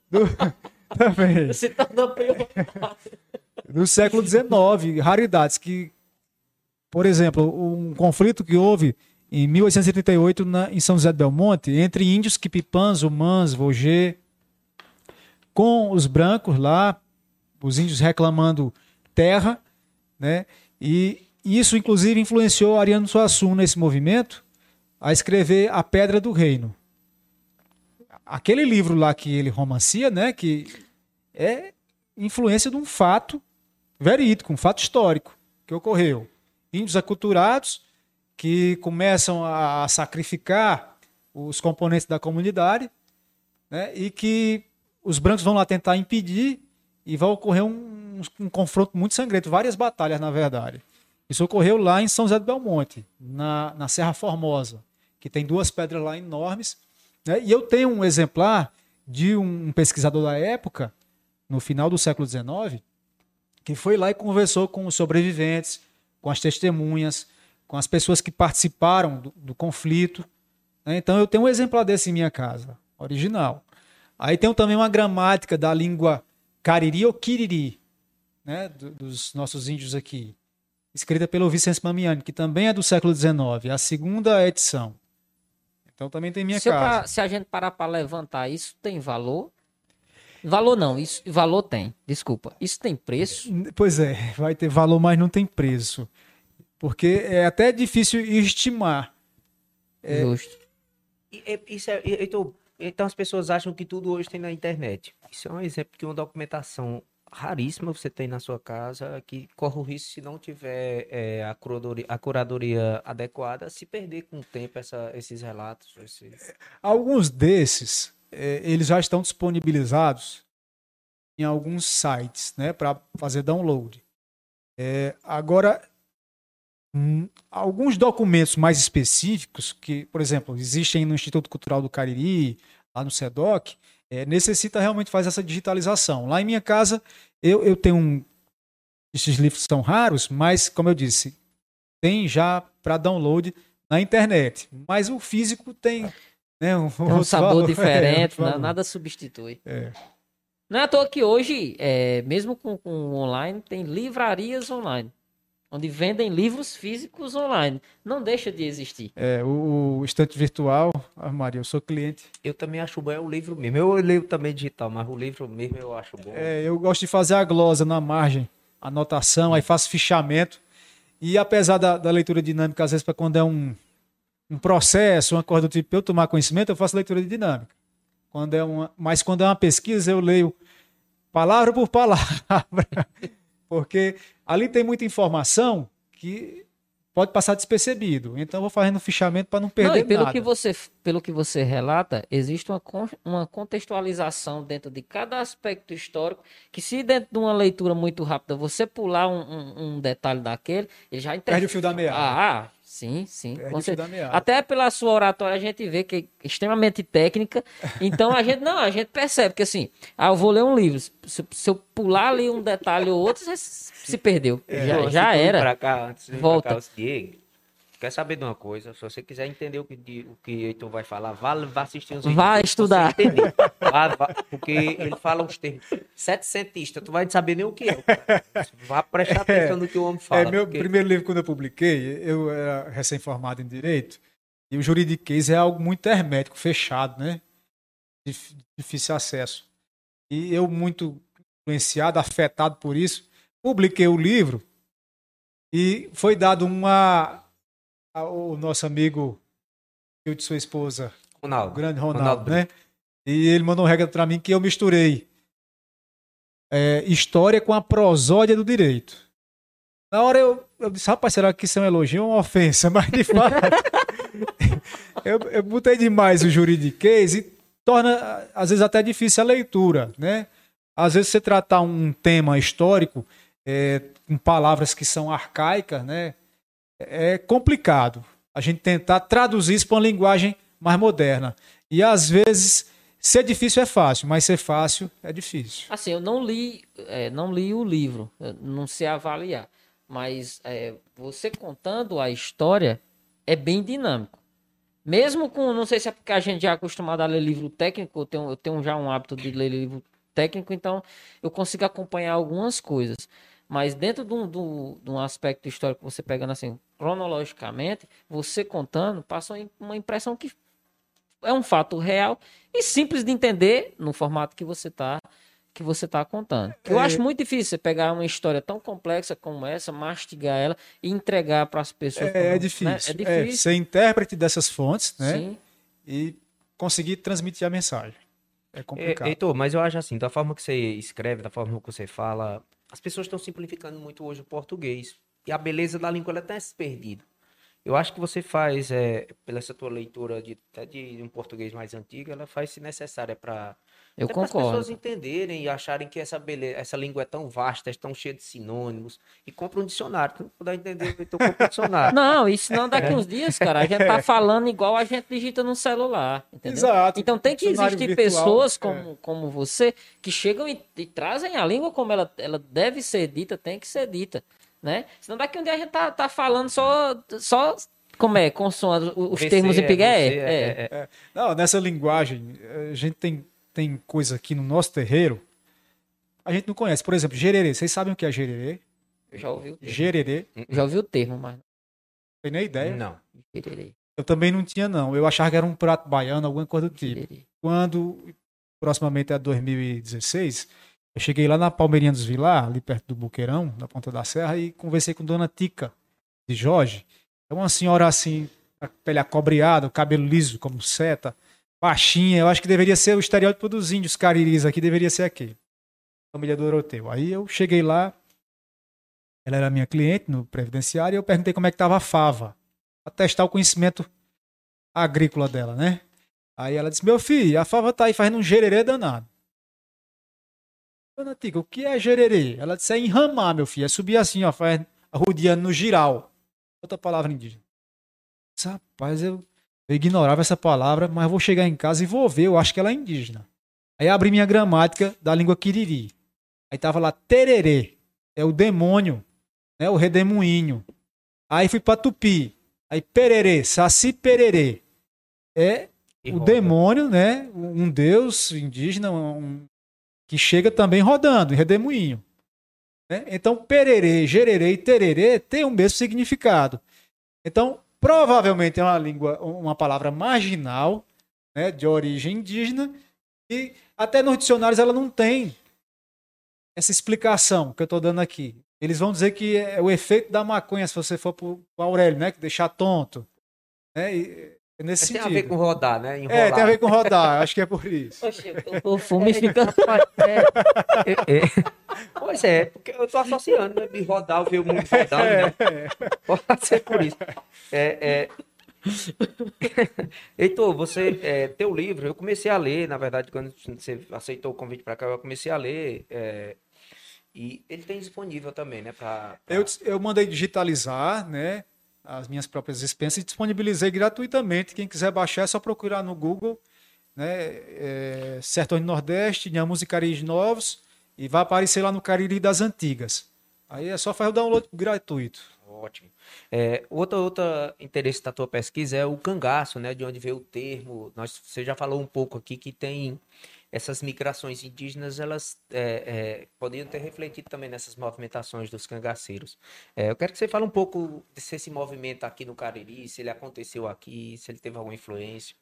Do, também. Se tornou no século XIX, raridades que, por exemplo, um conflito que houve em 1838 na, em São José do Belmonte entre índios Quipipãs, Humãs, Vogê, com os brancos lá, os índios reclamando terra, né? E isso inclusive influenciou Ariano Suassuna nesse movimento a escrever A Pedra do Reino. Aquele livro lá que ele romancia, né, que é influência de um fato verídico, um fato histórico que ocorreu. Índios aculturados que começam a sacrificar os componentes da comunidade né, e que os brancos vão lá tentar impedir e vai ocorrer um, um, confronto muito sangrento, várias batalhas, na verdade. Isso ocorreu lá em São José do Belmonte, na, na Serra Formosa, que tem duas pedras lá enormes. Né? E eu tenho um exemplar de um pesquisador da época, no final do século XIX, que foi lá e conversou com os sobreviventes, com as testemunhas, com as pessoas que participaram do, do conflito. Né? Então eu tenho um exemplar desse em minha casa, original. Aí tem também uma gramática da língua cariri ou quiriri, né? dos nossos índios aqui, escrita pelo Vicente Mamiani, que também é do século XIX, a segunda edição. Então também tem minha se casa. Pra, se a gente parar para levantar, isso tem valor? Valor não, isso valor tem. Desculpa. Isso tem preço? Pois é, vai ter valor, mas não tem preço. Porque é até difícil estimar. É... Justo. Isso é, então, então as pessoas acham que tudo hoje tem na internet. Isso é um exemplo de uma documentação raríssima você tem na sua casa que corre o risco se não tiver é, a, curadoria, a curadoria adequada se perder com o tempo essa, esses relatos. Esses... Alguns desses é, eles já estão disponibilizados em alguns sites, né, para fazer download. É, agora, hum, alguns documentos mais específicos, que, por exemplo, existem no Instituto Cultural do Cariri, lá no SEDOC, é, necessita realmente fazer essa digitalização. Lá em minha casa, eu, eu tenho um. Esses livros são raros, mas, como eu disse, tem já para download na internet. Mas o físico tem né? Um, Tem um sabor valor. É, diferente, valor. nada substitui. É. Não é à toa que hoje, é, mesmo com, com o online, tem livrarias online, onde vendem livros físicos online. Não deixa de existir. É, o, o estante virtual, ah, Maria, eu sou cliente. Eu também acho bom é o livro mesmo. Eu leio também digital, mas o livro mesmo eu acho bom. É, eu gosto de fazer a glosa na margem, anotação, aí faço fichamento. E apesar da, da leitura dinâmica, às vezes, para quando é um, um processo, uma coisa do tipo, eu tomar conhecimento, eu faço leitura de dinâmica. Quando é uma, mas quando é uma pesquisa, eu leio palavra por palavra. Porque ali tem muita informação que pode passar despercebido. Então eu vou fazendo fichamento para não perder Não, e pelo nada. que você pelo que você relata, existe uma, uma contextualização dentro de cada aspecto histórico, que se dentro de uma leitura muito rápida você pular um, um- um detalhe daquele, ele já Perde o fio da meada. Ah, sim, sim. Meada. Até pela sua oratória a gente vê que é extremamente técnica. Então a gente não, a gente percebe que assim, ah, eu vou ler um livro, se, se eu pular ali um detalhe ou outro, você se perdeu. É, já já era. Pra cá, antes de ir Volta. Pra cá, quer saber de uma coisa? Se você quiser entender o que, de- o que Heitor vai falar, vá, vá assistir uns vídeos. Vá estudar. Vá- vá- porque ele fala uns termos. Setecentista, tu vai saber nem o que é. Vá prestar atenção no que o homem fala. É, meu porque- primeiro livro, quando eu publiquei, eu era recém-formado em Direito, e o juridiquês é algo muito hermético, fechado, né? Dif- Difícil acesso. E eu, muito influenciado, afetado por isso, publiquei o livro e foi dado uma ao nosso amigo, eu de sua esposa, o Ronaldo. grande Ronaldo, Ronaldo né? E ele mandou um regra pra mim que eu misturei é, história com a prosódia do direito. Na hora eu, eu disse, rapaz, será que isso é um elogio ou uma ofensa? Mas de fato, eu, eu botei demais o juridiquês e torna, às vezes, até difícil a leitura, né? Às vezes você tratar um tema histórico é, com palavras que são arcaicas, né? É complicado. A gente tentar traduzir isso para uma linguagem mais moderna. E às vezes, ser difícil é fácil, mas ser fácil é difícil. Assim, eu não li, é, não li o livro, não sei avaliar, mas é, você contando a história é bem dinâmico. Mesmo com, não sei se é porque a gente já é acostumado a ler livro técnico, eu tenho, eu tenho já um hábito de ler livro técnico, então eu consigo acompanhar algumas coisas. Mas dentro de um, de um- de um aspecto histórico, você pegando assim, cronologicamente, você contando, passa uma im- uma impressão que é um fato real e simples de entender no formato que você está que você tá contando. Eu É. acho muito difícil você pegar uma história tão complexa como essa, mastigar ela e entregar para as pessoas. É, como- é né? difícil. É É, difícil. ser intérprete dessas fontes, né? Sim. E conseguir transmitir a mensagem. É complicado. É, Heitor, mas eu acho assim, da forma que você escreve, da forma que você fala, as pessoas estão simplificando muito hoje o português. E a beleza da língua ela está se perdida. Eu acho que você faz, é, pela essa tua leitura de, até de um português mais antigo, ela faz se necessária para Eu as concordo. pessoas entenderem e acharem que essa beleza, essa língua é tão vasta, é tão cheia de sinônimos. E compra um dicionário. Tu não puder entender, o Heitor compra um dicionário. Não, isso não daqui uns dias, cara. A gente tá falando igual a gente digita no celular. Entendeu? Exato. Então tem que existir virtual, pessoas é. como, como você que chegam e, e trazem a língua como ela, ela deve ser dita, tem que ser dita. Né? Senão daqui um dia a gente tá, tá falando só, só como é, consoante os VC, termos em é, pigué. você, É, é, é. Não, nessa linguagem, a gente tem, tem coisa aqui no nosso terreiro. A gente não conhece. Por exemplo, gererê. Vocês sabem o que é gererê? Eu já ouvi o termo. Gererê. Já ouvi o termo, mas Não tenho nem ideia. Não. gererê, Eu também não tinha, não. Eu achava que era um prato baiano, alguma coisa do tipo. gererê. Quando, proximamente a 2016, eu cheguei lá na Palmeirinha dos Vilar, ali perto do Buqueirão, na Ponta da Serra, e conversei com Dona Tica de Jorge. É uma senhora assim, a pele acobreada, o cabelo liso como seta, baixinha. Eu acho que deveria ser o estereótipo dos índios cariris aqui, deveria ser aqui. Família Doroteu. Aí eu cheguei lá, ela era minha cliente no previdenciário, e eu perguntei como é que estava a fava, para testar o conhecimento agrícola dela, né? Aí ela disse: Meu filho, a fava tá aí fazendo um gererê danado. Dona Tica, o que é gererê? Ela disse: É enramar, meu filho. É subir assim, ó, faz arrodeando no giral. Outra palavra indígena. Rapaz, eu, eu ignorava essa palavra, mas vou chegar em casa e vou ver. Eu acho que ela é indígena. Aí abri minha gramática da língua quiriri. Aí tava lá tererê. É o demônio, né? O redemoinho. Aí fui pra tupi. Aí pererê, saci pererê. É E o roda. demônio, né? Um deus indígena um- que chega também rodando, em redemoinho. né? Então, pererê, gererê e tererê têm o mesmo significado. Então, provavelmente é uma língua, uma palavra marginal, né, de origem indígena, e até nos dicionários ela não tem essa explicação que eu estou dando aqui. Eles vão dizer que é o efeito da maconha, se você for para o Aurélio, né? Que deixar tonto. Né? E, nesse Mas tem sentido. a ver com rodar, né? Enrolar. É, tem a ver com rodar, acho que é por isso. Oxe, o, fume fica. É, é. Pois é, porque eu tô associando, né? De rodar, eu vi o mundo rodando, né? Pode ser por isso. É, é... Heitor, você, é, teu livro, eu comecei a ler, na verdade, quando você aceitou o convite para cá, eu comecei a ler. é, E ele tem disponível também, né? Pra, pra- Eu, eu mandei digitalizar, né? As minhas próprias expensas e disponibilizei gratuitamente. Quem quiser baixar é só procurar no Google, né? É, Sertões do Nordeste, Nhamus e Cariris Novos, e vai aparecer lá no Cariri das Antigas. Aí é só fazer o download gratuito. Ótimo. É, outra, outra interesse da tua pesquisa é o cangaço, né? De onde veio o termo. Nós, você já falou um pouco aqui que tem essas migrações indígenas, elas é, é, poderiam ter refletido também nessas movimentações dos cangaceiros. É, eu quero que você fale um pouco desse esse movimento aqui no Cariri, se ele aconteceu aqui, se ele teve alguma influência.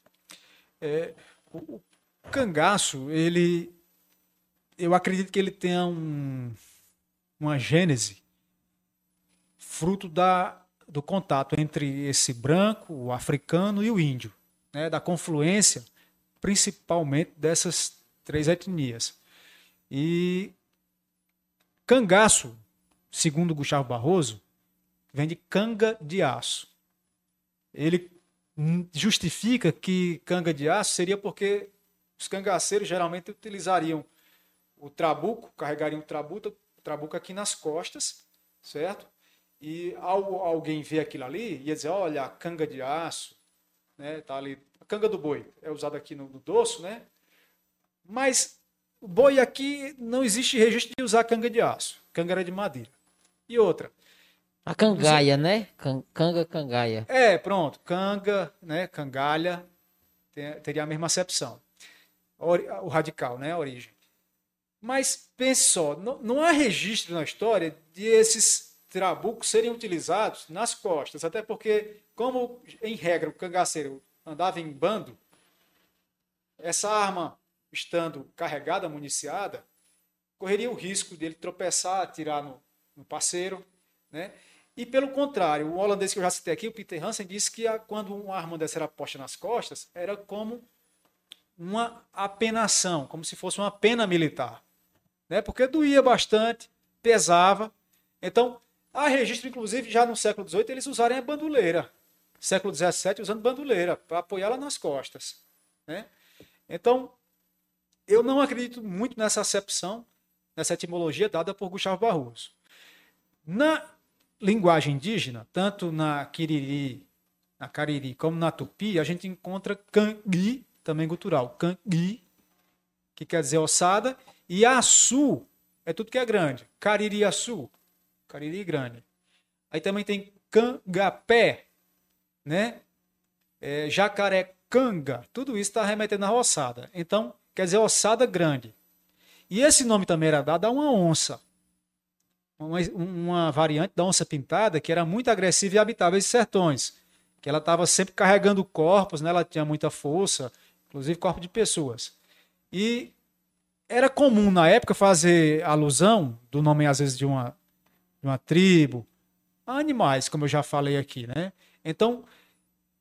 O, o cangaço, ele. Eu acredito que ele tenha um, uma gênese fruto da, do contato entre esse branco, o africano e o índio, né, da confluência principalmente dessas três etnias. E cangaço, segundo Gustavo Barroso, vem de canga de aço. Ele justifica que canga de aço seria porque os cangaceiros geralmente utilizariam o trabuco, carregariam o trabuco, o trabuco aqui nas costas, certo? E ao alguém ver aquilo ali, ia dizer, olha, a canga de aço, né, tá ali, a canga do boi é usada aqui no, no dorso, né? Mas o boi aqui não existe registro de usar canga de aço, canga era de madeira. E outra, A cangaia, né? Can- Canga, cangaia. é, pronto, canga, né, cangalha, teria a mesma acepção. O radical, né, a origem. Mas pense só, não, não há registro na história de esses trabucos serem utilizados nas costas, até porque, como em regra o cangaceiro andava em bando, essa arma estando carregada, municiada, correria o risco dele tropeçar, atirar no, no parceiro, né? E pelo contrário, o holandês que eu já citei aqui, o Peter Hansen, disse que a- quando uma arma dessa era posta nas costas, era como uma apenação, como se fosse uma pena militar. Né? Porque doía bastante, pesava. Então, há registro, inclusive, já no século XVIII, eles usarem a bandoleira. Século XVII, usando bandoleira, para apoiá-la nas costas. Né? Então, eu não acredito muito nessa acepção, nessa etimologia dada por Gustavo Barroso. Na linguagem indígena, tanto na Quiriri, na Cariri, como na Tupi, a gente encontra cangui, também gutural, cangui, que quer dizer ossada, e açu é tudo que é grande. Caririaçu, cariri grande. Aí também tem cangapé, né? É, jacarecanga, tudo isso está remetendo à ossada. Então, quer dizer ossada grande. E esse nome também era dado a uma onça uma, uma variante da onça pintada que era muito agressiva e habitava esses sertões. Que ela estava sempre carregando corpos, né? ela tinha muita força, inclusive corpo de pessoas. E era comum na época fazer alusão do nome, às vezes, de uma, de uma tribo, a animais, como eu já falei aqui. Né? Então,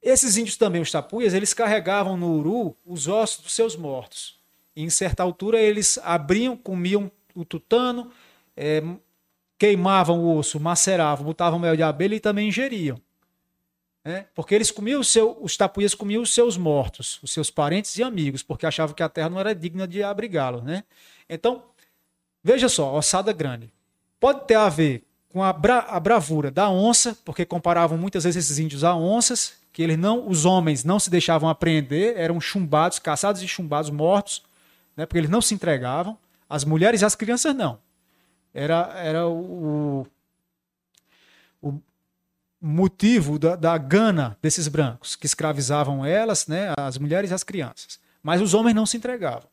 esses índios também, os tapuias, eles carregavam no uru os ossos dos seus mortos. Em certa altura eles abriam, comiam o tutano, é, queimavam o osso, maceravam, botavam mel de abelha e também ingeriam. Né? Porque eles comiam seu, os tapuias comiam os seus mortos, os seus parentes e amigos, porque achavam que a terra não era digna de abrigá-los. Né? Então, veja só, ossada grande. Pode ter a ver com a, bra a bravura da onça, porque comparavam muitas vezes esses índios a onças, que eles não, os homens não se deixavam apreender, eram chumbados, caçados e chumbados, mortos, né? porque eles não se entregavam. As mulheres e as crianças não era, era o, o, motivo da, da gana desses brancos, que escravizavam elas, né, as mulheres e as crianças. Mas os homens não se entregavam.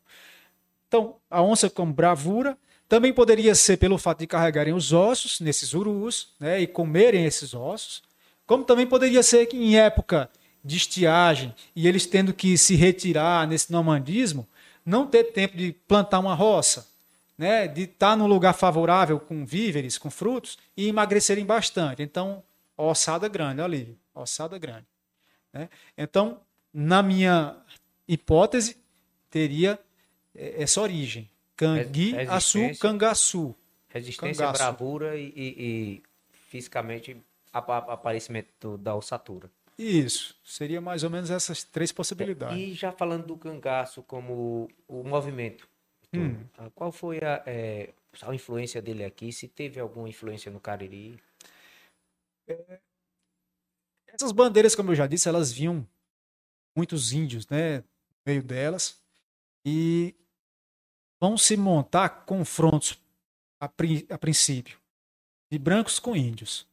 Então, a onça com bravura também poderia ser pelo fato de carregarem os ossos nesses urus né, e comerem esses ossos, como também poderia ser que em época de estiagem e eles tendo que se retirar nesse nomandismo, não ter tempo de plantar uma roça, né, de estar num lugar favorável com víveres, com frutos e emagrecerem bastante. Então, ossada grande ali, ossada grande. Né? Então, na minha hipótese, teria é, essa origem. Cangui, Açu, Cangaçu. Resistência, cangaçu. bravura e, e, e fisicamente aparecimento da ossatura. Isso, seria mais ou menos essas três possibilidades. E já falando do cangaço como o movimento, hum. qual foi a, é, a influência dele aqui? Se teve alguma influência no Cariri? É, essas bandeiras, como eu já disse, elas vinham muitos índios, né, no meio delas, e vão se montar confrontos a, pri, a princípio de brancos com índios.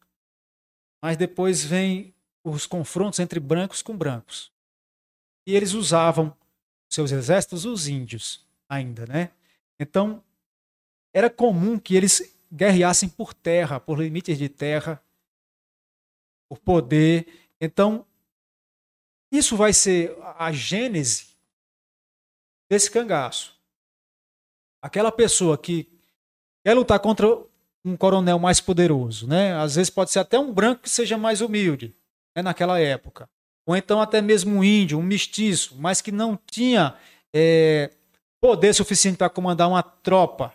Mas depois vem os confrontos entre brancos com brancos. E eles usavam seus exércitos os índios ainda, né? Então, era comum que eles guerreassem por terra, por limites de terra, por poder. Então, isso vai ser a gênese desse cangaço. Aquela pessoa que quer lutar contra um coronel mais poderoso, né? Às vezes pode ser até um branco que seja mais humilde, né? naquela época. Ou então até mesmo um índio, um mestiço, mas que não tinha é, poder suficiente para comandar uma tropa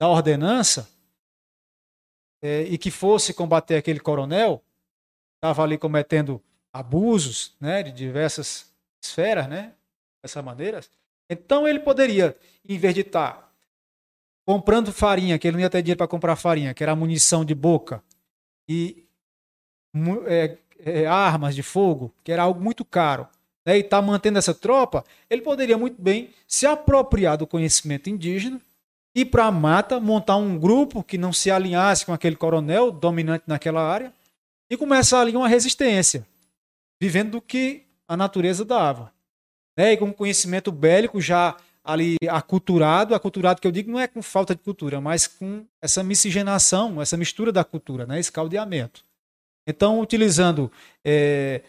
da ordenança é, e que fosse combater aquele coronel, estava ali cometendo abusos, né? De diversas esferas, né? Dessa maneira. Então ele poderia, em vez de estar tá comprando farinha, que ele não ia ter dinheiro para comprar farinha, que era munição de boca, e é, é, armas de fogo, que era algo muito caro, né, e está mantendo essa tropa, ele poderia muito bem se apropriar do conhecimento indígena, ir para a mata, montar um grupo que não se alinhasse com aquele coronel dominante naquela área, e começar ali uma resistência, vivendo do que a natureza dava. Né, e com conhecimento bélico já ali aculturado, aculturado que eu digo não é com falta de cultura, mas com essa miscigenação, essa mistura da cultura, né? esse caldeamento. Então, utilizando é,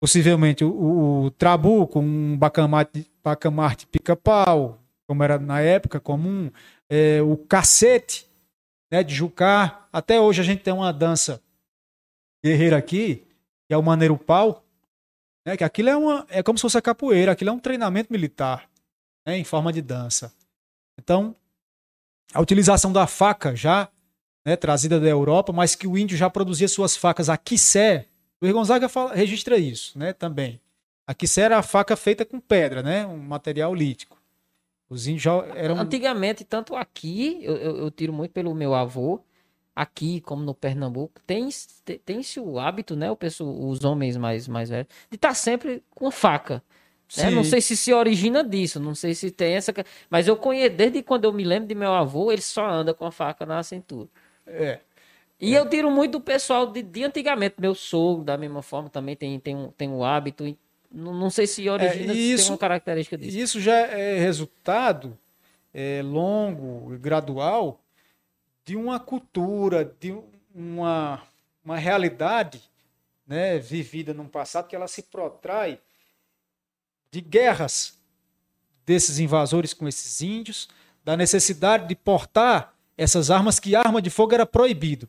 possivelmente o, o, trabuco, um bacamarte, bacamarte pica-pau, como era na época comum, é, o cacete né, de jucar. Até hoje a gente tem uma dança guerreira aqui, que é o maneiro pau, né, que aquilo é, uma, é como se fosse a capoeira, aquilo é um treinamento militar né, em forma de dança. Então, a utilização da faca já né, trazida da Europa, mas que o índio já produzia suas facas a quissé. O Gonzaga fala, registra isso né, também. A quissé era a faca feita com pedra, né, um material lítico. Os índios já eram. Antigamente, tanto aqui, eu, eu, eu tiro muito pelo meu avô, aqui como no Pernambuco, tem-se tem o hábito, né, o pessoal, os homens mais, mais velhos, de estar tá sempre com faca. Né? Não sei se se origina disso, não sei se tem essa. Mas eu conheço, desde quando eu me lembro de meu avô, ele só anda com a faca na cintura. É. E é. eu tiro muito do pessoal de, de, antigamente. Meu sogro, da mesma forma, também tem, tem, um, tem um hábito. Não, não sei se origina, é, isso, tem uma característica disso. Isso já é resultado é, longo e gradual de uma cultura, de uma, uma realidade né, vivida no passado que ela se protrai de guerras desses invasores com esses índios, da necessidade de portar essas armas, que arma de fogo era proibido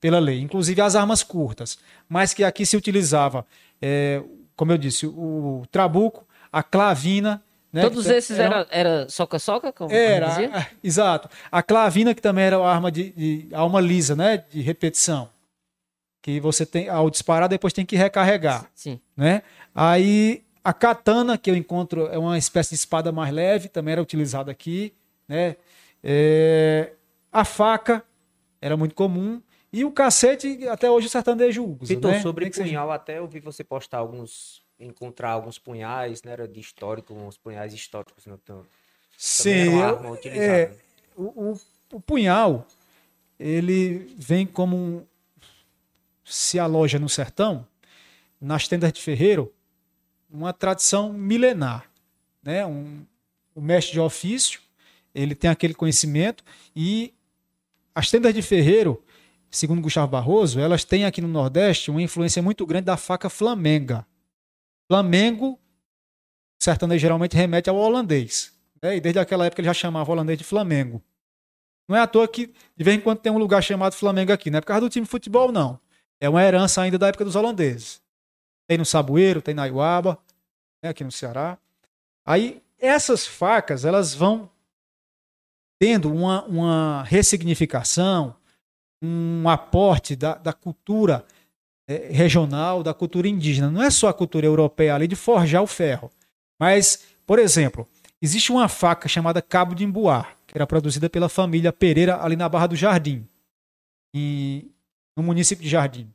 pela lei, inclusive as armas curtas, mas que aqui se utilizava, é, como eu disse, o, trabuco, a clavina. Né, Todos esses eram, era soca-soca? Era, a, exato. A clavina, que também era uma arma de, de alma lisa, né, de repetição. Que você tem, ao disparar, depois tem que recarregar. Sim. Né? Aí a katana, que eu encontro, é uma espécie de espada mais leve, também era utilizada aqui. Né? É, a faca era muito comum. E o cacete, até hoje o sertanejo usa. Então, né? sobre punhal, seja... até eu vi você postar alguns. encontrar alguns punhais, né? Era de histórico, uns punhais históricos. Né? Então, Sim. Eu, é, o, o, o punhal, ele vem como um, se aloja no sertão, nas tendas de ferreiro, uma tradição milenar. Né? Um, o mestre de ofício, ele tem aquele conhecimento e as tendas de ferreiro, segundo Gustavo Barroso, elas têm aqui no Nordeste uma influência muito grande da faca flamenga. Flamengo, sertanejo geralmente remete ao holandês. Né? E desde aquela época ele já chamava holandês de Flamengo. Não é à toa que de vez em quando tem um lugar chamado Flamengo aqui. Não é por causa do time de futebol, não. É uma herança ainda da época dos holandeses. Tem no Saboeiro, tem na Iuaba, né, aqui no Ceará. Aí essas facas, elas vão tendo uma, uma ressignificação, um aporte da, da cultura é, regional, da cultura indígena. Não é só a cultura europeia ali de forjar o ferro. Mas, por exemplo, existe uma faca chamada Cabo de Imbuá, que era produzida pela família Pereira ali na Barra do Jardim, e, no município de Jardim.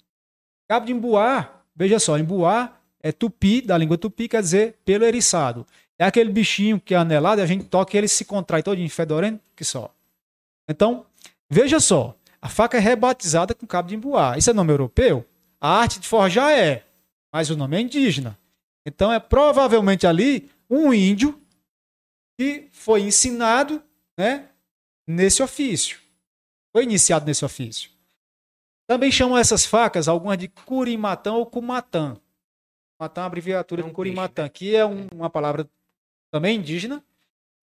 Cabo de Imbuá, veja só, Imbuá é tupi, da língua tupi, quer dizer pelo eriçado. É aquele bichinho que é anelado, a gente toca e ele se contrai todinho, fedorento que só. Então, veja só, a faca é rebatizada com cabo de imbuá. Isso é nome europeu? A arte de forjar é, mas o nome é indígena. Então é provavelmente ali um índio que foi ensinado né, nesse ofício. Foi iniciado nesse ofício. Também chamam essas facas, algumas de curimatã ou cumatã. Matã é uma abreviatura é um de curimatã, peixe, né? que é um, uma palavra também indígena,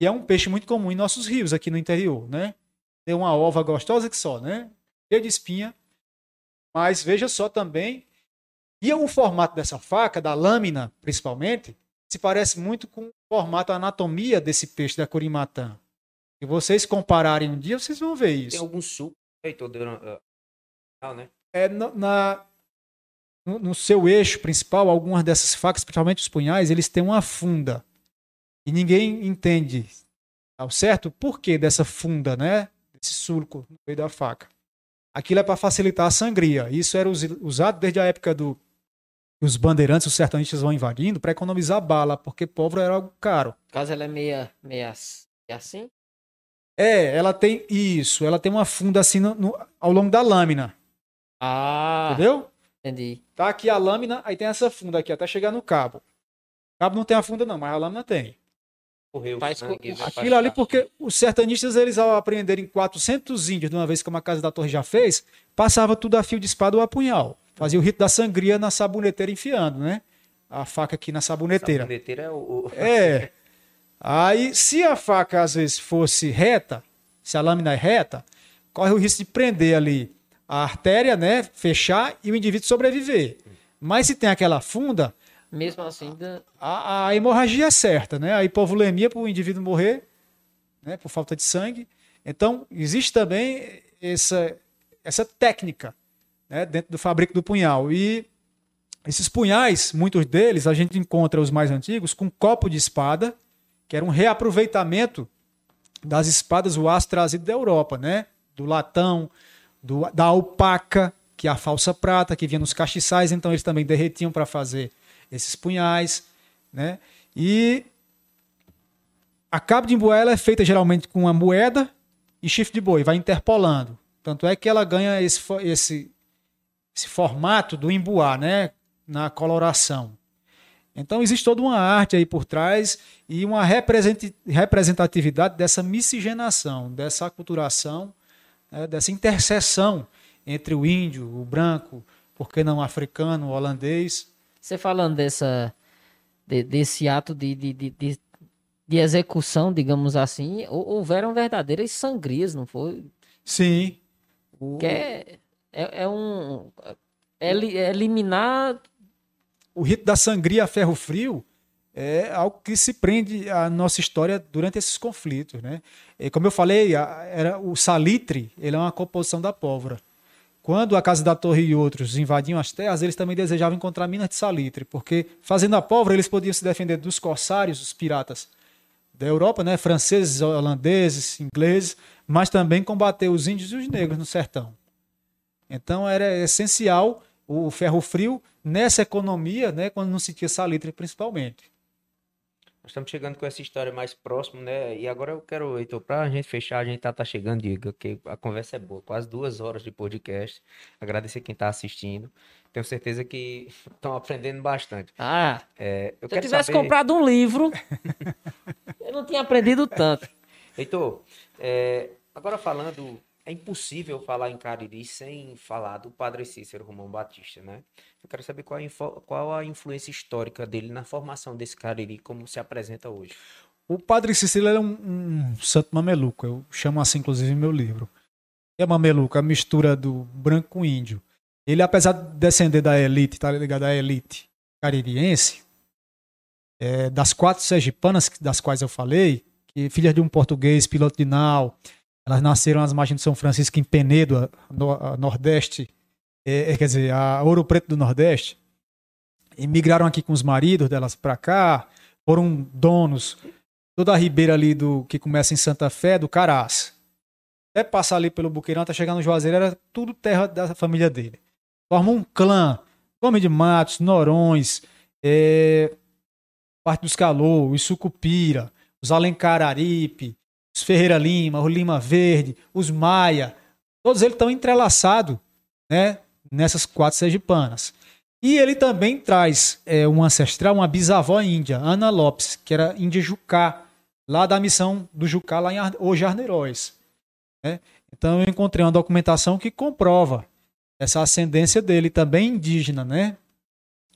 e é um peixe muito comum em nossos rios aqui no interior, né? Tem uma ova gostosa que só, né? Cheia de espinha. Mas veja só também, e o formato dessa faca, da lâmina principalmente, se parece muito com o formato, a anatomia desse peixe da curimatã. Se vocês compararem um dia, vocês vão ver isso. Tem algum suco. Eita, uh, né? É, na, no, no, seu eixo principal, algumas dessas facas, principalmente os punhais, eles têm uma funda. E ninguém entende ao certo por que dessa funda, né? Desse sulco no meio da faca. Aquilo é para facilitar a sangria. Isso era usado desde a época do os bandeirantes, os sertanistas vão invadindo para economizar bala, porque pólvora era algo caro. Caso ela é meia, meia assim? É, ela tem isso. Ela tem uma funda assim no, no, ao longo da lâmina. Ah. Entendeu? Entendi. Tá aqui a lâmina, aí tem essa funda aqui até chegar no cabo. O cabo não tem a funda não, mas a lâmina tem correu Faz sangue, Aquilo ali porque os sertanistas, eles ao aprenderem 400 índios de uma vez que uma casa da torre já fez, passava tudo a fio de espada ou a punhal. Fazia o rito da sangria na saboneteira enfiando, né? A faca aqui na saboneteira. Saboneteira é o... É. Aí, se a faca às vezes fosse reta, se a lâmina é reta, corre o risco de prender ali a artéria, né? Fechar e o indivíduo sobreviver. Mas se tem aquela funda, mesmo assim. A, a, hemorragia é certa, né? A hipovolemia para o indivíduo morrer, né? Por falta de sangue. Então, existe também essa, essa técnica né? dentro do fabrico do punhal. E esses punhais, muitos deles, a gente encontra os mais antigos com copo de espada, que era um reaproveitamento das espadas, o aço trazido da Europa, né? Do latão, do, da alpaca, que é a falsa prata, que vinha nos castiçais, então eles também derretiam para fazer esses punhais, né? E a cabo de imbué é feita geralmente com uma moeda e chifre de boi, vai interpolando. Tanto é que ela ganha esse, esse, esse formato do imbuá, né? Na coloração. Então existe toda uma arte aí por trás e uma representatividade dessa miscigenação, dessa aculturação, né? dessa interseção entre o índio, o branco, por que não africano, o holandês, você falando dessa, de, desse ato de, de, de, de, execução, digamos assim, houveram verdadeiras sangrias, não foi? Sim. Que é, é, é um. É, é eliminar. O rito da sangria a ferro frio é algo que se prende à nossa história durante esses conflitos, né? E como eu falei, era o salitre, ele é uma composição da pólvora. Quando a Casa da Torre e outros invadiam as terras, eles também desejavam encontrar minas de salitre, porque fazendo a pólvora eles podiam se defender dos corsários, dos piratas da Europa, né, franceses, holandeses, ingleses, mas também combater os índios e os negros no sertão. Então era essencial o ferro frio nessa economia, né, quando não se tinha salitre principalmente. Nós estamos chegando com essa história mais próximo, né? E agora eu quero, Heitor, para a gente fechar, a gente tá, tá chegando, diga que a conversa é boa, quase duas horas de podcast. Agradecer quem está assistindo. Tenho certeza que estão aprendendo bastante. Ah, É, eu se eu tivesse saber... comprado um livro, eu não tinha aprendido tanto. Heitor, é, agora falando, é impossível falar em Cariri sem falar do Padre Cícero Romão Batista, né? Eu quero saber qual a, qual a influência histórica dele na formação desse Cariri, como se apresenta hoje. O Padre Cícero é um, um santo mameluco, eu chamo assim inclusive meu livro. É mameluco, a mistura do branco com índio. Ele, apesar de descender da elite, tá ligado à elite caririense, é, das quatro sergipanas das quais eu falei, que de um português, piloto de nau, elas nasceram às margens de São Francisco, em Penedo, no- Nordeste, é, é, quer dizer, a Ouro Preto do Nordeste, e migraram aqui com os maridos delas para cá, foram donos toda a ribeira ali do que começa em Santa Fé, do Carás. Até passar ali pelo Buqueirão, até chegar no Juazeiro, era tudo terra da família dele. Forma um clã, Homem de Matos, Norões, é, parte dos Calor, os Sucupira, os Alencar Aripe, os Ferreira Lima, o Lima Verde, os Maia, todos eles estão entrelaçados né, nessas quatro sergipanas. E ele também traz é, um ancestral, uma bisavó índia, Ana Lopes, que era índia Jucá, lá da missão do Jucá, lá em Ar- hoje Arneiroz. né? Então eu encontrei uma documentação que comprova essa ascendência dele, também indígena, né?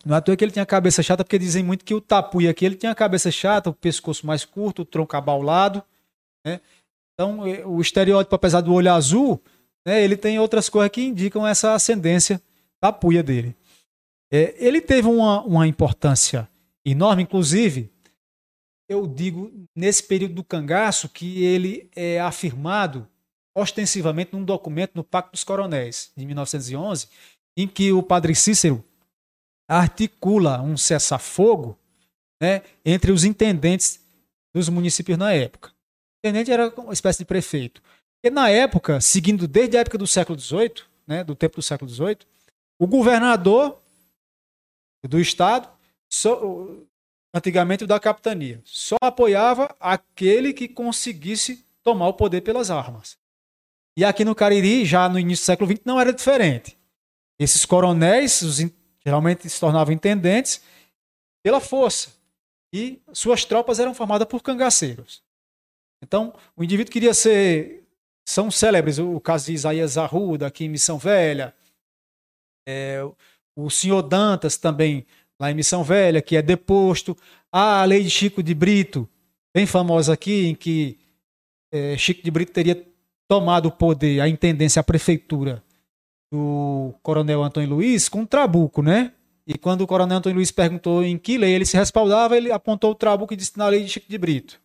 Não é à toa que ele tinha cabeça chata, porque dizem muito que o tapuia aqui ele tinha a cabeça chata, o pescoço mais curto, o tronco abaulado, né? Então o estereótipo, apesar do olho azul, né, ele tem outras coisas que indicam essa ascendência tapuia dele. É, ele teve uma, uma importância enorme, inclusive, eu digo, nesse período do cangaço, que ele é afirmado ostensivamente num documento no Pacto dos Coronéis, de 1911, em que o padre Cícero articula um cessar-fogo né, entre os intendentes dos municípios na época. Intendente era uma espécie de prefeito. E na época, seguindo desde a época do século XVIII, né, do tempo do século XVIII, o governador do estado, antigamente o da capitania, só apoiava aquele que conseguisse tomar o poder pelas armas. E aqui no Cariri, já no início do século XX, não era diferente. Esses coronéis, os geralmente se tornavam intendentes pela força. E suas tropas eram formadas por cangaceiros. Então, o indivíduo queria ser. São célebres, o caso de Isaías Arruda, aqui em Missão Velha. É, o senhor Dantas também, lá em Missão Velha, que é deposto. A lei de Chico de Brito, bem famosa aqui, em que eh, Chico de Brito teria tomado o poder, a intendência, a prefeitura do coronel Antônio Luiz com um trabuco, né? E quando o coronel Antônio Luiz perguntou em que lei ele se respaldava, ele apontou o trabuco e disse na lei de Chico de Brito.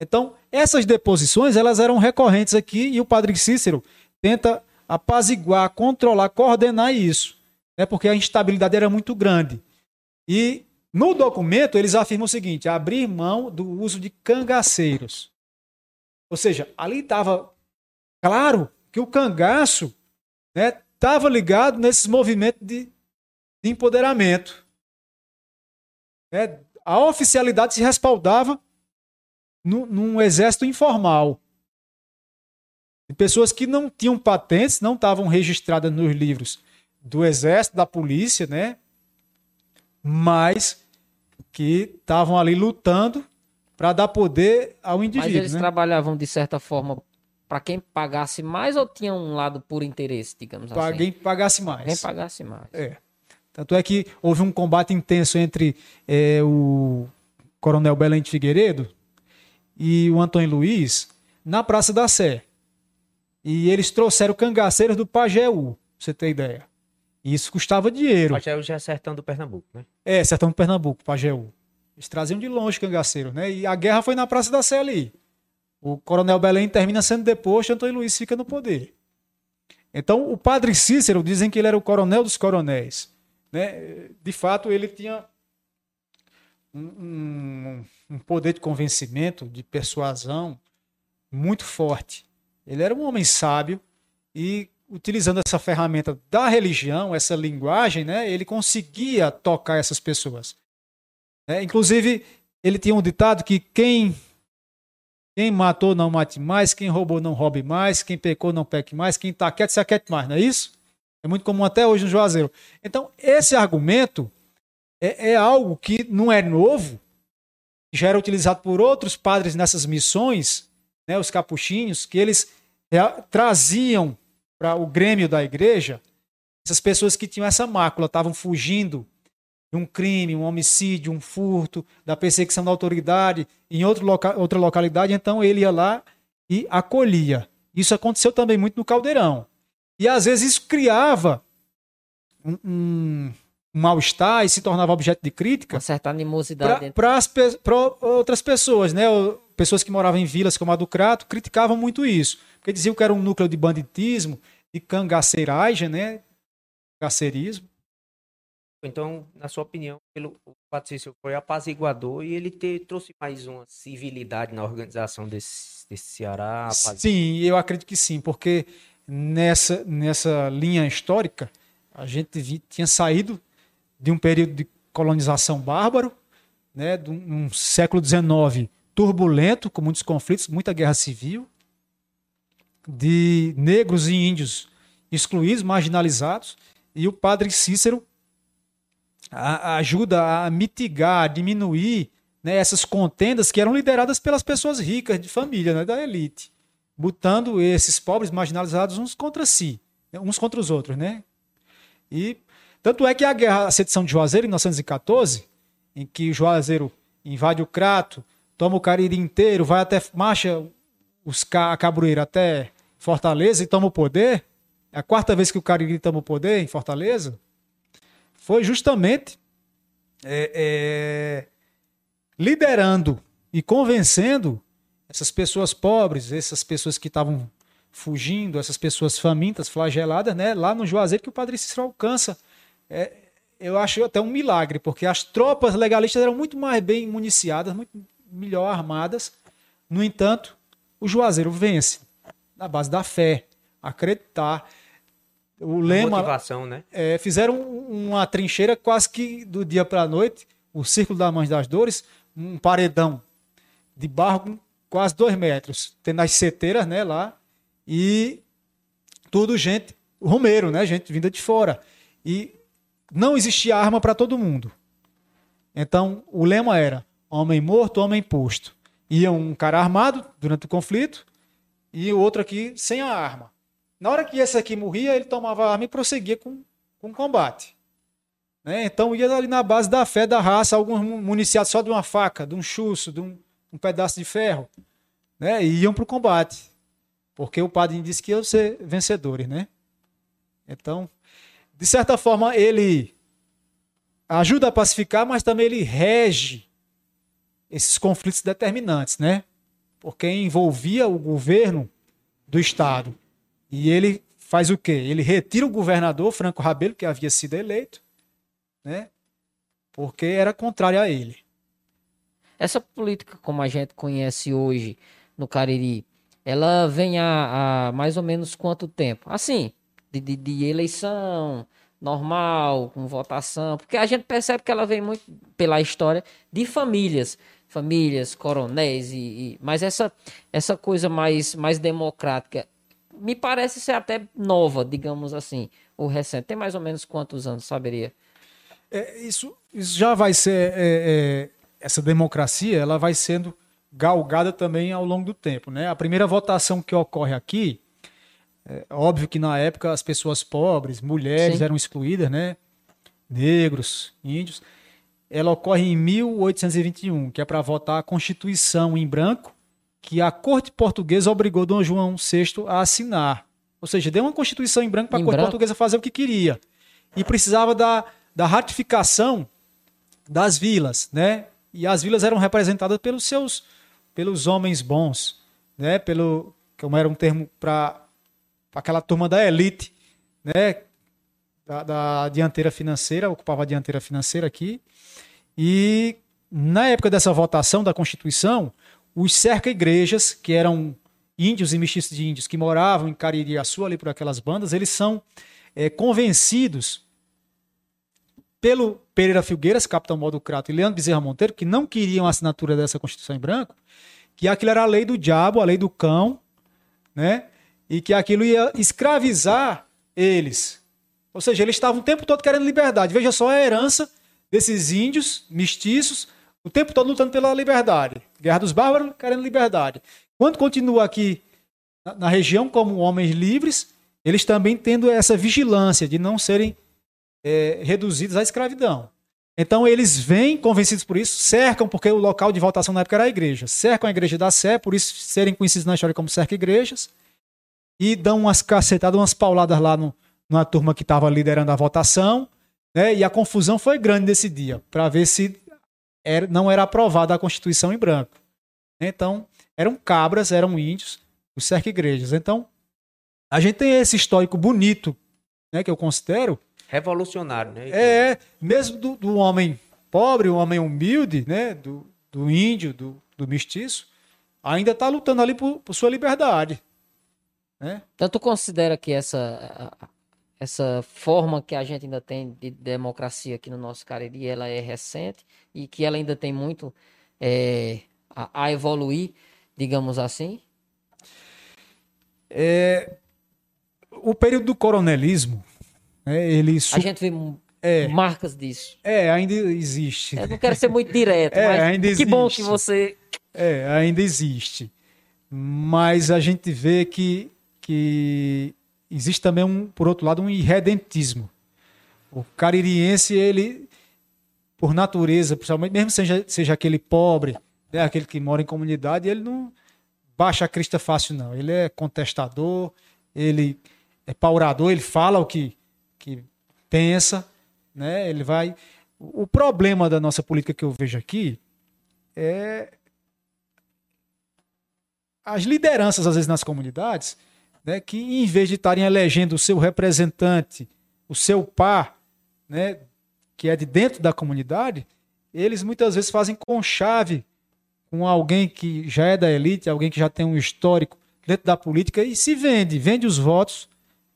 Então, essas deposições, elas eram recorrentes aqui e o padre Cícero tenta apaziguar, controlar, coordenar isso, né? Porque a instabilidade era muito grande. E no documento eles afirmam o seguinte: abrir mão do uso de cangaceiros. Ou seja, ali estava claro que o cangaço estava ligado nesses movimentos de, de empoderamento. né? A oficialidade se respaldava nu- num exército informal. De pessoas que não tinham patentes, não estavam registradas nos livros do exército, da polícia, né? Mas que estavam ali lutando para dar poder ao Mas indivíduo. eles né? trabalhavam de certa forma para quem pagasse mais ou tinha um lado por interesse, digamos Para assim? quem pagasse mais. Quem pagasse mais. É. Tanto é que houve um combate intenso entre eh, o coronel Belém de Figueiredo e o Antônio Luiz na Praça da Sé. E eles trouxeram cangaceiros do Pajeú, pra você ter ideia. E isso custava dinheiro. É já é sertão do Pernambuco, né? É, sertão do Pernambuco, Pajeú. Eles traziam de longe cangaceiros, né? E a guerra foi na Praça da Sé ali. O coronel Belém termina sendo deposto, Antônio Luiz fica no poder. Então, o padre Cícero, dizem que ele era o coronel dos coronéis. Né? De fato, ele tinha um, um- um poder de convencimento, de persuasão muito forte. Ele era um homem sábio e, utilizando essa ferramenta da religião, essa linguagem, né, ele conseguia tocar essas pessoas. né? Inclusive, ele tinha um ditado que quem quem matou não mate mais, quem roubou não roube mais, quem pecou não peque mais, quem está quieto se aquiete mais, não é isso? É muito comum até hoje no Juazeiro. Então, esse argumento é, é algo que não é novo, já era utilizado por outros padres nessas missões, né, os capuchinhos, que eles é, traziam para o grêmio da igreja essas pessoas que tinham essa mácula, estavam fugindo de um crime, um homicídio, um furto, da perseguição da autoridade em outro loca outra localidade, então ele ia lá e acolhia. Isso aconteceu também muito no Caldeirão. E às vezes isso criava um, mal-estar e se tornava objeto de crítica. Uma certa animosidade. Para outras pessoas, né? Pessoas que moravam em vilas como a do Crato criticavam muito isso. Porque diziam que era um núcleo de banditismo, de cangaceiragem, né? Cangaceirismo. Então, na sua opinião, pelo, o Patrício foi apaziguador e ele te, trouxe mais uma civilidade na organização desse, desse Ceará? Sim, eu acredito que sim, porque nessa, nessa linha histórica, a gente vi, tinha saído de um período de colonização bárbaro, né, de um, século XIX turbulento, com muitos conflitos, muita guerra civil, de negros e índios excluídos, marginalizados, e o padre Cícero a, ajuda a mitigar, a diminuir né, essas contendas que eram lideradas pelas pessoas ricas de família, né, da elite, botando esses pobres marginalizados uns contra si, né, uns contra os outros, né? E tanto é que a guerra, a sedição de Juazeiro em 1914, em que Juazeiro invade o Crato, toma o Cariri inteiro, vai até marcha os a Cabroeira até Fortaleza e toma o poder. É a quarta vez que o Cariri toma o poder em Fortaleza foi justamente é, é, liderando e convencendo essas pessoas pobres, essas pessoas que estavam fugindo, essas pessoas famintas, flageladas, né, lá no Juazeiro que o Padre Cícero alcança. É, eu acho até um milagre, porque as tropas legalistas eram muito mais bem municiadas, muito melhor armadas. No entanto, o Juazeiro vence na base da fé, acreditar o lema. Motivação, né? É, fizeram uma trincheira quase que do dia para a noite, o Círculo da Mãe das Dores, um paredão de barro com quase dois metros, tendo as seteiras, né, lá, e tudo gente, romeiro, né, gente vinda de fora. E não existia arma para todo mundo. Então, o lema era homem morto, homem posto. Ia um cara armado durante o conflito e o outro aqui sem a arma. Na hora que esse aqui morria, ele tomava a arma e prosseguia com, com o combate. Né? Então ia ali na base da fé, da raça, alguns municiados só de uma faca, de um chuço, de um, um pedaço de ferro, né? e iam para o combate. Porque o padre disse que iam ser vencedores. Né? Então, de certa forma, ele ajuda a pacificar, mas também ele rege esses conflitos determinantes, né? Porque envolvia o governo do Estado. E ele faz o quê? Ele retira o governador Franco Rabelo, que havia sido eleito, né? Porque era contrário a ele. Essa política, como a gente conhece hoje no Cariri, ela vem há, há mais ou menos quanto tempo? Assim, de, de, de, eleição normal, com votação, porque a gente percebe que ela vem muito pela história de famílias, famílias, coronéis, e, e mas essa, essa coisa mais, mais democrática, me parece ser até nova, digamos assim, o recente. Tem mais ou menos quantos anos, saberia? É, isso, isso já vai ser. É, é, essa democracia ela vai sendo galgada também ao longo do tempo. Né? A primeira votação que ocorre aqui, é óbvio que na época as pessoas pobres, mulheres Sim. eram excluídas, né? negros, índios. Ela ocorre em 1821, que é para votar a Constituição em branco que a corte portuguesa obrigou Dom João VI a assinar. Ou seja, deu uma constituição em branco para a corte branco? portuguesa fazer o que queria. E precisava da, da ratificação das vilas, né? E as vilas eram representadas pelos seus pelos homens bons, né? Pelo como era um termo para aquela turma da elite, né? Da, da dianteira financeira, ocupava a dianteira financeira aqui. E na época dessa votação da Constituição, os cerca-igrejas, que eram índios e mestiços de índios que moravam em Caririaçu, ali por aquelas bandas, eles são é, convencidos pelo, Pereira Filgueiras, capitão Modo Crato, e Leandro Bezerra Monteiro, que não queriam a assinatura dessa Constituição em branco, que aquilo era a lei do diabo, a lei do cão, né? E que aquilo ia escravizar eles. Ou seja, eles estavam o tempo todo querendo liberdade. Veja só a herança desses índios mestiços, o tempo todo lutando pela liberdade. Guerra dos Bárbaros, querendo liberdade. Quando continua aqui na, região como homens livres, eles também tendo essa vigilância de não serem é, reduzidos à escravidão. Então eles vêm convencidos por isso, cercam, porque o local de votação na época era a igreja, cercam a igreja da Sé, por isso serem conhecidos na história como cerca-igrejas, e dão umas cacetadas, umas pauladas lá no, numa turma que estava liderando a votação, né? e a confusão foi grande nesse dia, para ver se era, não era aprovada a Constituição em branco. Então, eram cabras, eram índios, os cerca-igrejas. Então, a gente tem esse histórico bonito, né, que eu considero, Revolucionário, né? é, mesmo do, do homem pobre, o homem humilde, né? Do, do índio, do, do mestiço, ainda está lutando ali por, por sua liberdade. Né? Então tu considera que essa, essa forma que a gente ainda tem de democracia aqui no nosso Cariri, ela é recente e que ela ainda tem muito é, a, a evoluir, digamos assim? O período do coronelismo, né, ele A gente vê É. marcas disso. é, ainda existe. Eu não quero ser muito direto, É, mas ainda que bom existe. que você... É, ainda existe. Mas a gente vê que, que existe também, um, por outro lado, um irredentismo. O caririense, ele, por natureza, principalmente, mesmo seja, seja aquele pobre, né, aquele que mora em comunidade, ele não baixa a crista fácil, não. Ele é contestador, ele é paurador, ele fala o que, que pensa, né? Ele vai. O problema da nossa política que eu vejo aqui é as lideranças, às vezes, nas comunidades, né, que em vez de estarem elegendo o seu representante, o seu par, né, que é de dentro da comunidade, eles muitas vezes fazem conchave com alguém que já é da elite, alguém que já tem um histórico dentro da política e se vende, vende os votos,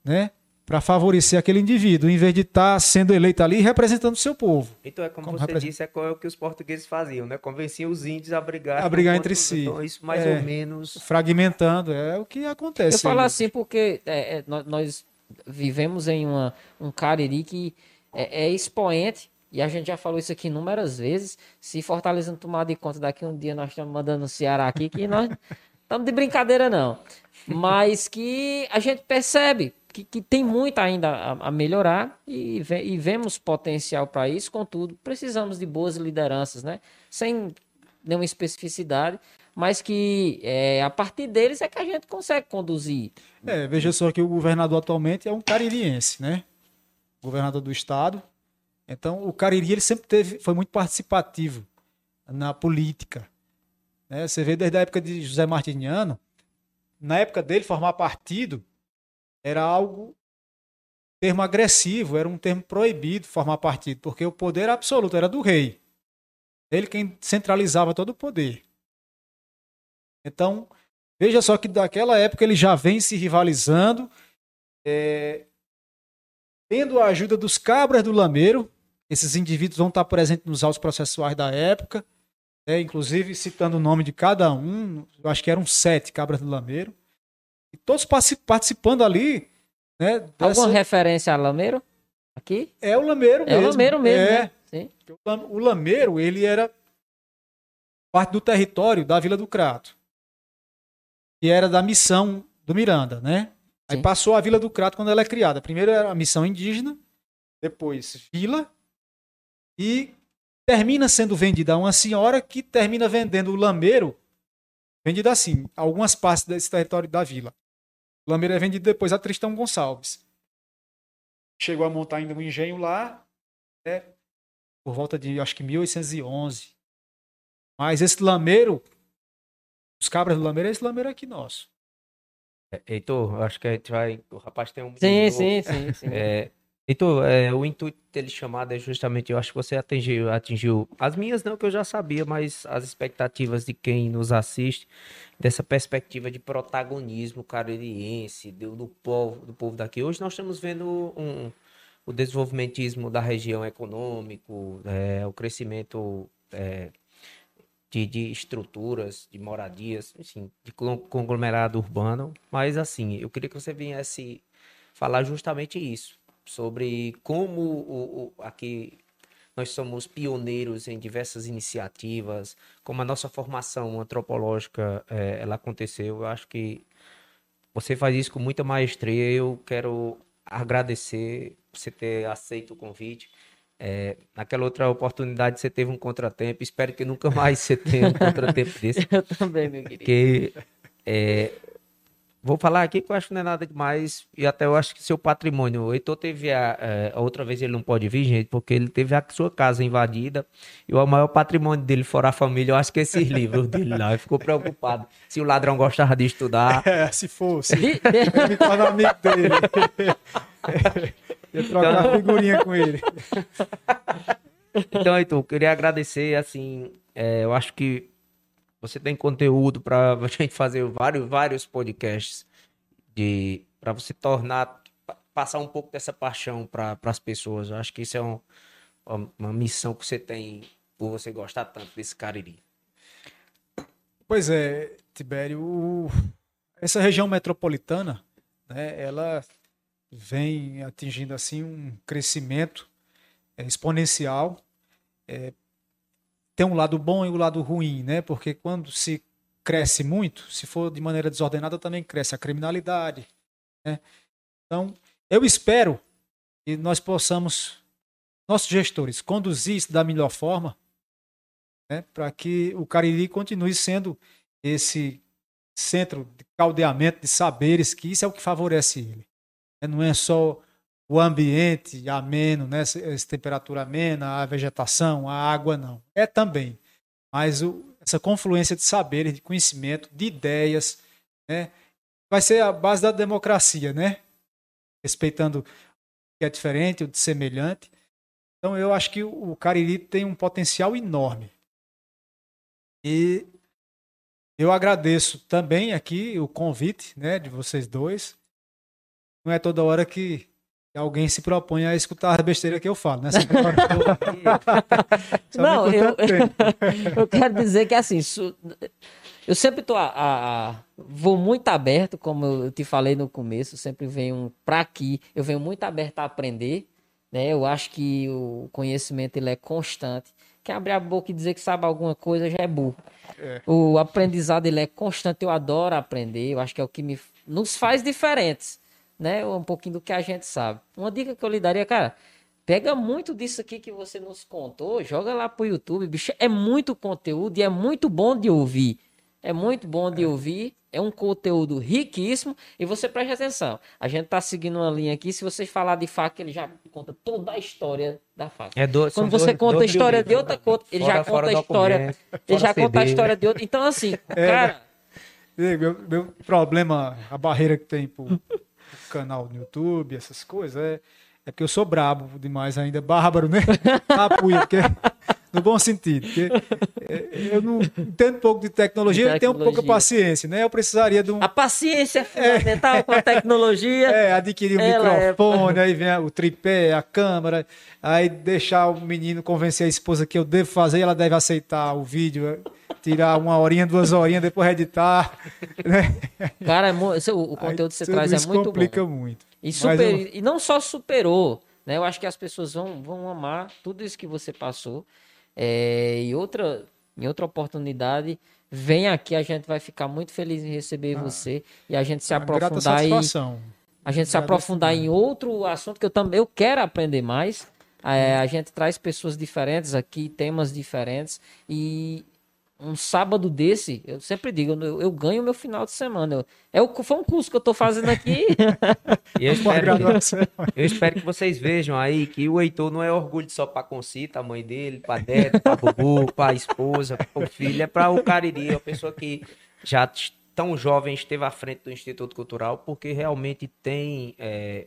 né, para favorecer aquele indivíduo, em vez de estar sendo eleito ali e representando o seu povo. Então é como, Como você represent- disse, é é o que os portugueses faziam, né? Convenciam os índios a brigar, A brigar entre si. Então, isso mais É. ou menos. Fragmentando, é o que acontece. Eu falo aí. assim porque é, é, nós, nós vivemos em uma, um Cariri que é, é expoente, e a gente já falou isso aqui inúmeras vezes. Se Fortaleza não tomar de conta daqui um dia, nós estamos mandando o Ceará aqui, que nós estamos de brincadeira, não. Mas que a gente percebe que, que tem muito ainda a, a melhorar e, ve- e vemos potencial para isso, contudo, precisamos de boas lideranças, né? Sem nenhuma especificidade, mas que é, a partir deles é que a gente consegue conduzir. É, veja só que o governador atualmente é um caririense, né? Governador do estado. Então, o Cariri ele sempre teve, foi muito participativo na política. né? Você vê desde a época de José Martiniano, na época dele, formar partido era algo termo agressivo, era um termo proibido formar partido, porque o poder absoluto era do rei. Ele quem centralizava todo o poder. Então, veja só que daquela época ele já vem se rivalizando, é, tendo a ajuda dos cabras do Lameiro. Esses indivíduos vão estar presentes nos autos processuais da época, né, inclusive citando o nome de cada um, eu acho que eram sete cabras do Lameiro. E todos partici- participando ali. Né, dessa- Alguma referência a Lameiro? Aqui? É o Lameiro É mesmo. o Lameiro mesmo, é. né? Sim. O Lam- O Lameiro, ele era parte do território da Vila do Crato. Que era da missão do Miranda, né? Aí Sim. passou a Vila do Crato quando ela é criada. Primeiro era a missão indígena, depois vila, e termina sendo vendida a uma senhora que termina vendendo o Lameiro, vendido assim, algumas partes desse território da vila. O Lameiro é vendido depois a Tristão Gonçalves. Chegou a montar ainda um engenho lá, né? por volta de acho que 1811. Mas esse lameiro, os cabras do lameiro, é esse lameiro aqui nosso. É, Heitor, acho que a gente vai. O rapaz tem um. Sim, sim, sim, sim. É, Heitor, é, o intuito dele chamado é justamente, eu acho que você atingiu, atingiu as minhas não, que eu já sabia, mas as expectativas de quem nos assiste, dessa perspectiva de protagonismo caririense, do, do povo, do povo daqui. Hoje nós estamos vendo um, o desenvolvimentismo da região econômico, é, o crescimento é, de, de, estruturas, de moradias, enfim, de conglomerado urbano. Mas, assim, eu queria que você viesse falar justamente isso, sobre como o, o, aqui nós somos pioneiros em diversas iniciativas, como a nossa formação antropológica é, ela aconteceu. Eu acho que você faz isso com muita maestria. Eu quero agradecer você ter aceito o convite. É, naquela outra oportunidade você teve um contratempo. Espero que nunca mais você tenha um contratempo desse. Eu também, meu querido. Porque é, Vou falar aqui que eu acho que não é nada demais. E até eu acho que seu patrimônio. O Heitor teve a, é, outra vez ele não pode vir, gente, porque ele teve a sua casa invadida. E o maior patrimônio dele, fora a família, eu acho que é esses livros dele lá. Ele ficou preocupado. Se o ladrão gostava de estudar. É, se fosse. eu me torno amigo dele. Eu trocar então... figurinha com ele. Então, Heitor, eu queria agradecer, assim, é, eu acho que você tem conteúdo para a gente fazer vários, vários podcasts de para você tornar passar um pouco dessa paixão para as pessoas. Eu acho que isso é um, uma missão que você tem por você gostar tanto desse Cariri. Pois é, Tibério, essa região metropolitana, né, ela vem atingindo assim um crescimento é, exponencial, é, tem um lado bom e o um lado ruim, né? Porque quando se cresce muito, se for de maneira desordenada, também cresce a criminalidade, né? Então, eu espero que nós possamos, nossos gestores, conduzir isso da melhor forma, né? Para que o Cariri continue sendo esse centro de caldeamento de saberes, que isso é o que favorece ele. Né? Não é só o ambiente ameno, né? essa, temperatura amena, a vegetação, a água, não. É também. Mas o, essa confluência de saberes, de conhecimento, de ideias, né? vai ser a base da democracia, né? Respeitando o que é diferente, o de semelhante. Então eu acho que o Cariri tem um potencial enorme. E eu agradeço também aqui o convite né, de vocês dois. Não é toda hora que alguém se propõe a escutar a besteira que eu falo, né? Não, eu, eu quero dizer que assim, eu sempre tô a, a, vou muito aberto, como eu te falei no começo, sempre venho para aqui, eu venho muito aberto a aprender, né? Eu acho que o conhecimento ele é constante. Quem abrir a boca e dizer que sabe alguma coisa já é burro. É. O aprendizado ele é constante, eu adoro aprender, eu acho que é o que me, nos faz diferentes né? Um pouquinho do que a gente sabe. Uma dica que eu lhe daria, cara, pega muito disso aqui que você nos contou, joga lá pro YouTube, bicho, é muito conteúdo e é muito bom de ouvir. É muito bom de é. ouvir, é um conteúdo riquíssimo e você preste atenção. A gente tá seguindo uma linha aqui, se você falar de faca, ele já conta toda a história da faca. É do, Quando você dois, conta dois a história de outra, conta, ele fora, já conta a história, ele já CD, conta a história de outra. Então assim, é, cara, meu, meu problema, a barreira que tem pro canal no YouTube, essas coisas, é, é porque eu sou brabo demais ainda, bárbaro, né? Apuia, porque, no bom sentido. É, eu não entendo pouco de tecnologia, tecnologia. eu tenho pouca paciência, né? Eu precisaria de um. A paciência é fundamental é, com a tecnologia. É, adquirir o um é microfone, é... aí vem o tripé, a câmera, aí deixar o menino convencer a esposa que eu devo fazer, ela deve aceitar o vídeo tirar uma horinha, duas horinhas, depois editar. Né? Cara, é o, conteúdo que você traz é muito complica bom. muito. E, super, eu... e não só superou, né? Eu acho que as pessoas vão, vão amar tudo isso que você passou. É, e outra, em outra oportunidade, vem aqui, a gente vai ficar muito feliz em receber ah, você e a gente se aprofundar em a gente se aprofundar em outro assunto que eu também eu quero aprender mais. É, a gente traz pessoas diferentes aqui, temas diferentes e um sábado desse, eu sempre digo, eu, eu ganho meu final de semana. Eu, é o, foi um curso que eu tô fazendo aqui. eu, espero que, eu espero que vocês vejam aí que o Heitor não é orgulho só pra Concita, a mãe dele, pra Deto, pra Bubu, pra esposa, pro filho, é pra o Cariri, é uma pessoa que já tão jovem esteve à frente do Instituto Cultural, porque realmente tem é,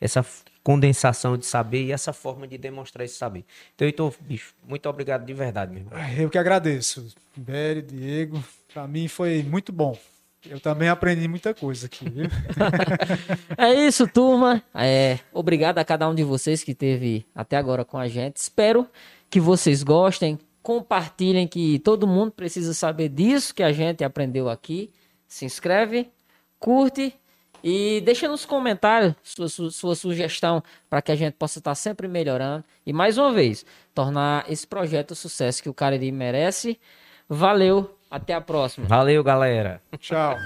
essa condensação de saber e essa forma de demonstrar esse saber. Então, Heitor, bicho, muito obrigado de verdade, meu irmão. Eu que agradeço. Bério, Diego, para mim foi muito bom. Eu também aprendi muita coisa aqui, viu? É isso, turma. É, obrigado a cada um de vocês que esteve até agora com a gente. Espero que vocês gostem. Compartilhem que todo mundo precisa saber disso que a gente aprendeu aqui. Se inscreve, curte e deixa nos comentários sua, sua, sua sugestão para que a gente possa estar sempre melhorando. E mais uma vez, tornar esse projeto o sucesso que o Cariri merece. Valeu, até a próxima. Valeu, galera. Tchau.